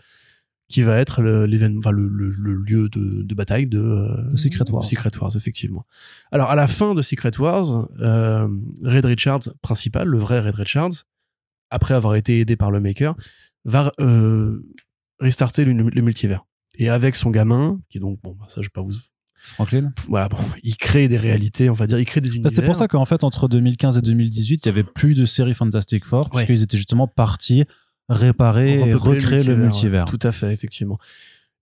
qui va être le, enfin, le, le- le lieu de, de bataille de, euh, De Secret Wars. Secret Wars, effectivement. Alors, à la fin de Secret Wars, euh, Red Richards, principal, le vrai Red Richards, après avoir été aidé par le Maker, va euh, restarter le, le multivers. Et avec son gamin, qui est donc, bon, bah, ça, je vais pas vous... Franklin. Voilà, bon, il crée des réalités, on va dire, il crée des univers. C'est pour ça qu'en fait, entre 2015 et 2018, il y avait plus de séries Fantastic Four, parce Ouais. qu'ils étaient justement partis réparer et recréer le multivers. Tout à fait, effectivement.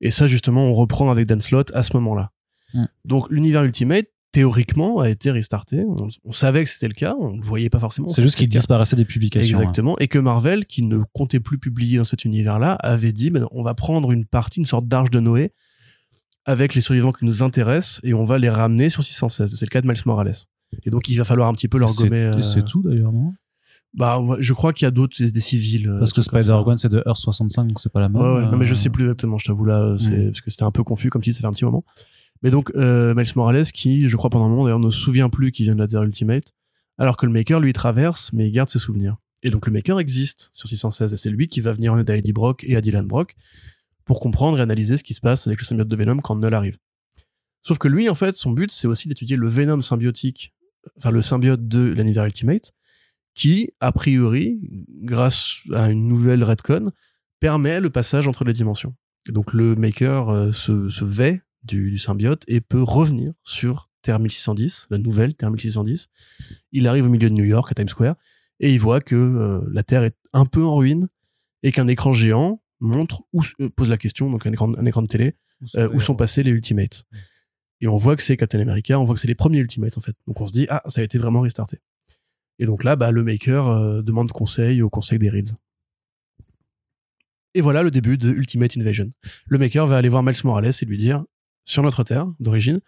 Et ça, justement, on reprend avec Dan Slott à ce moment-là. Mm. Donc, l'univers Ultimate, théoriquement, a été restarté. On, on savait que c'était le cas, on le voyait pas forcément. C'est juste qu'il disparaissait des publications. hein. Exactement. Et que Marvel, qui ne comptait plus publier dans cet univers-là, avait dit, ben, on va prendre une partie, une sorte d'arche de Noé, avec les survivants qui nous intéressent, et on va les ramener sur 616. C'est le cas de Miles Morales. Et donc, il va falloir un petit peu leur gommer. euh, C'est tout d'ailleurs, non? Bah, je crois qu'il y a d'autres, des, civils. euh, Parce que. Spider-Gwen, c'est de Earth 65, donc c'est pas la même. Ouais, ouais. Non, mais je Euh, sais plus exactement, je t'avoue là, c'est Mm. parce que c'était un peu confus comme si ça fait un petit moment. Mais donc euh, Miles Morales qui, je crois pendant un moment d'ailleurs, ne se souvient plus qu'il vient de la Terre Ultimate, alors que le Maker lui traverse, mais il garde ses souvenirs. Et donc le Maker existe sur 616 et c'est lui qui va venir en aide à Eddie Brock et à Dylan Brock pour comprendre et analyser ce qui se passe avec le symbiote de Venom quand Null arrive. Sauf que lui, en fait, son but, c'est aussi d'étudier le Venom symbiotique, enfin le symbiote de l'univers Ultimate, qui, a priori, grâce à une nouvelle retcon, permet le passage entre les dimensions. Et donc le Maker euh, se, se du, du symbiote et peut revenir sur Terre 1610, la nouvelle Terre 1610. Il arrive au milieu de New York, à Times Square, et il voit que euh, la Terre est un peu en ruine et qu'un écran géant montre ou pose la question, donc un écran, un écran de télé, euh, où sont passés les Ultimates. Et on voit que c'est Captain America, on voit que c'est les premiers Ultimates en fait. Donc on se dit ah ça a été vraiment restarté. Et donc là bah le Maker euh, demande conseil au conseil des Reeds. Et voilà le début de Ultimate Invasion. Le Maker va aller voir Miles Morales et lui dire sur notre terre d'origine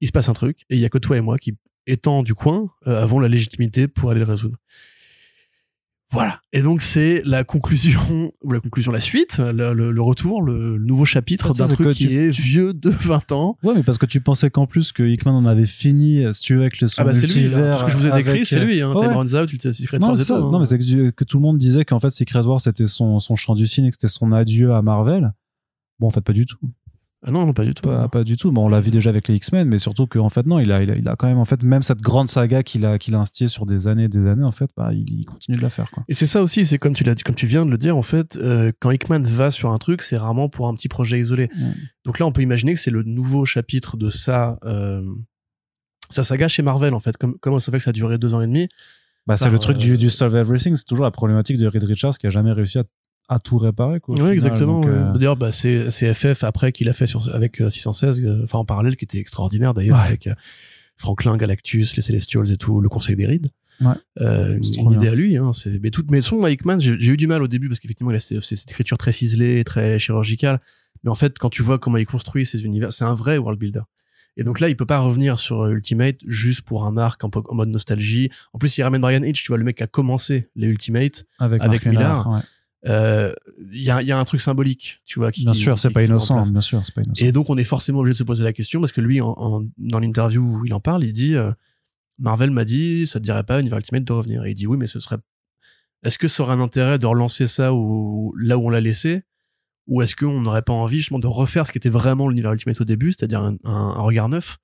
il se passe un truc et il y a que toi et moi qui étant du coin euh, avons la légitimité pour aller le résoudre. Voilà. Et donc c'est la conclusion ou la conclusion, la suite, le, le- le retour, le, le nouveau chapitre d'un truc qui tu- est vieux de 20 ans. Ouais, mais parce que tu pensais qu'en plus que Hickman en avait fini, si tu veux, avec le son Ah bah c'est lui, multivers. ce que je vous ai décrit, avec, c'est lui. Hein. Ouais. Time Runs Out, Secret Non, Wars ça. hein. non, mais c'est que, que tout le monde disait qu'en fait Secret Wars c'était son, son chant du cygne et que c'était son adieu à Marvel. Bon, en fait, pas du tout. Ah non, non, pas du tout. Pas, pas du tout. Bon, on l'a vu déjà avec les X-Men, mais surtout qu'en fait, non, il a, il, a, il a quand même, en fait, même cette grande saga qu'il a, qu'il a instillée sur des années et des années, en fait, bah, il, il continue de la faire, quoi. Et c'est ça aussi, c'est comme tu l'as dit, comme tu viens de le dire, en fait, euh, quand Hickman va sur un truc, c'est rarement pour un petit projet isolé. Donc là, on peut imaginer que c'est le nouveau chapitre de sa, euh, sa saga chez Marvel, en fait. Comme, comment ça fait que ça a duré deux ans et demi Bah, c'est le truc euh, du, du Solve Everything, c'est toujours la problématique de Reed Richards qui a jamais réussi à, à tout réparer, quoi. Oui, exactement. Ouais. euh, D'ailleurs, bah, c'est FF après qu'il a fait sur, avec euh, 616, euh, enfin en parallèle, qui était extraordinaire d'ailleurs, Ouais. avec euh, Franklin, Galactus, les Celestials et tout, le Conseil des Rides. Ouais. Euh, une, C'est une trop idée bien. à lui. Hein, c'est- mais toutes mes sons, Mike Mann, j'ai eu du mal au début parce qu'effectivement, il a cette, cette écriture très ciselée, très chirurgicale. Mais en fait, quand tu vois comment il construit ses univers, c'est un vrai world builder. Et donc là, il peut pas revenir sur euh, Ultimate juste pour un arc en mode nostalgie. En plus, il ramène Brian Hitch, tu vois, le mec qui a commencé les Ultimate. avec, avec Mark Millar. ouais. Euh, Il y, a, il y a un truc symbolique, tu vois. Qui, Bien sûr, c'est pas innocent, bien sûr, c'est pas innocent. Et donc, on est forcément obligé de se poser la question parce que lui, en, en- dans l'interview où il en parle, il dit euh, Marvel m'a dit, ça te dirait pas Univers Ultimate de revenir. Et il dit oui, mais ce serait. Est-ce que ça aurait un intérêt de relancer ça où, là où on l'a laissé? Ou est-ce qu'on n'aurait pas envie justement de refaire ce qui était vraiment l'Univers Ultimate au début, c'est-à-dire un, un- un regard neuf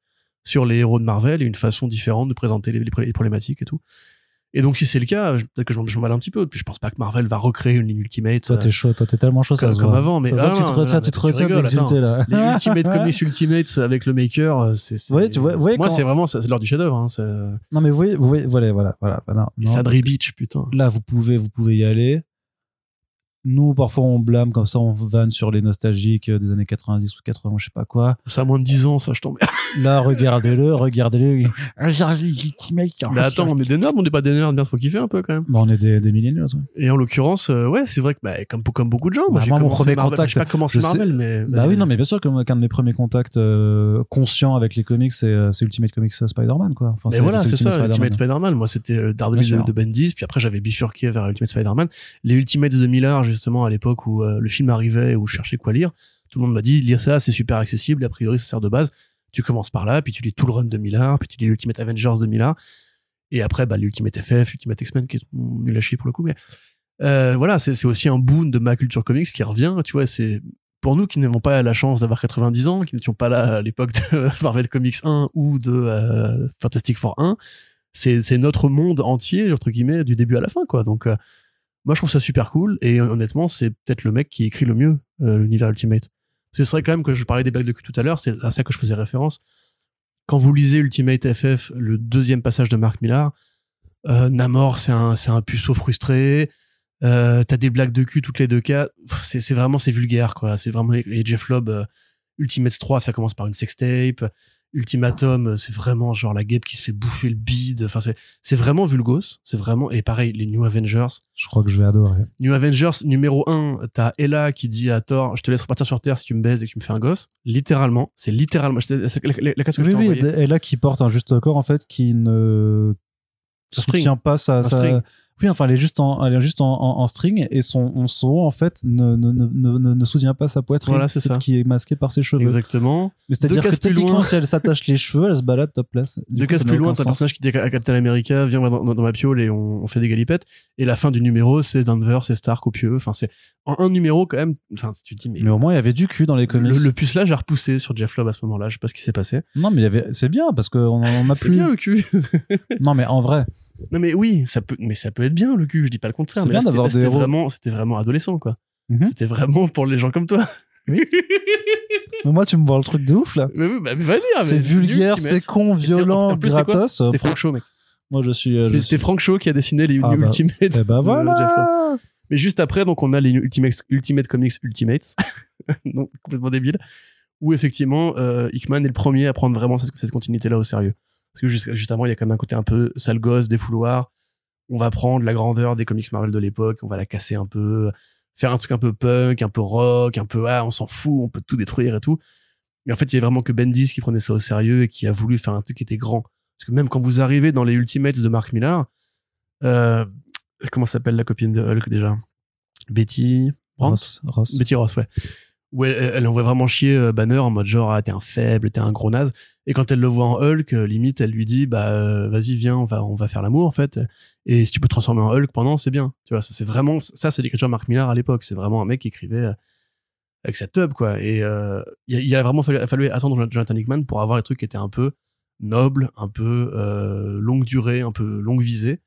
sur les héros de Marvel et une façon différente de présenter les, les pré- les problématiques et tout? Et donc, si c'est le cas, peut-être que je m'emballe un petit peu. Puis je pense pas que Marvel va recréer une ligne Ultimate. Toi, euh, t'es chaud, toi, t'es tellement chaud, ça comme- se comme avant, mais- Ça ah tu te retiens, tu te retiens d'exulter, là. les Ultimate Comics Ultimates avec le Maker, euh, c'est. Ouais, tu vois- ouais, Moi, quand- c'est vraiment, c'est l'heure du chef-d'œuvre. Hein, c'est- Non, mais vous voyez, vous voyez, voilà, voilà, voilà. voilà. et Non, Sadri Beach, putain. là, vous pouvez, vous pouvez y aller. Nous, parfois, on blâme comme ça, on vanne sur les nostalgiques euh, des années 90 ou 80, je sais pas quoi. Ça a moins de 10 ans, ça, je t'emmerde. Là, regardez-le, regardez-le. Ah, Mais attends, on est des nerds, on n'est pas des nerds, merde, faut kiffer un peu quand même. Bah, on est des, des milléniaux, ouais. Et en l'occurrence, euh, ouais, c'est vrai que, bah, comme, comme beaucoup de gens, moi, Bah, j'ai moi, mon commencé premier Marvel. contact, J'ai pas sais- Marvel, mais. Bah oui, non, mais bien sûr qu'un de mes premiers contacts euh, conscients avec les comics, c'est euh, Ultimate Comics Spider-Man, quoi. Enfin, Mais voilà, c'est ça, Ultimate Ultimate Spider-Man. Moi, c'était Daredevil Bien de, Bendis, puis après, j'avais bifurqué vers Ultimate Spider-Man. Les Ultimates de Miller, justement, à l'époque où euh, le film arrivait, où je cherchais quoi lire, tout le monde m'a dit, lire ça, c'est super accessible, a priori, ça sert de base. Tu commences par là, puis tu lis tout le run de Miller, puis tu lis l'Ultimate Avengers de Miller, et après, bah, l'Ultimate FF, l'Ultimate X-Men, qui est nul à chier pour le coup, mais euh, voilà, c'est aussi un boon de ma culture comics qui revient, tu vois, c'est pour nous qui n'avons pas la chance d'avoir 90 ans, qui n'étions pas là à l'époque de Marvel Comics 1 ou de euh, Fantastic Four 1, c'est notre monde entier entre guillemets du début à la fin quoi. Donc moi je trouve ça super cool et honnêtement c'est peut-être le mec qui écrit le mieux euh, l'univers Ultimate. Ce serait quand même que je parlais des blagues de cul tout à l'heure, c'est à ça que je faisais référence. Quand vous lisez Ultimate FF, le deuxième passage de Mark Millar, euh, Namor c'est un c'est un puceau frustré. Euh, t'as des blagues de cul toutes les deux cas. C'est vraiment c'est vulgaire quoi. C'est vraiment et Jeff Lobb Ultimates 3 ça commence par une sextape. Ultimatum, euh, c'est vraiment genre la guêpe qui se fait bouffer le bide. Enfin, c'est, c'est vraiment vulgos. C'est vraiment, et pareil, les New Avengers. Je crois que je vais adorer. New Avengers numéro 1, t'as Ella qui dit à Thor, je te laisse repartir sur Terre si tu me baises et que tu me fais un gosse. Littéralement. C'est littéralement, la, la, la casque que Oui, je oui, là qui porte un juste corps en fait qui ne soutient pas sa, sa- enfin elle est juste en elle est juste en, en- en string et son, son haut en fait ne, ne, ne, ne, ne soutient pas sa poitrine Voilà, c'est celle ça. qui est masquée par ses cheveux Exactement. mais c'est à dire Deux que techniquement loin. si elle s'attache les cheveux elle se balade top place Du Deux cases plus loin, t'as un personnage qui dit à Captain America, viens dans, dans- dans ma piole et on, on fait des galipettes. Et la fin du numéro, c'est Denver, c'est Stark au pieu. Enfin, c'est en un numéro quand même. Enfin, tu te dis, mais, mais au moins il y avait du cul dans les comics le, le pucelage a repoussé sur Jeff Lobb à ce moment-là. Je sais pas ce qui s'est passé. non mais il y avait c'est bien parce qu'on on a C'est plus bien le cul. non mais en vrai non mais oui, ça peut, mais ça peut être bien le cul. Je dis pas le contraire. C'est Mais là, bien c'était d'avoir là, des c'était vraiment, c'était vraiment adolescent quoi. Mhm. C'était vraiment pour les gens comme toi. mais moi tu me vois le truc de ouf là mais oui, bah, mais va lire. c'est mais vulgaire c'est con violent en plus, c'est gratos C'était Frank Shaw, mec. moi je suis euh, je C'était suis- Frank Shaw qui a dessiné les Ah bah, Ultimates. Lobb. voilà Mais juste après, donc, on a les Ultimate, Ultimate Comics Ultimates. donc, complètement débile. Où, effectivement, euh, Hickman est le premier à prendre vraiment cette, cette continuité-là au sérieux. Parce que juste, juste avant, il y a quand même un côté un peu sale gosse, des fouloirs. On va prendre la grandeur des comics Marvel de l'époque, on va la casser un peu, faire un truc un peu punk, un peu rock, un peu, ah, on s'en fout, on peut tout détruire et tout. Mais en fait, il y avait vraiment que Bendis qui prenait ça au sérieux et qui a voulu faire un truc qui était grand. Parce que même quand vous arrivez dans les Ultimates de Mark Millar, euh, comment s'appelle la copine de Hulk déjà? Betty Ross, Ross. Betty Ross, ouais. Où elle, envoie vraiment chier euh, Banner en mode genre, ah, t'es un faible, t'es un gros naze. Et quand elle le voit en Hulk, euh, limite, elle lui dit, bah, euh, vas-y, viens, on va, on va faire l'amour, en fait. Et si tu peux te transformer en Hulk pendant, c'est bien. Tu vois, ça, c'est vraiment, ça, c'est l'écriture de Mark Millar à l'époque. C'est vraiment un mec qui écrivait, avec sa tub quoi. Et il, il a vraiment fallu, fallu attendre Jonathan Hickman pour avoir les trucs qui étaient un peu nobles, un peu euh, longue durée, un peu longue visée.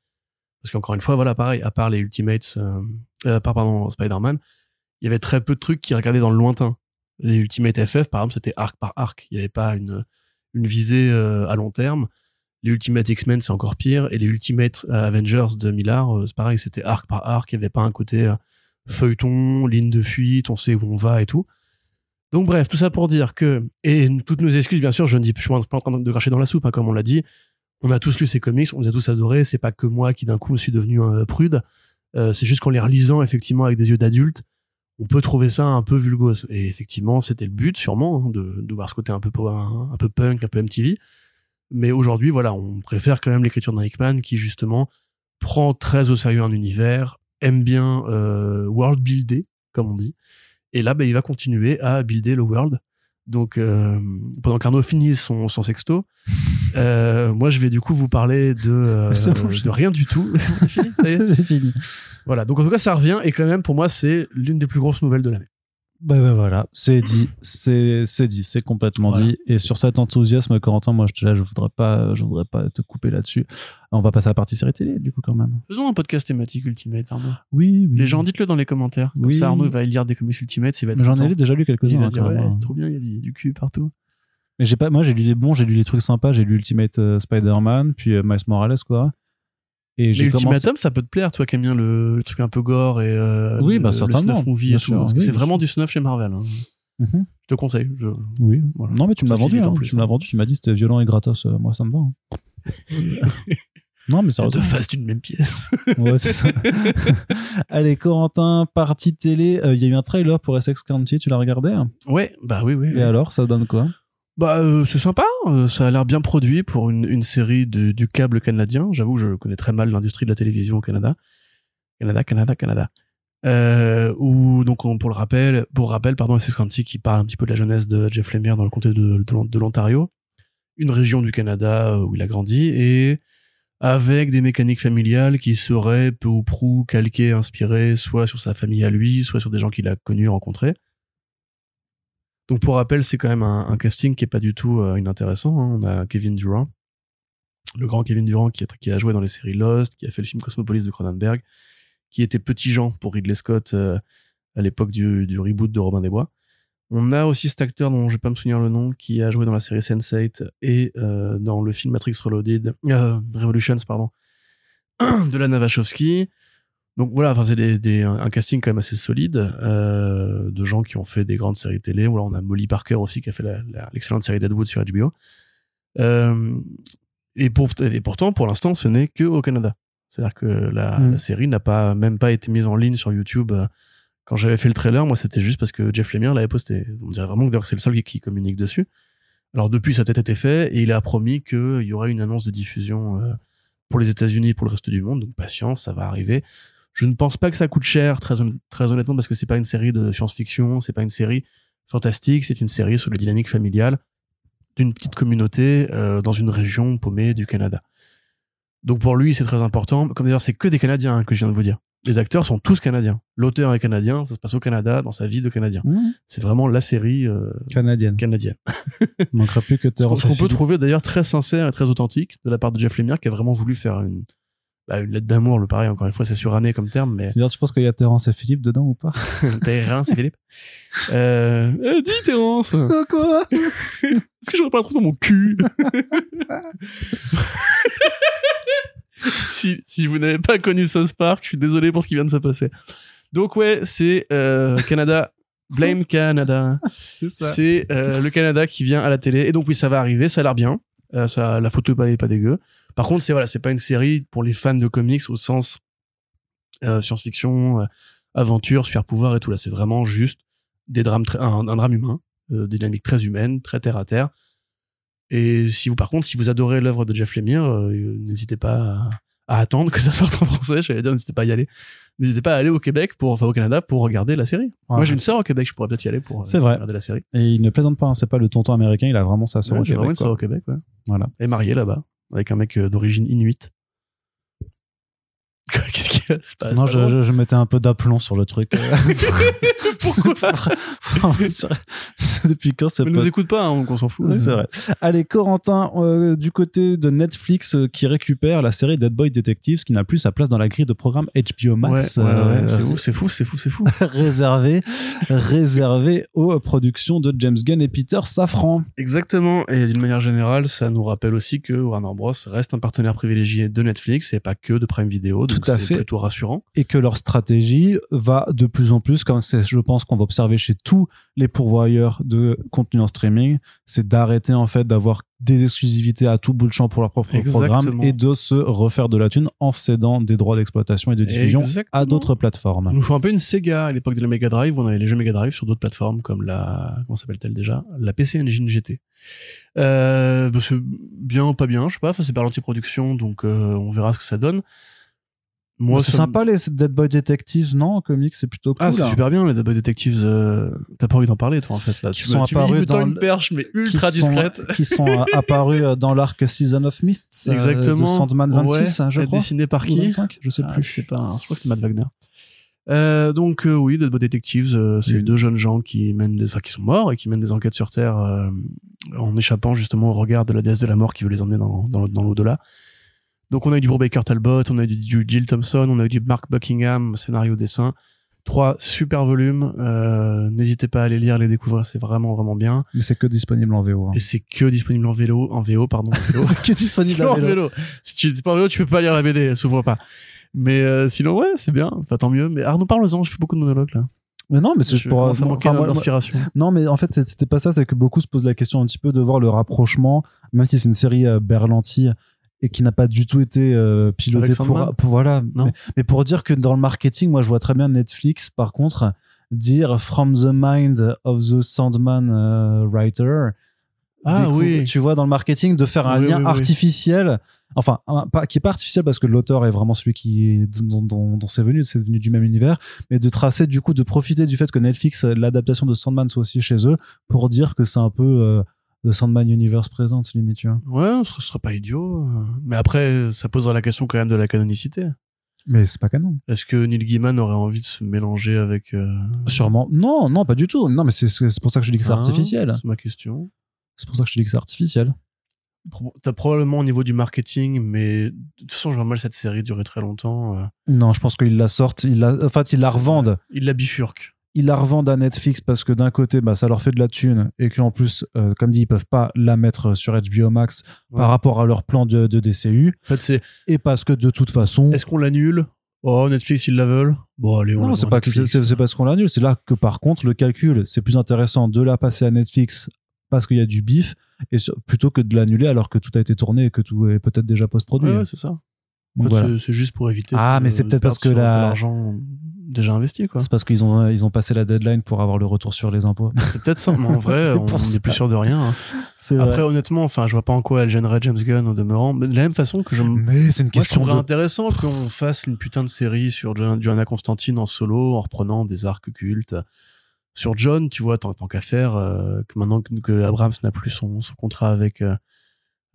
Parce qu'encore une fois, voilà, pareil, à part les Ultimates, euh, par pardon, Spider-Man, il y avait très peu de trucs qui regardaient dans le lointain. Les Ultimate FF, par exemple, c'était arc par arc. Il n'y avait pas une, une visée euh, à long terme. Les Ultimate X-Men, c'est encore pire. Et les Ultimate euh, Avengers de Millard, euh, c'est pareil, c'était arc par arc. Il n'y avait pas un côté euh, feuilleton, ligne de fuite, on sait où on va et tout. Donc bref, tout ça pour dire que, et toutes nos excuses, bien sûr, je ne dis, je suis pas en train de cracher dans la soupe, hein, comme on l'a dit. On a tous lu ces comics, on les a tous adorés. C'est pas que moi qui d'un coup me suis devenu un prude. C'est juste qu'en les relisant effectivement avec des yeux d'adulte, on peut trouver ça un peu vulgose. Et effectivement, c'était le but, sûrement, hein, de, de voir ce côté un peu, un, peu punk, un peu MTV. Mais aujourd'hui, voilà, on préfère quand même l'écriture d'un qui, justement, prend très au sérieux un univers, aime bien euh, world builder, comme on dit. Et là, bah, il va continuer à builder le world. Donc, euh, pendant qu'Arnaud finit son, son sexto, euh, moi, je vais du coup vous parler de, euh, bon, de rien du tout. Fini fini. voilà, donc en tout cas, ça revient et quand même, pour moi, c'est l'une des plus grosses nouvelles de l'année. Bah, bah voilà, c'est dit, c'est dit, c'est complètement Voilà. dit. Et sur cet enthousiasme, Corentin, moi je te là, je voudrais pas, je voudrais pas te couper là-dessus. On va passer à la partie série télé, du coup quand même. Faisons un podcast thématique Ultimate, Arnaud. Oui, oui. Les gens, dites-le dans les commentaires. Comme Oui. ça, Arnaud va lire des comics Ultimate, il va J'en ai déjà lu Il quelques-uns. va hein, ouais, c'est trop bien, il y a du, du cul partout. Mais j'ai pas, moi j'ai lu les bons, j'ai lu les trucs sympas, j'ai lu Ultimate euh, Spider-Man, puis euh, Miles Morales quoi. Et Mais j'ai commencé. Ultimatum, ça peut te plaire, toi qui aimes bien le, le truc un peu gore et euh, Oui, le, bah, le certainement, snuff movie bien et tout. sûr, parce que oui, c'est vraiment du snuff chez Marvel. hein. Mhm. Je te conseille. Je... Oui. Voilà. Non mais tu me l'as Ça vendu, hein, plus, tu me l'as hein. vendu, tu m'as dit c'était violent et gratos, euh, moi ça me va. hein. non mais Deux sérieusement. faces d'une même pièce. Ouais, c'est ça. Allez, Corentin, partie télé. Euh, Il y a eu un trailer pour Essex County, tu l'as regardé hein? Ouais, bah oui, oui. Et alors, ça donne quoi? Bah, euh, c'est sympa. euh, ça a l'air bien produit pour une, une série de, du câble canadien. J'avoue, je connais très mal l'industrie de la télévision au Canada. Canada, Canada, Canada. Euh, donc on- pour le rappel, pour rappel, pardon, c'est County qui parle un petit peu de la jeunesse de Jeff Lemire dans le comté de, de, de l'Ontario, une région du Canada euh, où il a grandi et avec des mécaniques familiales qui seraient peu ou prou calquées, inspirées, soit sur sa famille à lui, soit sur des gens qu'il a connus, rencontrés. Donc pour rappel, c'est quand même un, casting qui est pas du tout euh, inintéressant. hein. On a Kevin Durant, le grand Kevin Durant qui a, joué dans les séries Lost, qui a fait le film Cosmopolis de Cronenberg, qui était petit Jean pour Ridley Scott euh, à l'époque du, reboot de Robin des Bois. On a aussi cet acteur dont je vais pas me souvenir le nom, qui a joué dans la série Sense8 et euh, dans le film Matrix Reloaded, Revolutions, pardon, de la Wachowski. Donc voilà, enfin c'est des, des- un casting quand même assez solide euh, de gens qui ont fait des grandes séries télé. Voilà, on a Molly Parker aussi qui a fait l'excellente série Deadwood sur HBO. Euh, et, pour, et pourtant, pour l'instant, ce n'est que au Canada. C'est-à-dire que la, Mm. la série n'a pas même pas été mise en ligne sur YouTube. euh, Quand j'avais fait le trailer, moi, c'était juste parce que Jeff Lemire l'avait posté. On dirait vraiment que c'est le seul qui, qui communique dessus. Alors depuis, ça a peut-être été fait et il a promis qu'il y aurait une annonce de diffusion euh, pour les États-Unis et pour le reste du monde. Donc patience, ça va arriver. Je ne pense pas que ça coûte cher, très, hon- très honnêtement, parce que c'est pas une série de science-fiction, c'est pas une série fantastique, c'est une série sur la dynamique familiale d'une petite communauté euh, dans une région paumée du Canada. Donc pour lui, c'est très important. Comme d'ailleurs, c'est que des Canadiens hein, que je viens de vous dire. Les acteurs sont tous canadiens. L'auteur est canadien, ça se passe au Canada, dans sa vie de Canadien. C'est vraiment la série euh, Canadienne. canadienne. Il manquera plus que Ce qu'on Terrence ce qu'on peut trouver d'ailleurs très sincère et très authentique de la part de Jeff Lemire qui a vraiment voulu faire une, bah, une lettre d'amour, le pareil, encore une fois, c'est suranné comme terme, mais D'ailleurs, tu penses qu'il y a Terrence et Philippe dedans ou pas? Terrain, c'est Philippe? Euh, euh, dis Terence, est-ce Quoi? Que j'aurais pas un truc dans mon cul? Si, si vous n'avez pas connu South Park, je suis désolé pour ce qui vient de se passer. Donc ouais, c'est euh, Canada, Blame Canada. C'est ça. C'est euh, le Canada qui vient à la télé. Et donc oui, ça va arriver, ça a l'air bien. Euh, ça, la photo est pas, pas dégueu. Par contre, c'est voilà, c'est pas une série pour les fans de comics au sens euh, science-fiction, euh, aventure, super pouvoir et tout. Là, c'est vraiment juste des drames, un, un drame humain, euh, des dynamiques très humaines, très terre à terre. Et si vous, par contre, si vous adorez l'œuvre de Jeff Lemire, euh, n'hésitez pas à, à attendre que ça sorte en français. J'allais dire, n'hésitez pas à y aller. N'hésitez pas à aller au Québec pour, enfin au Canada pour regarder la série. Moi, j'ai une sœur au Québec, je pourrais peut-être y aller pour vrai. regarder la série. Et il ne plaisante pas, hein, c'est pas le tonton américain, il a vraiment sa sœur Ouais, au Québec, vraiment une sœur au Québec, ouais. Voilà. Elle est mariée là-bas, avec un mec euh, d'origine inuit. Qu'est-ce qu'il y c'est pas, Non, je, pas je, je mettais un peu d'aplomb sur le truc. Pourquoi C'est Depuis quand c'est Mais pas... nous écoute pas, hein, donc on s'en fout. Oui, c'est vrai. Allez, Corentin, euh, du côté de Netflix, euh, qui récupère la série Dead Boy Detectives, qui n'a plus sa place dans la grille de programme HBO Max, ouais, ouais, euh, c'est ouf, c'est fou, c'est fou, c'est fou. réservé, réservé aux productions de James Gunn et Peter Safran. Exactement. Et d'une manière générale, ça nous rappelle aussi que Warner Bros reste un partenaire privilégié de Netflix et pas que de Prime Video. Donc Tout à c'est fait. plutôt rassurant. et que leur stratégie va de plus en plus, comme c'est, je pense qu'on va observer chez tous les pourvoyeurs de contenu en streaming, c'est d'arrêter en fait d'avoir des exclusivités à tout bout de champ pour leur propre Exactement. programme et de se refaire de la thune en cédant des droits d'exploitation et de diffusion Exactement. à d'autres plateformes. Nous faut un peu une Sega à l'époque de la Mega Drive. On avait les jeux Mega Drive sur d'autres plateformes comme la, comment s'appelle-t-elle déjà? La PC Engine GT. Euh, bah, c'est bien ou pas bien, je sais pas. Enfin, c'est par l'antiproduction, donc euh, on verra ce que ça donne. Moi, c'est sympa les Dead Boy Detectives, non En comics, c'est plutôt cool. Ah, c'est hein. super bien, les Double Detectives. euh, T'as pas envie d'en parler, toi, en fait, là. Qui Tu sont apparus dans une perche, mais qui ultra sont- discrète. qui sont euh, apparus euh, dans l'arc Season of Mists euh, Exactement. de Sandman 26, Ouais, je crois. Dessiné par qui 25, je sais Ah, plus. Je sais pas, hein. je crois que c'était Matt Wagner. Euh, donc euh, oui, Dead Boy Detectives, euh, c'est Oui. deux jeunes gens qui mènent des, enfin, qui sont morts et qui mènent des enquêtes sur Terre euh, en échappant justement au regard de la déesse de la mort qui veut les emmener dans, dans, le- dans l'au-delà. Donc on a eu du Brubaker Talbot, on a eu du, Jill Thompson, on a eu du Mark Buckingham, scénario dessin. Trois super volumes. Euh, N'hésitez pas à les lire, les découvrir, c'est vraiment vraiment bien. Mais c'est que disponible en VO. hein. Et c'est que disponible en vélo, en VO pardon. C'est que disponible en vélo. Si tu n'es pas en vélo, tu peux pas lire la BD, elle s'ouvre pas. Mais euh, sinon, ouais, c'est bien. Enfin, tant mieux. Mais Arnaud, parle-en, je fais beaucoup de monologues là. Mais non, mais c'est pour. moi- manquer enfin, d'inspiration. Non, mais en fait, c'était pas ça. C'est que beaucoup se posent la question un petit peu de voir le rapprochement, même si c'est une série euh, Berlanti et qui n'a pas du tout été euh, pilotée Avec pour, voilà. Non. Mais, mais pour dire que dans le marketing, moi, je vois très bien Netflix, par contre, dire From the Mind of the Sandman euh, Writer. Ah oui. Tu vois, dans le marketing, de faire un Oui, lien oui, oui. artificiel. Enfin, un- pas, qui est pas artificiel parce que l'auteur est vraiment celui qui dont, dont, dont c'est venu, c'est venu du même univers, mais de tracer, du coup, de profiter du fait que Netflix, euh, l'adaptation de Sandman soit aussi chez eux pour dire que c'est un peu euh, le Sandman Universe présente, limite, tu vois. Ouais, ce serait pas idiot. euh. Mais après, ça posera la question quand même de la canonicité. Mais c'est pas canon. Est-ce que Neil Gaiman aurait envie de se mélanger avec euh, Sûrement. Non, non, pas du tout. Non, mais c'est pour ça que je dis que c'est hein artificiel. C'est ma question. C'est pour ça que je te dis que c'est artificiel. T'as probablement au niveau du marketing, mais de toute façon, je vois mal cette série durer très longtemps. euh. Non, je pense qu'ils la sortent, ils la, en fait, ils la revendent. Il la bifurque. Ils la revendent à Netflix parce que d'un côté, bah, ça leur fait de la thune et qu'en plus, euh, comme dit, ils peuvent pas la mettre sur HBO Max Ouais. par rapport à leur plan de, de DCU En fait, c'est et parce que de toute façon, est-ce qu'on l'annule? Oh, Netflix, ils la veulent? Bon, allez, on non, c'est pas c'est parce qu'on l'annule, c'est là que par contre le calcul, c'est plus intéressant de la passer à Netflix parce qu'il y a du bif et sur- plutôt que de l'annuler alors que tout a été tourné et que tout est peut-être déjà post-produit. Ouais, ouais, c'est ça. Voilà. c'est- juste pour éviter. Ah, de- mais c'est peut-être parce que l'argent déjà investi, quoi. C'est parce qu'ils ont ils ont passé la deadline pour avoir le retour sur les impôts. C'est peut-être ça, mais en vrai, on n'est plus sûr de rien. hein. Après, honnêtement, enfin, je vois pas en quoi elle gênerait James Gunn au demeurant. Mais de la même façon que je me mais c'est une Moi, je question de intéressant qu'on fasse une putain de série sur Jo- Joanna Constantine en solo en reprenant des arcs cultes. Sur John, tu vois, tant, tant qu'à faire, euh, que maintenant que, que Abrams n'a plus son, son contrat avec, euh,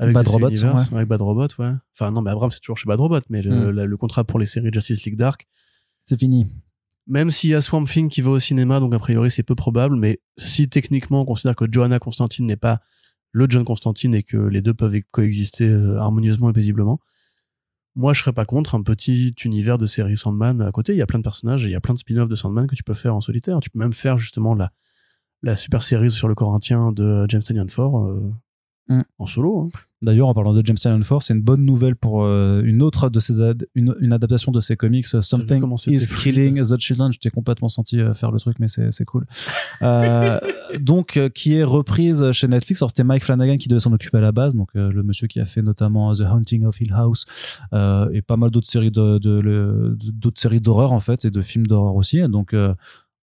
avec Bad Robot, Universe, avec Bad Robot, ouais. Enfin, non, mais Abrams, c'est toujours chez Bad Robot, mais le, Mm. la- le contrat pour les séries Justice League Dark, c'est fini. même s'il y a Swamp Thing qui va au cinéma, donc a priori c'est peu probable, mais si techniquement on considère que Joanna Constantine n'est pas le John Constantine et que les deux peuvent coexister euh, harmonieusement et paisiblement, moi je serais pas contre un petit univers de série Sandman à côté. Il y a plein de personnages, et il y a plein de spin-offs de Sandman que tu peux faire en solitaire. Tu peux même faire justement la, la super série sur le Corinthien de James Tynion Ford euh, Mm. en solo. hein. D'ailleurs, en parlant de James Tynion Force, c'est une bonne nouvelle pour euh, une autre de ses ad- une, une adaptation de ses comics, euh, Something is fluide. Killing the Children. Je t'ai complètement senti euh, faire le truc, mais c'est c'est cool. Euh, donc, euh, qui est reprise chez Netflix. Alors, c'était Mike Flanagan qui devait s'en occuper à la base, donc euh, le monsieur qui a fait notamment The Haunting of Hill House euh, et pas mal d'autres séries de, de- séries d'horreur en fait et de films d'horreur aussi. Donc euh,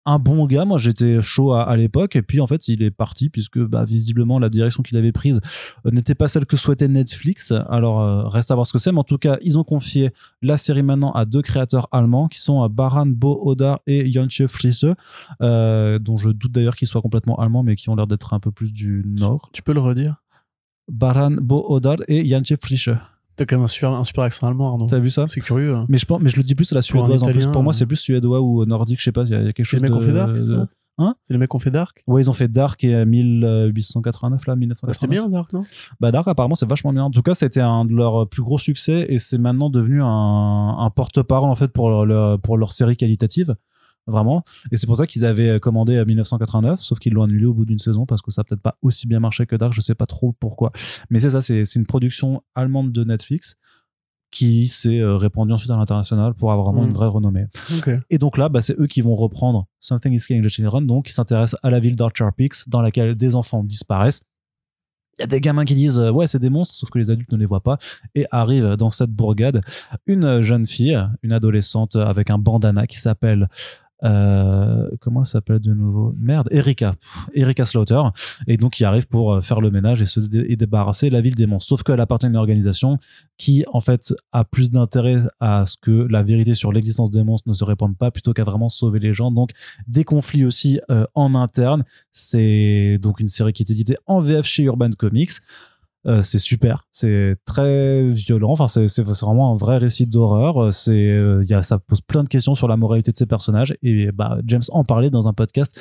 un bon gars, moi j'étais chaud à, à l'époque et puis en fait il est parti puisque bah, visiblement la direction qu'il avait prise euh, n'était pas celle que souhaitait Netflix. Alors euh, reste à voir ce que c'est, mais en tout cas ils ont confié la série maintenant à deux créateurs allemands qui sont euh, Baran Bo Odar et Jantje Friese, euh, dont je doute d'ailleurs qu'ils soient complètement allemands mais qui ont l'air d'être un peu plus du nord. Tu peux le redire? Baran Bo Odar et Jantje Friese. T'as quand même un super, un super accent allemand, Arnaud. T'as vu ça C'est curieux. hein. mais je, pense, mais je le dis plus à la suédoise en plus. Pour moi, euh. c'est plus suédois ou nordique, je sais pas. Il y, y a quelque C'est chose les mecs de. qu'on fait Dark, c'est ça Hein C'est les mecs qu'on fait Dark Ouais, ils ont fait Dark et euh, 1889 là, 1989. Bah, C'était bien, Dark, non Bah Dark apparemment c'est vachement bien. En tout cas c'était un de leurs plus gros succès et c'est maintenant devenu un, un porte-parole en fait pour leur- pour leur série qualitative. Vraiment. Et c'est pour ça qu'ils avaient commandé à 1989, sauf qu'ils l'ont annulé au bout d'une saison parce que ça a peut-être pas aussi bien marché que Dark, je sais pas trop pourquoi. Mais c'est ça, c'est une production allemande de Netflix qui s'est euh, répandue ensuite à l'international pour avoir vraiment Mm. une vraie renommée. Et donc là, bah, c'est eux qui vont reprendre Something is Killing the Children, donc qui s'intéressent à la ville d'Archer Peaks, dans laquelle des enfants disparaissent. Il y a des gamins qui disent euh, ouais c'est des monstres, sauf que les adultes ne les voient pas. Et arrive dans cette bourgade une jeune fille, une adolescente avec un bandana qui s'appelle euh, comment elle s'appelle de nouveau? Merde, Erika, Erika Slaughter, et donc qui arrive pour euh, faire le ménage et se dé- et débarrasser la ville des monstres. Sauf qu'elle appartient à une organisation qui en fait a plus d'intérêt à ce que la vérité sur l'existence des monstres ne se répande pas plutôt qu'à vraiment sauver les gens. Donc des conflits aussi euh, en interne. C'est donc une série qui est éditée en VF chez Urban Comics. Euh, c'est super, c'est très violent. Enfin, c'est vraiment un vrai récit d'horreur. C'est, euh, il y a, ça pose plein de questions sur la moralité de ces personnages. Et bah, James en parlait dans un podcast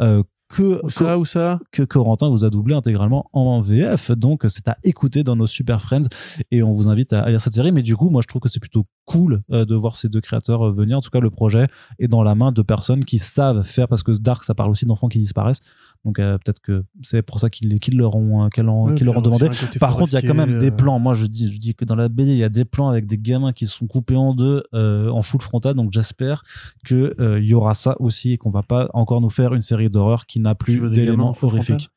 euh, que, ça, où ça que Corentin vous a doublé intégralement en VF. Donc, c'est à écouter dans nos Super Friends et on vous invite à, lire cette série. Mais du coup, moi, je trouve que c'est plutôt cool euh, de voir ces deux créateurs euh, venir. En tout cas, le projet est dans la main de personnes qui savent faire parce que Dark, ça parle aussi d'enfants qui disparaissent. Donc, euh, peut-être que c'est pour ça qu'ils leur ont, euh, ont- Ouais, qu'ils leur ont demandé. Par contre, il y a quand même des euh, plans. Moi, je dis, je dis que dans la BD, il y a des plans avec des gamins qui sont coupés en deux euh, en full frontal. Donc, j'espère que euh, il y aura ça aussi et qu'on va pas encore nous faire une série d'horreur qui n'a plus d'éléments horrifiques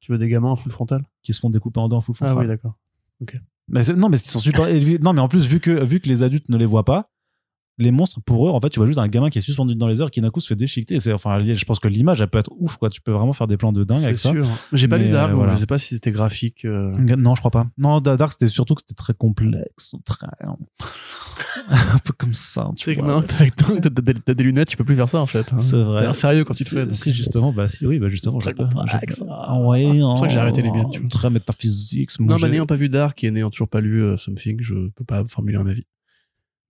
Tu veux des gamins en full frontal? Qui se font découper en deux en full Ah frontal. oui, d'accord. Mais non, mais ils sont super. Non, mais en plus, vu que, vu que les adultes ne les voient pas, les monstres, pour eux, en fait, tu vois juste un gamin qui est suspendu dans les airs qui d'un coup se fait déchiqueter. C'est, enfin, je pense que l'image, elle peut être ouf, quoi. Tu peux vraiment faire des plans de dingue C'est avec ça. sûr. J'ai pas Mais, lu Dark, donc voilà. je sais pas si c'était graphique. euh. Non, je crois pas. Non, Dark, c'était surtout que c'était très complexe, très, un peu comme ça, tu vois. t'as- des lunettes, tu peux plus faire ça en fait. hein. C'est vrai. Sérieux quand tu te fais. Si, justement, bah, si, oui, bah, justement, j'ai pas- j'ai- Ah ouais, C'est pour ça que j'ai arrêté les miennes, tu vois. Très métaphysique. Non, j'ai- n'ayant pas vu Dark et n'ayant toujours pas lu euh, Something, je peux pas formuler un avis.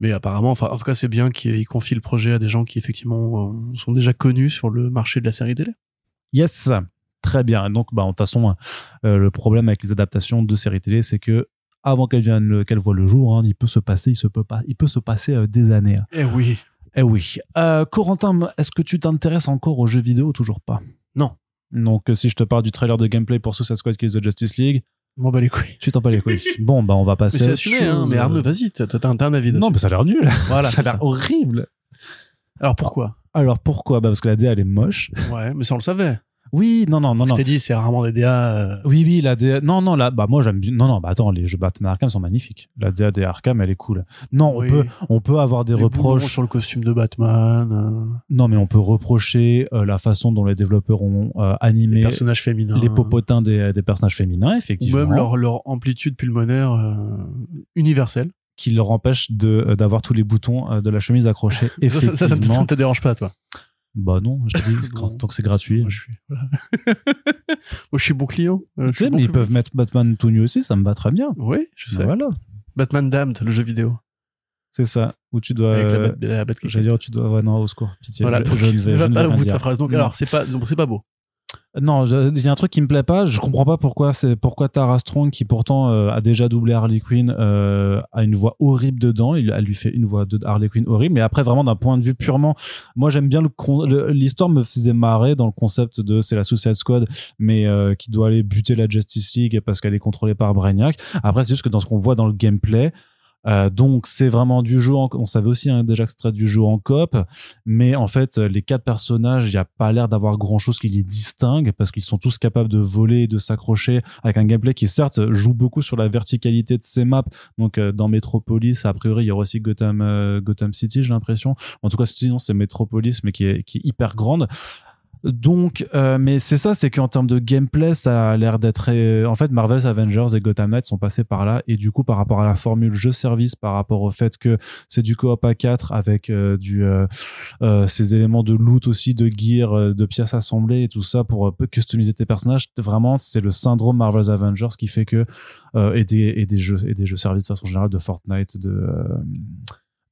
Mais apparemment, enfin, en tout cas, c'est bien qu'il confie le projet à des gens qui effectivement euh, sont déjà connus sur le marché de la série télé. Yes, très bien. Donc, bah, de toute façon, euh, le problème avec les adaptations de séries télé, c'est que avant qu'elles viennent, le- qu'elles voient le jour, hein, il peut se passer, il se peut pas, il peut se passer euh, des années. Eh oui. Eh oui. Euh, Corentin, est-ce que tu t'intéresses encore aux jeux vidéo ou toujours pas? Non. Donc, si je te parle du trailer de gameplay pour Suicide Squad Kills the Justice League, Bon, bah les couilles. tu t'en pas les couilles. bon, bah, on va passer. Mais c'est à assumé, hein. Mais Arnaud, vas-y, t'as t'as un, avis dessus. Non, mais ça a l'air nul. voilà, ça a l'air horrible. Alors pourquoi? Alors pourquoi? Bah Parce que la DA, elle est moche. Ouais, mais ça on le savait. Oui, non, non, non, Je t'ai dit, c'est rarement des DA. euh, Oui, oui, la DA. Non, non, là, bah moi j'aime bien. Non, non, bah attends, les jeux Batman Arkham sont magnifiques. La DA des Arkham, elle est cool. Non, Oui. on peut, on peut avoir des les reproches. sur le costume de Batman, euh, Non, mais on peut reprocher euh, la façon dont les développeurs ont les animé personnages féminins. les popotins des, des personnages féminins, Ou effectivement, même leur, leur amplitude pulmonaire universelle. qui leur euh, d'avoir tous les boutons de la chemise accrochés. Ça, ça, ça, ça, te dérange pas, toi? Bah non, je te dis, tant que c'est gratuit. Moi, je suis, voilà. Moi, je suis bon client. Euh, Tu sais, suis bon mais ils peuvent mettre Batman tout nu aussi, ça me va très bien. Oui, je sais. Voilà, Batman Damned, le jeu vidéo. c'est ça. Où tu dois. avec la, euh, bat, la. J'allais dire, tu dois. Ouais, non, au secours. Pitié. Voilà, je, donc, je ne vais, ne je va ne pas vais au rien bout de ta phrase. Donc, Non. alors, c'est pas, donc, c'est pas beau. Non, il y a un truc qui me plaît pas. Je comprends pas pourquoi c'est pourquoi Tara Strong, qui pourtant euh, a déjà doublé Harley Quinn, euh, a une voix horrible dedans. Il, elle lui fait une voix de Harley Quinn horrible. Mais après, vraiment d'un point de vue purement, moi j'aime bien le- l'histoire me faisait marrer dans le concept de c'est la Suicide Squad, mais euh, qui doit aller buter la Justice League parce qu'elle est contrôlée par Brainiac. Après, c'est juste que dans ce qu'on voit dans le gameplay. Euh, donc c'est vraiment du jeu en, on savait aussi hein, déjà que c'était du jeu en coop. Mais en fait les quatre personnages il n'y a pas l'air d'avoir grand chose qui les distingue parce qu'ils sont tous capables de voler et de s'accrocher avec un gameplay qui certes joue beaucoup sur la verticalité de ces maps. Donc euh, dans Metropolis a priori il y aura aussi Gotham euh, Gotham City j'ai l'impression. En tout cas sinon c'est Metropolis mais qui est, qui est hyper grande Donc, euh, mais c'est ça, c'est qu'en termes de gameplay, ça a l'air d'être. euh, En fait, Marvel's Avengers et Gotham Knight sont passés par là, et du coup, par rapport à la formule jeu-service, par rapport au fait que c'est du coop à 4 avec euh, ces éléments de loot aussi, de gear, de pièces assemblées et tout ça pour customiser tes personnages. Vraiment, c'est le syndrome Marvel's Avengers qui fait que et des et des jeux et des jeux services de façon générale de Fortnite, de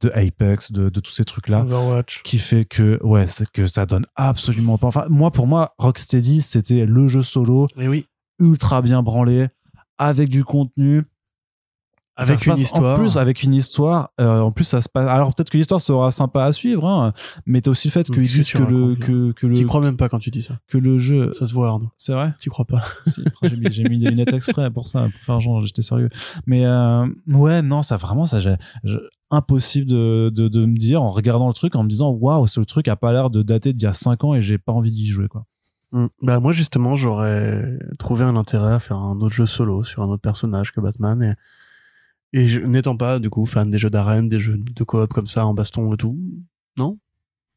de Apex, de, de tous ces trucs là Overwatch. qui fait que ouais que ça donne absolument pas enfin moi pour moi Rocksteady c'était le jeu solo Mais oui, ultra bien branlé avec du contenu avec une histoire. en plus avec une histoire euh, en plus ça se passe alors peut-être que l'histoire sera sympa à suivre hein, mais t'as aussi le fait qu'ils disent que le que, que le crois même pas quand tu dis ça. que le jeu Ça se voit, Arnaud. c'est vrai T'y crois pas. Si, j'ai mis, j'ai mis des lunettes exprès pour ça, pour faire genre, j'étais sérieux. Mais euh, ouais, non, ça vraiment, ça, j'ai- impossible de, de, me dire en regardant le truc, en me disant, waouh, ce truc a pas l'air de dater d'il y a 5 ans et j'ai pas envie d'y jouer, quoi. Mm. Bah moi justement j'aurais trouvé un intérêt à faire un autre jeu solo sur un autre personnage que Batman et et n'étant pas du coup fan des jeux d'arène, des jeux de coop comme ça en baston et tout, non?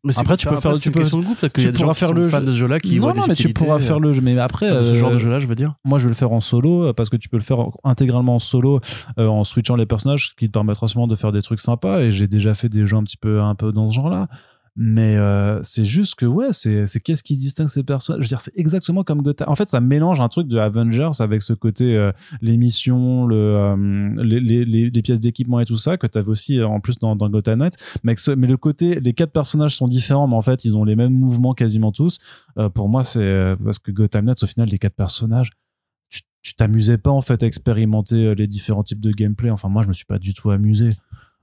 Mais Après, tu peux faire- tu peux- de qu'il y tu a des gens pourras qui faire le jeu- de ce jeu-là qui non, non, mais tu pourras euh, faire le jeu. Mais après, ce euh, genre de jeu-là, je veux dire. moi, je vais le faire en solo euh, parce que tu peux le faire intégralement en solo euh, en switchant les personnages, ce qui te permettra sûrement de faire des trucs sympas. Et j'ai déjà fait des jeux un petit peu, un peu dans ce genre-là. Mais euh, c'est juste que ouais, c'est c'est qu'est-ce qui distingue ces personnages? Je veux dire, c'est exactement comme Gotham. En fait, ça mélange un truc de Avengers avec ce côté euh, les missions, le, euh, les, les, les, les pièces d'équipement et tout ça que tu avais aussi euh, en plus dans, dans Gotham Knight. Mais, ce- mais le côté, les quatre personnages sont différents, mais en fait, ils ont les mêmes mouvements quasiment tous. Euh, pour moi, c'est euh, parce que Gotham Knight, au final, les quatre personnages, tu tu t'amusais pas en fait à expérimenter les différents types de gameplay. Enfin, moi, je me suis pas du tout amusé.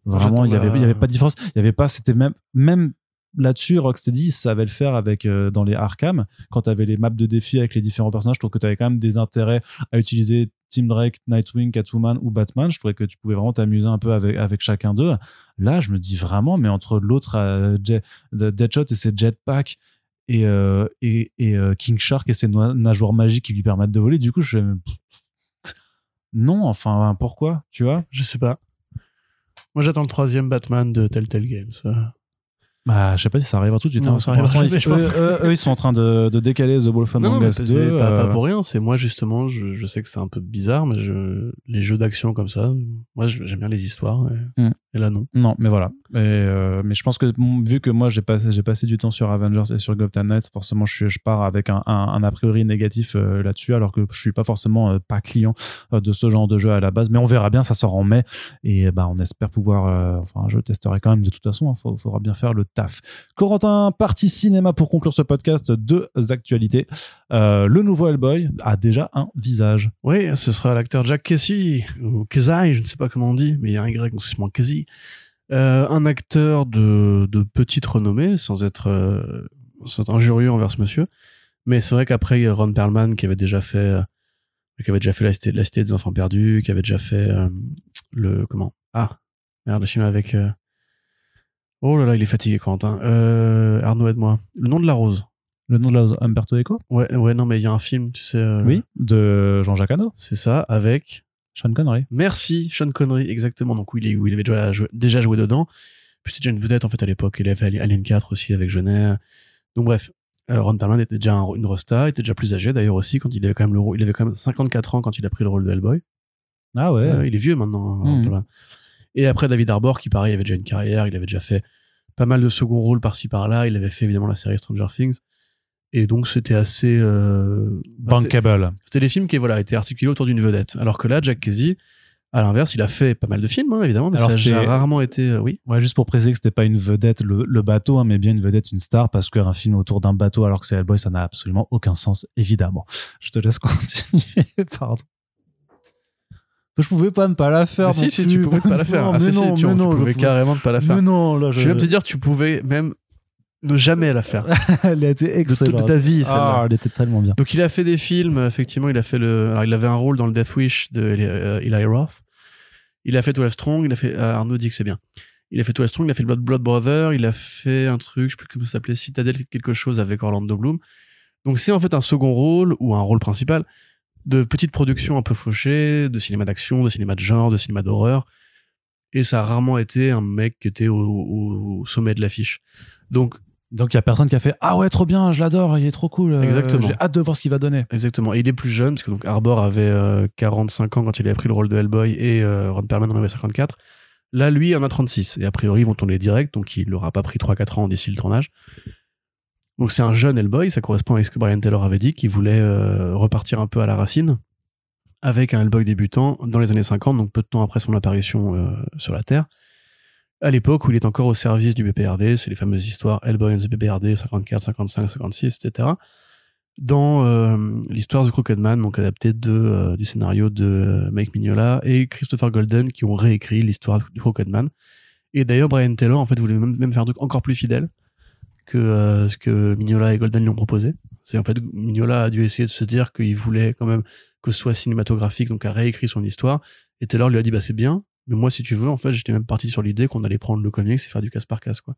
Vraiment, il y avait, il y avait pas de différence. Il y avait pas, c'était même, même là-dessus, Rocksteady savait le faire avec euh, dans les Arkham quand tu avais les maps de défis avec les différents personnages. Je trouve que tu avais quand même des intérêts à utiliser Team Drake, Nightwing, Catwoman ou Batman. Je trouvais que tu pouvais vraiment t'amuser un peu avec chacun d'eux. Là, je me dis vraiment, mais entre l'autre euh, de- Deadshot et ses jetpacks et euh, et, euh, King Shark et ses nageoires magiques qui lui permettent de voler, du coup, je non, enfin, pourquoi, tu vois? Je sais pas. Moi j'attends le troisième Batman de Telltale Games. Bah, je sais pas si ça arrivera tout de suite. Non, hein. ça arrivera jamais, ils- je pense. eux, eux- eux, ils sont en train de, de décaler The Wolf Among Us c'est 2. pas, pas euh, pour rien. C'est moi justement, je, je sais que c'est un peu bizarre, mais je, les jeux d'action comme ça, moi j'aime bien les histoires. Et, Mm. Et là non. Non, mais voilà. Euh, mais je pense que vu que moi j'ai passé, passé du temps sur Avengers et sur Gotham forcément je, suis, je pars avec un, a priori négatif euh, là-dessus, alors que je suis pas forcément euh, pas client euh, de ce genre de jeu à la base. Mais on verra bien, ça sort en mai et bah on espère pouvoir. enfin, je testerai quand même de toute façon. Il faudra bien faire le taf. Corentin, partie cinéma pour conclure ce podcast. Deux actualités. Euh, le nouveau Hellboy a déjà un visage. Oui, ce sera l'acteur Jack Casey, ou Kesai, je ne sais pas comment on dit, mais il y a un Y, donc c'est moins Casey. Euh, un acteur de, petite renommée, sans être, euh, sans injurieux envers ce monsieur. Mais c'est vrai qu'après, Ron Perlman qui avait déjà fait, euh, qui avait déjà fait la cité, la Cité des enfants perdus, qui avait déjà fait le, comment? Ah, merde, le film avec, oh là là, il est fatigué, Quentin. Arnaud, aide-moi. Le nom de la rose. Le nom de la Umberto Eco? Ouais, ouais, non, mais il y a un film, tu sais. euh, Oui, de Jean-Jacques Hano, C'est ça, avec, Sean Connery. Merci, Sean Connery, exactement. Donc, où il, est, où il avait déjà joué, déjà joué dedans. Puis, c'était déjà une vedette, en fait, à l'époque. Il avait fait Alien 4 aussi avec Genet. Donc, bref. euh, Ron Perlman était déjà un- une rosta, était déjà plus âgé d'ailleurs aussi quand il avait quand même le rôle, il avait quand même 54 ans quand il a pris le rôle de Hellboy. Ah ouais. Euh, il est vieux maintenant. hein, Ron Mhm. Et après David Arbor qui pareil avait déjà une carrière, il avait déjà fait pas mal de second rôles par-ci par-là, il avait fait évidemment la série Stranger Things. Et donc c'était assez euh, bah, Bankable. c'était des films qui voilà étaient articulés autour d'une vedette. Alors que là, Jack Casey, à l'inverse, il a fait pas mal de films, hein, évidemment, mais Alors, ça a rarement été. euh, oui. Ouais, juste pour préciser que c'était pas une vedette, le, le bateau, hein, mais bien une vedette, une star, parce qu'un film autour d'un bateau, alors que c'est Hellboy, ça n'a absolument aucun sens, évidemment. Je te laisse continuer, pardon. Je pouvais pas ne pas la faire. Mais si, non si, plus. tu pouvais pas la faire. Non, ah, mais si, si, non, tu, mais tu non, je pouvais pouvais- carrément ne pas la faire. Mais non, là, Je je, vais même te dire, tu pouvais même ne jamais la faire. elle a été de, toute- excellente. de ta vie, celle-là. Ah, elle était tellement bien. Donc il a fait des films, effectivement, il a fait le. Alors il avait un rôle dans le Death Wish de euh, Eli Roth. Il a fait 12 Strong, il a fait. euh, Arnaud dit que c'est bien. Il a fait 12 Strong, il a fait Blood, Blood Brother, il a fait un truc, je sais plus comment ça s'appelait, Citadel quelque chose avec Orlando Bloom. Donc c'est en fait un second rôle ou un rôle principal de petite production un peu fauchée, de cinéma d'action, de cinéma de genre, de cinéma d'horreur. Et ça a rarement été un mec qui était au, au sommet de l'affiche. Donc Donc il y a personne qui a fait ah ouais trop bien, je l'adore, il est trop cool. euh, Exactement. J'ai hâte de voir ce qu'il va donner. Exactement. Et il est plus jeune, parce que donc Arbor avait euh, 45 ans quand il avait pris le rôle de Hellboy et euh, Ron Perlman en avait 54. Là, lui, il en a 36. Et a priori, ils vont tourner direct, donc il n'aura pas pris 3-4 ans d'ici le tournage. Donc c'est un jeune Hellboy, ça correspond à ce que Brian Taylor avait dit, qui voulait euh, repartir un peu à la racine avec un Hellboy débutant dans les années 50, donc peu de temps après son apparition euh, sur la Terre. À l'époque où il est encore au service du BPRD, c'est les fameuses histoires Hellboy and the BPRD 54, 55, 56, etc. Dans euh, l'histoire de Crooked Man, donc adaptée de, euh, du scénario de euh, Mike Mignola et Christopher Golden qui ont réécrit l'histoire du Crooked Man. Et d'ailleurs, Brian Taylor, en fait, voulait même, faire un truc encore plus fidèle que euh, ce que Mignola et Golden lui ont proposé. C'est en fait, Mignola a dû essayer de se dire qu'il voulait quand même que ce soit cinématographique, donc a réécrit son histoire. Et Taylor lui a dit, bah c'est bien, mais moi, si tu veux, en fait, j'étais même parti sur l'idée qu'on allait prendre le comics et faire du casse par casse, quoi.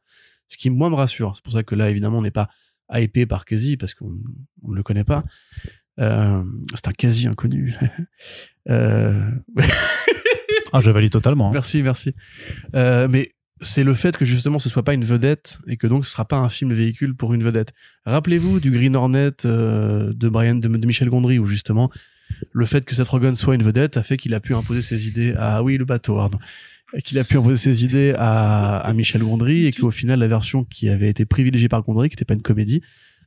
Ce qui, moi, me rassure. C'est pour ça que là, évidemment, on n'est pas hypé par Casey parce qu'on on ne le connaît pas. Euh, c'est un quasi inconnu. euh, Ah je valide totalement. hein. merci, merci. Euh, mais c'est le fait que justement ce soit pas une vedette et que donc ce sera pas un film véhicule pour une vedette. Rappelez-vous du Green Hornet euh, de Brian de, de Michel Gondry où justement le fait que Seth Rogen soit une vedette a fait qu'il a pu imposer ses idées à oui le bateau qu'il a pu imposer ses idées à, à Michel Gondry et qu'au final la version qui avait été privilégiée par Gondry qui n'était pas une comédie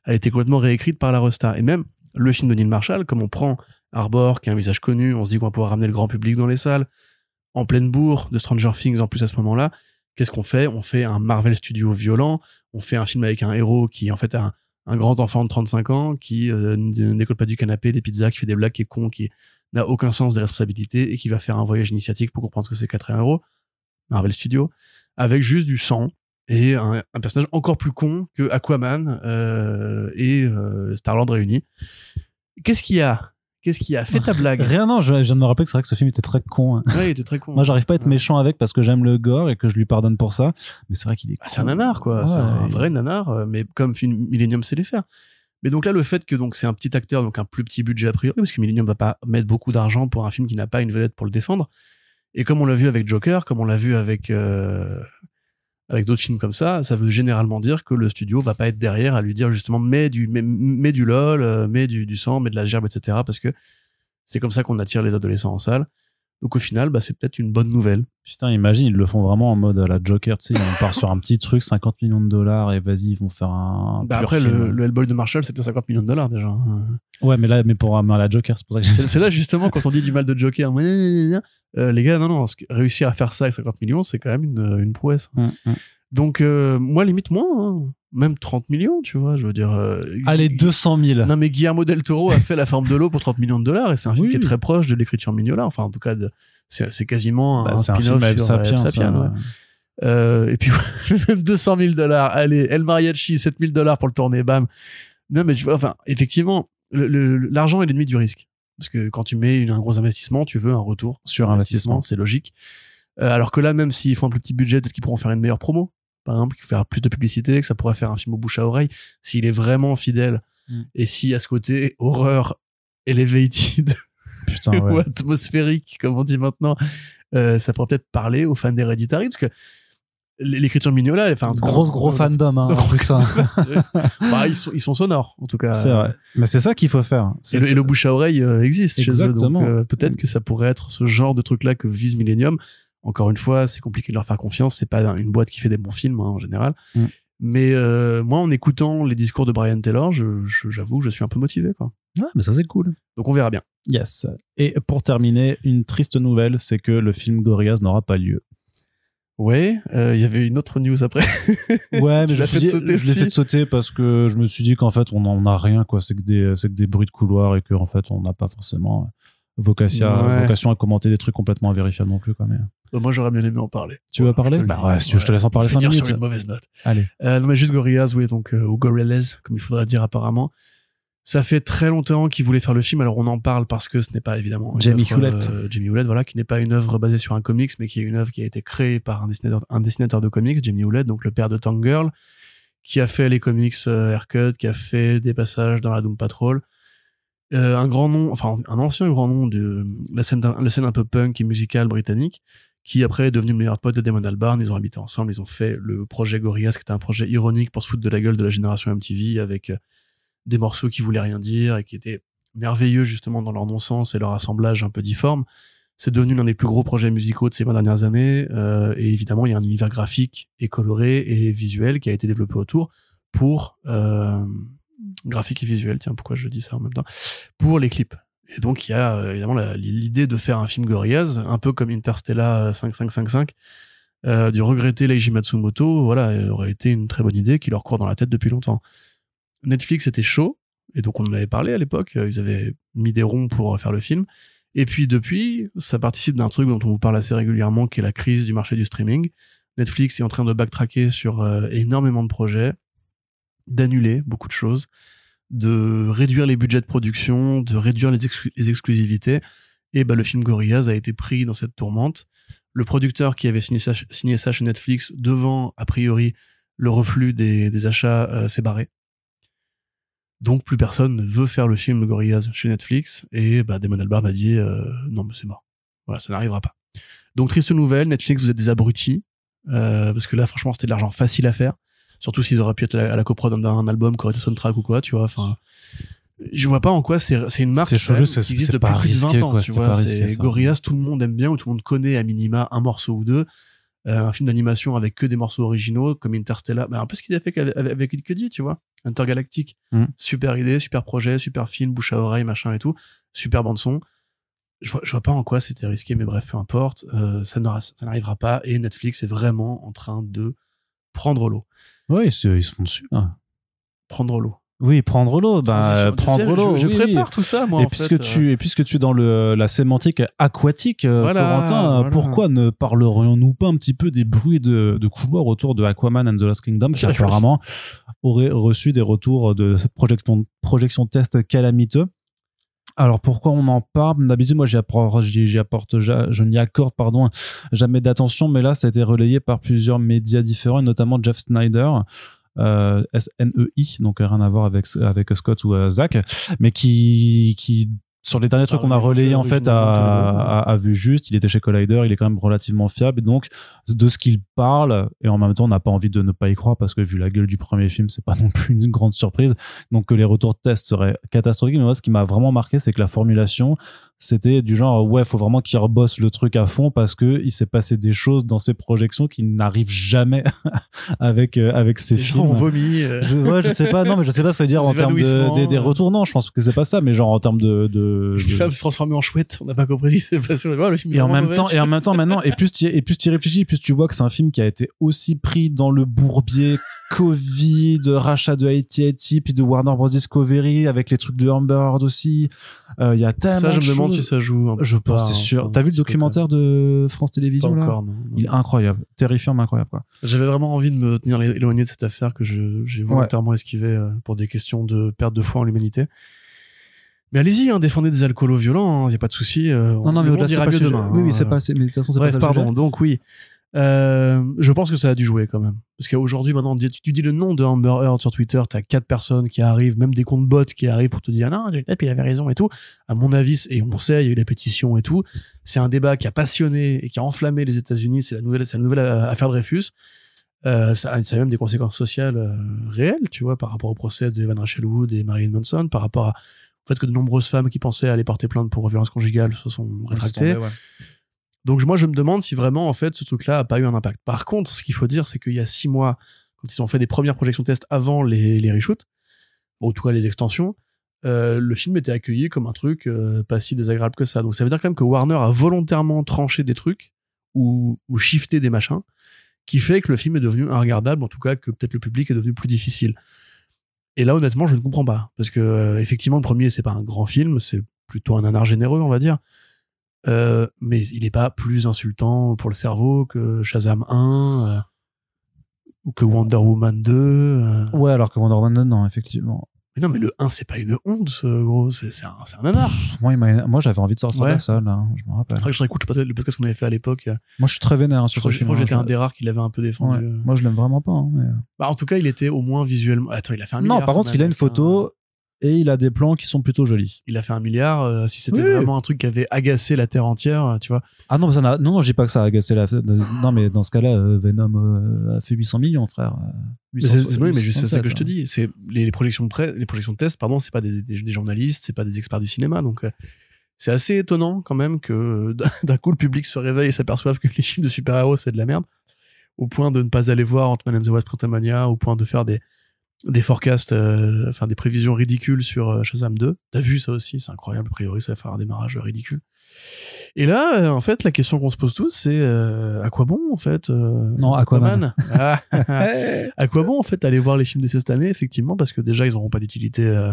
a été complètement réécrite par la Rosta. Et même le film de Neil Marshall comme on prend Arbor qui a un visage connu on se dit qu'on va pouvoir ramener le grand public dans les salles en pleine bourre de Stranger Things en plus à ce moment-là qu'est-ce qu'on fait? On fait un Marvel Studio violent, on fait un film avec un héros qui en fait a un, un grand enfant de 35 ans qui euh, pas du canapé, des pizzas, qui fait des blagues, qui est con, qui n'a aucun sens des responsabilités et qui va faire un voyage initiatique pour comprendre ce que c'est qu'être un héros. Marvel Studio, avec juste du sang et un, un personnage encore plus con que Aquaman euh, et euh, Star-Lord réunis. Qu'est-ce qu'il y a Qu'est-ce qu'il y a Fais ta blague? Rien non, je, je viens de me rappeler que c'est vrai que ce film était très con. hein. Ouais, il était très con. Moi j'arrive pas à être Ouais. méchant avec parce que j'aime le gore et que je lui pardonne pour ça. Mais c'est vrai qu'il est. Ah, c'est un nanar quoi, Ouais, c'est un vrai nanar, euh, mais comme film Millennium sait les faire. Mais donc là, le fait que donc c'est un petit acteur, donc un plus petit budget a priori, parce que Millennium va pas mettre beaucoup d'argent pour un film qui n'a pas une vedette pour le défendre. Et comme on l'a vu avec Joker, comme on l'a vu avec euh, avec d'autres films comme ça, ça veut généralement dire que le studio va pas être derrière à lui dire justement mets du mets, mets du lol, euh, mets du, du sang, mets de la gerbe, etc. Parce que c'est comme ça qu'on attire les adolescents en salle. Donc au final, bah, c'est peut-être une bonne nouvelle. Putain, imagine, ils le font vraiment en mode à la Joker, tu sais, on part sur un petit truc, 50 millions de dollars et vas-y, ils vont faire un. Bah après, film. le, le Hellboy de Marshall, c'était 50 millions de dollars déjà. hein. Ouais, mais là, mais pour à la Joker, c'est pour ça que c'est là justement quand on dit du mal de Joker, euh, les gars, non, non, réussir à faire ça avec 50 millions, c'est quand même une, une prouesse. Donc, euh, moi, limite moins, hein. même 30 millions, tu vois, je veux dire. euh, Allez, Gu- 200 000. Non, mais Guillermo del Toro a fait La forme de l'eau pour 30 millions de dollars et c'est un film Oui. qui est très proche de l'écriture Mignola. Enfin, en tout cas, c'est quasiment Bah, un spin-off sur Sapiens. Ouais. Euh, et puis, même 200 000 dollars. Allez, El Mariachi, 7 000 dollars pour le tourner, bam. Non, mais tu vois, enfin, effectivement, l'argent est l'ennemi du risque. Parce que quand tu mets une- un gros investissement, tu veux un retour Sur investissement. C'est logique. Euh, alors que là, même s'ils font un plus petit budget, peut-être qu'ils pourront faire une meilleure promo. Par exemple, faire plus de publicité, que ça pourrait faire un film au bouche à oreille. S'il est vraiment fidèle. Mm. Et si à ce côté, horreur elevated Putain, ouais. ou atmosphérique, comme on dit maintenant, euh, ça pourrait peut-être parler aux fans d'Hereditary, parce que l'écriture Mignola, enfin, Gros, gros fandom, hein, Gros ça. bah, ils, sont, ils sont sonores, en tout cas. C'est vrai. Mais c'est ça qu'il faut faire. Et le, et le bouche à oreille euh, existe chez eux, donc euh, peut-être que ça pourrait être ce genre de truc-là que vise Millennium. Encore une fois, c'est compliqué de leur faire confiance. C'est pas une boîte qui fait des bons films hein, en général. Mm. Mais euh, moi, en écoutant les discours de Brian Taylor, je- je- j'avoue que je suis un peu motivé. Quoi. Ouais, mais ça, c'est cool. Donc on verra bien. Yes. Et pour terminer, une triste nouvelle, c'est que le film Gorillaz n'aura pas lieu. Ouais, euh, il y avait une autre news après. Ouais, mais je, fait l'ai aussi fait sauter parce que je me suis dit qu'en fait, on n'en a rien, quoi. C'est que des, c'est que des bruits de couloir et qu'en fait, on n'a pas forcément vocation, Ouais. vocation à commenter des trucs complètement invérifiables non plus, quoi. Mais Euh, moi, j'aurais bien aimé en parler. tu veux parler? Bah ouais, si tu veux, je te laisse en parler Finir 5 minutes. sur une mauvaise note. Allez. Euh, non, mais juste Gorillaz, oui, donc, euh, ou Gorillaz, comme il faudrait dire apparemment. Ça fait très longtemps qu'ils voulaient faire le film, alors on en parle parce que ce n'est pas évidemment une Jamie œuvre, Hewlett. euh, Jamie Hewlett, voilà, qui n'est pas une œuvre basée sur un comics, mais qui est une œuvre qui a été créée par un dessinateur, un dessinateur de comics, Jamie Hewlett, donc le père de Tank Girl, qui a fait les comics euh, Haircut, qui a fait des passages dans la Doom Patrol. Euh, un grand nom, enfin un ancien grand nom de la scène, la scène un peu punk et musicale britannique, qui après est devenu le meilleur pote de Damon Albarn. Ils ont habité ensemble, ils ont fait le projet Gorillaz, qui était un projet ironique pour se foutre de la gueule de la génération MTV, avec euh, des morceaux qui voulaient rien dire et qui étaient merveilleux justement dans leur non-sens et leur assemblage un peu difforme. C'est devenu l'un des plus gros projets musicaux de ces 20 dernières années. euh, et évidemment, il y a un univers graphique et coloré et visuel qui a été développé autour pour euh, graphique et visuel. Tiens, pourquoi je dis ça en même temps? Pour les clips. Et donc, il y a euh, évidemment l'idée de faire un film Gorillaz, un peu comme Interstellar 5555, euh, du regretter Leiji Matsumoto, voilà, aurait été une très bonne idée qui leur court dans la tête depuis longtemps. Netflix était chaud, et donc on en avait parlé à l'époque, euh, ils avaient mis des ronds pour euh, faire le film. Et puis depuis, ça participe d'un truc dont on vous parle assez régulièrement, qui est la crise du marché du streaming. Netflix est en train de backtracker sur euh, énormément de projets, d'annuler beaucoup de choses, de réduire les budgets de production, de réduire les, exclu- les exclusivités. Et bah, le film Gorillaz a été pris dans cette tourmente. Le producteur qui avait signé ça, chez Netflix, devant, a priori, le reflux des, achats, s'est barré. Donc plus personne ne veut faire le film Gorillaz chez Netflix. Et bah, Damon Albarn a dit euh, non, mais c'est mort. Voilà, ça n'arrivera pas. Donc triste nouvelle, Netflix, vous êtes des abrutis. euh, parce que là, franchement, c'était de l'argent facile à faire. Surtout s'ils auraient pu être à la, à la coprod d'un album qui aurait été soundtrack ou quoi, tu vois. Enfin, je vois pas en quoi c'est c'est une marque qui existe depuis plus de 20 risqué, ans, quoi, tu vois. Gorillaz, tout le monde aime bien ou tout le monde connaît à minima un morceau ou deux. Euh, un film d'animation avec que des morceaux originaux comme Interstellar, bah, un peu ce qu'ils a fait avec, avec, avec tu vois. Intergalactique, Mm. super idée, super projet, super film, bouche à oreille, machin et tout, super bande son. Je vois, je vois pas en quoi c'était risqué, mais bref, peu importe, euh, ça n'arrivera pas et Netflix est vraiment en train de prendre l'eau, Oui, ils se, ils se font dessus. là. prendre l'eau. Oui, prendre l'eau, bah, Transition. prendre l'eau. Je, oui, prépare oui. tout ça, moi. et en puisque fait, euh. tu et puisque tu es dans le la sémantique aquatique euh, Voilà, Corentin euh, voilà. pourquoi ne parlerions-nous pas un petit peu des bruits de, de couloir autour de Aquaman and the Lost Kingdom qui apparemment aurait reçu des retours de projection projection test calamiteux? Alors pourquoi on en parle? D'habitude, moi, j'y apporte, je n'y accorde pardon jamais d'attention, mais là, ça a été relayé par plusieurs médias différents, et notamment Jeff Snyder, euh, S-N-E-I, donc euh, rien à voir avec avec Scott ou euh, Zach, mais qui qui sur les derniers trucs Ah, qu'on a relayés en fait à, à, à vue juste, il était chez Collider, il est quand même relativement fiable, et donc de ce qu'il parle, et en même temps, on n'a pas envie de ne pas y croire parce que vu la gueule du premier film, c'est pas non plus une grande surprise. Donc que les retours de test seraient catastrophiques. Mais moi, ce qui m'a vraiment marqué, c'est que la formulation, c'était du genre, ouais, faut vraiment qu'il rebosse le truc à fond parce que il s'est passé des choses dans ses projections qui n'arrivent jamais avec, euh, avec Les ont films. vomi. euh, Je, ouais, je sais pas, non, mais je sais pas, ça veut dire en termes de, des, des euh. retours. Non, je pense que c'est pas ça, mais genre en termes de, de, Une de- se transformer en chouette, on n'a pas compris ce qui s'est passé. Ouais, le film et en même mauvais, temps, et en même temps, maintenant, et plus tu et plus tu réfléchis, plus tu vois que c'est un film qui a été aussi pris dans le bourbier Covid, rachat de AT&T, puis de Warner Bros Discovery avec les trucs de Amber Heard aussi. Euh, Il y a tellement Ça, je de me demande si ça joue. Je pense, c'est hein, sûr. T'as vu le documentaire de France. Télévisions là encore, non. non. Il est incroyable, terrifiant, mais incroyable quoi. J'avais vraiment envie de me tenir éloigné de cette affaire que j'ai volontairement esquivé euh, pour des questions de perte de foi en l'humanité. Mais allez-y, hein, défendez des alcoolos violents, il n'y a pas de souci. euh, Non, non, mais monde au-delà, c'est ira pas le mieux demain. Oui, oui, hein, c'est pas, mais de toute façon, c'est Bref, pas pardon. Donc oui, Euh, je pense que ça a dû jouer quand même. Parce qu'aujourd'hui, maintenant, tu, tu dis le nom de Amber Heard sur Twitter, t'as quatre personnes qui arrivent, même des comptes bots qui arrivent pour te dire non, Johnny Depp, il avait raison et tout. À mon avis, et on sait, il y a eu la pétition et tout. C'est un débat qui a passionné et qui a enflammé les États-Unis. C'est la nouvelle, c'est la nouvelle euh, affaire Dreyfus. Euh, ça, a, ça a même des conséquences sociales euh, réelles, tu vois, par rapport au procès de Evan Rachel Wood et Marilyn Manson, par rapport à, au fait que de nombreuses femmes qui pensaient aller porter plainte pour violence conjugale se sont rétractées. Ouais. Donc moi je me demande si vraiment en fait ce truc-là a pas eu un impact. Par contre, ce qu'il faut dire, c'est qu'il y a six mois, quand ils ont fait des premières projections test avant les, les reshoots, ou en tout cas les extensions, euh, le film était accueilli comme un truc euh, pas si désagréable que ça. Donc ça veut dire quand même que Warner a volontairement tranché des trucs ou, ou shifté des machins, qui fait que le film est devenu regardable, en tout cas que peut-être le public est devenu plus difficile. Et là honnêtement je ne comprends pas, parce que euh, effectivement le premier c'est pas un grand film, c'est plutôt un nanar généreux on va dire. Euh, mais il n'est pas plus insultant pour le cerveau que Shazam 1 euh, ou que Wonder Woman 2. euh. Ouais, alors que Wonder Woman, non, effectivement. Mais non, mais le 1, c'est pas une honte, gros, c'est un, un nanar. Moi, moi j'avais envie de sortir Ouais. de la salle, là, je me rappelle. Que je réécoute le podcast qu'on avait fait à l'époque. Moi, je suis très vénère hein, sur ce je film. crois que hein, j'étais un des rares qui l'avait un peu défendu. Ouais. Moi, je l'aime vraiment pas. hein, mais- Bah, en tout cas, il était au moins visuellement. Attends, il a fait un Non, par contre, il a une photo. Et il a des plans qui sont plutôt jolis. Il a fait un milliard. euh, si c'était Oui. vraiment un truc qui avait agacé la terre entière, euh, tu vois. Ah non, ça n'a- non, non, dis pas que ça a agacé la. Non, mais dans ce cas-là, euh, Venom euh, a fait 800 millions, frère. Euh, Mais 800, c'est- oui, mais je- c'est ça que je te 867, dis. C'est les, les projections de presse, les projections de test, pardon, c'est pas des, des, des journalistes, c'est pas des experts du cinéma, donc euh, c'est assez étonnant quand même que euh, d'un- d'un coup le public se réveille et s'aperçoive que les films de super-héros c'est de la merde, au point de ne pas aller voir Ant-Man and the Wasp Quantumania, au point de faire des des forecasts, euh, enfin des prévisions ridicules sur euh, Shazam 2. T'as vu ça aussi, c'est incroyable. A priori, ça va faire un démarrage ridicule. Et là, euh, en fait, la question qu'on se pose tous, c'est euh, à quoi bon en fait euh, Non, Aquaman. Ah, à quoi bon en fait aller voir les films d'essai cette année? Effectivement parce que déjà ils n'auront pas d'utilité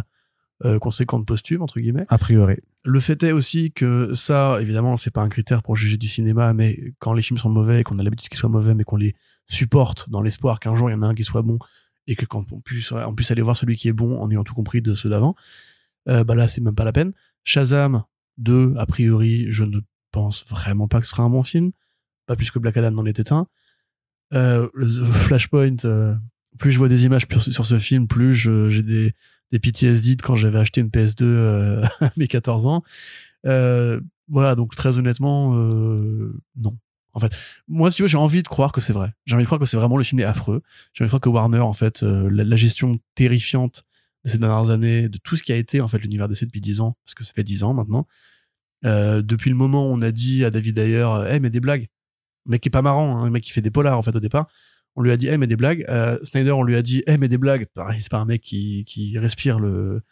conséquente posthume entre guillemets A priori. le fait est aussi que ça évidemment c'est pas un critère pour juger du cinéma mais quand les films sont mauvais et qu'on a l'habitude qu'ils soient mauvais mais qu'on les supporte dans l'espoir qu'un jour il y en a un qui soit bon et que quand on puisse on puisse aller voir celui qui est bon en ayant tout compris de ceux d'avant euh, bah là c'est même pas la peine Shazam 2 a priori je ne pense vraiment pas que ce sera un bon film pas plus que Black Adam n'en était un euh, Flashpoint, euh, plus je vois des images sur, ce film, plus j'ai des, des PTSD de quand j'avais acheté une PS2 euh, à mes 14 ans. Euh, voilà, donc très honnêtement, euh, non. En fait, moi, si tu veux, j'ai envie de croire que c'est vrai. J'ai envie de croire que c'est vraiment le film est affreux. J'ai envie de croire que Warner, en fait, euh, la, gestion terrifiante de ces dernières années, de tout ce qui a été en fait l'univers DC depuis 10 ans, parce que ça fait 10 ans maintenant. Euh, depuis le moment où on a dit à David Ayer, euh, hey, mais des blagues, un mec qui est pas marrant, hein, un mec qui fait des polars en fait au départ. On lui a dit, eh mais des blagues. Euh, Snyder, on lui a dit, eh mais des blagues. Pareil, c'est pas un mec qui respire le,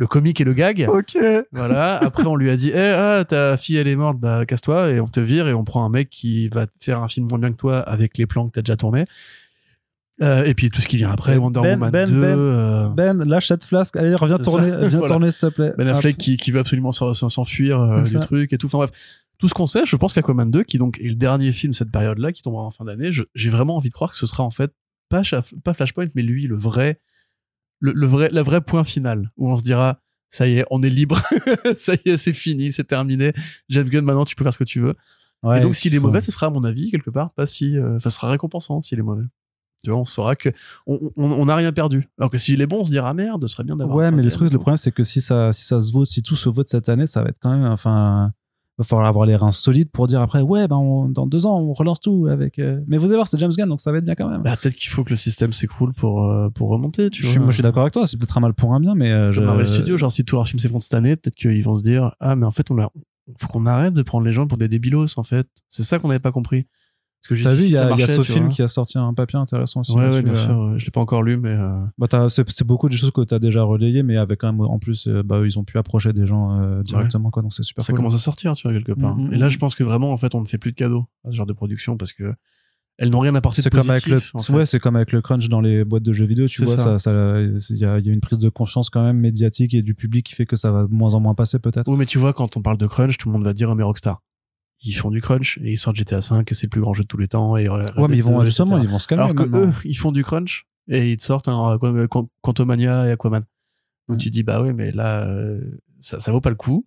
le comique et le gag. Ok. Voilà. Après, on lui a dit, eh ah, ta fille elle est morte, bah casse-toi et on te vire et on prend un mec qui va te faire un film moins bien que toi avec les plans que t'as déjà tournés. Euh, et puis tout ce qui vient après, Wonder Ben, Woman Ben, 2. Ben. euh, Ben, lâche cette flasque. Allez, reviens tourner, viens Voilà. tourner, s'il te plaît. Ben. Affleck qui, qui veut absolument s'en- s'en- s'enfuir euh, du ça. truc et tout. Enfin bref, tout ce qu'on sait, je pense qu'Aquaman 2, qui donc est le dernier film de cette période-là, qui tombera en fin d'année, j'ai vraiment envie de croire que ce sera en fait pas, pas Flashpoint, mais lui, le vrai, le, le vrai, la vraie point final, où on se dira, ça y est, on est libre, ça y est, c'est fini, c'est terminé. Jeff Gunn, maintenant, tu peux faire ce que tu veux. Ouais, et donc, s'il est mauvais, ce sera, à mon avis, quelque part, pas si, euh, ça sera récompensant s'il est mauvais. Tu vois, on saura que on n'a rien perdu. Alors que s'il est bon, on se dira merde, ce serait bien d'avoir. Ouais, mais le truc, le problème, c'est que si ça, si ça se vote, si tout se vote cette année, ça va être quand même, enfin, va falloir avoir les reins solides pour dire après, ouais, ben, on- dans deux ans, on relance tout avec. euh, Mais vous allez voir, c'est James Gunn, donc ça va être bien quand même. Bah, peut-être qu'il faut que le système s'écoule pour, euh, pour remonter, tu je vois. suis, moi, je suis d'accord avec toi. C'est peut-être un mal pour un bien, mais euh, je- Marvel Studios, genre si tous leurs films s'effondrent cette année, peut-être qu'ils vont se dire ah mais en fait on a faut qu'on arrête de prendre les gens pour des débilos en fait. C'est ça qu'on n'avait pas compris. Parce que vu, il y, a- y ce film qui a sorti un papier intéressant aussi. Ouais, ouais, bien euh. sûr. Je l'ai pas encore lu, mais euh, Bah, t'as- c'est beaucoup de choses que tu as déjà relayées, mais avec quand même, en plus, euh, bah, ils ont pu approcher des gens euh, directement, quoi, donc c'est super ça cool. commence à sortir, tu vois, quelque part. Mhm, Et là, mhm. je pense que vraiment, en fait, on ne fait plus de cadeaux à ce genre de production parce que elles n'ont rien apporté de C'est comme avec le, en fait. ouais, c'est comme avec le crunch dans les boîtes de jeux vidéo, tu vois, ça. ça, ça, il y a, il y a une prise de conscience quand même médiatique et du public qui fait que ça va de moins en moins passer peut-être. Oui, mais tu vois, quand on parle de crunch, tout le monde va dire, oh, mais Rockstar. Ils font du crunch et ils sortent GTA 5 et c'est le plus grand jeu de tous les temps. Et Ouais, mais ils vont justement, ils vont se calmer. Alors que maintenant. eux, ils font du crunch et ils te sortent un Quant- Quantumania et Aquaman. Donc Mm. tu dis bah ouais, mais là euh, ça ça vaut pas le coup.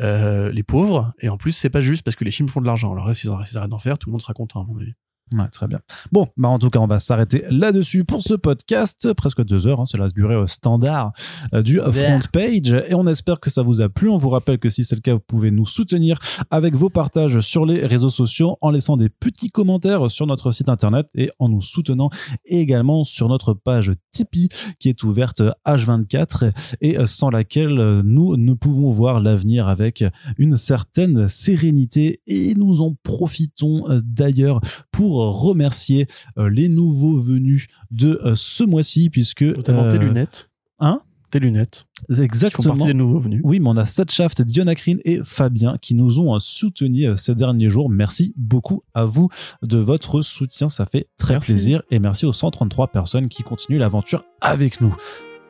Euh, les pauvres et en plus c'est pas juste parce que les films font de l'argent. Alors là s'ils arrêtent d'en faire, tout le monde sera content à mon avis. Ouais, très bien. Bon, bah en tout cas, on va s'arrêter là-dessus pour ce podcast, presque deux heures, hein, c'est la durée euh, standard euh, du front page, et on espère que ça vous a plu. On vous rappelle que si c'est le cas, vous pouvez nous soutenir avec vos partages sur les réseaux sociaux, en laissant des petits commentaires sur notre site internet et en nous soutenant également sur notre page Tipeee qui est ouverte H24 et sans laquelle nous ne pouvons voir l'avenir avec une certaine sérénité et nous en profitons euh, d'ailleurs pour remercier euh, les nouveaux venus de euh, ce mois-ci puisque Notamment tes euh, lunettes. hein? Tes lunettes. Qui font exactement des nouveaux venus. oui, mais on a Shaft, Dionacrine et Fabien qui nous ont euh, soutenus euh, ces derniers jours. Merci beaucoup à vous de votre soutien, ça fait très Merci. plaisir. Et merci aux 133 personnes qui continuent l'aventure avec nous.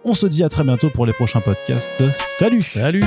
On se dit à très bientôt pour les prochains podcasts. Salut Salut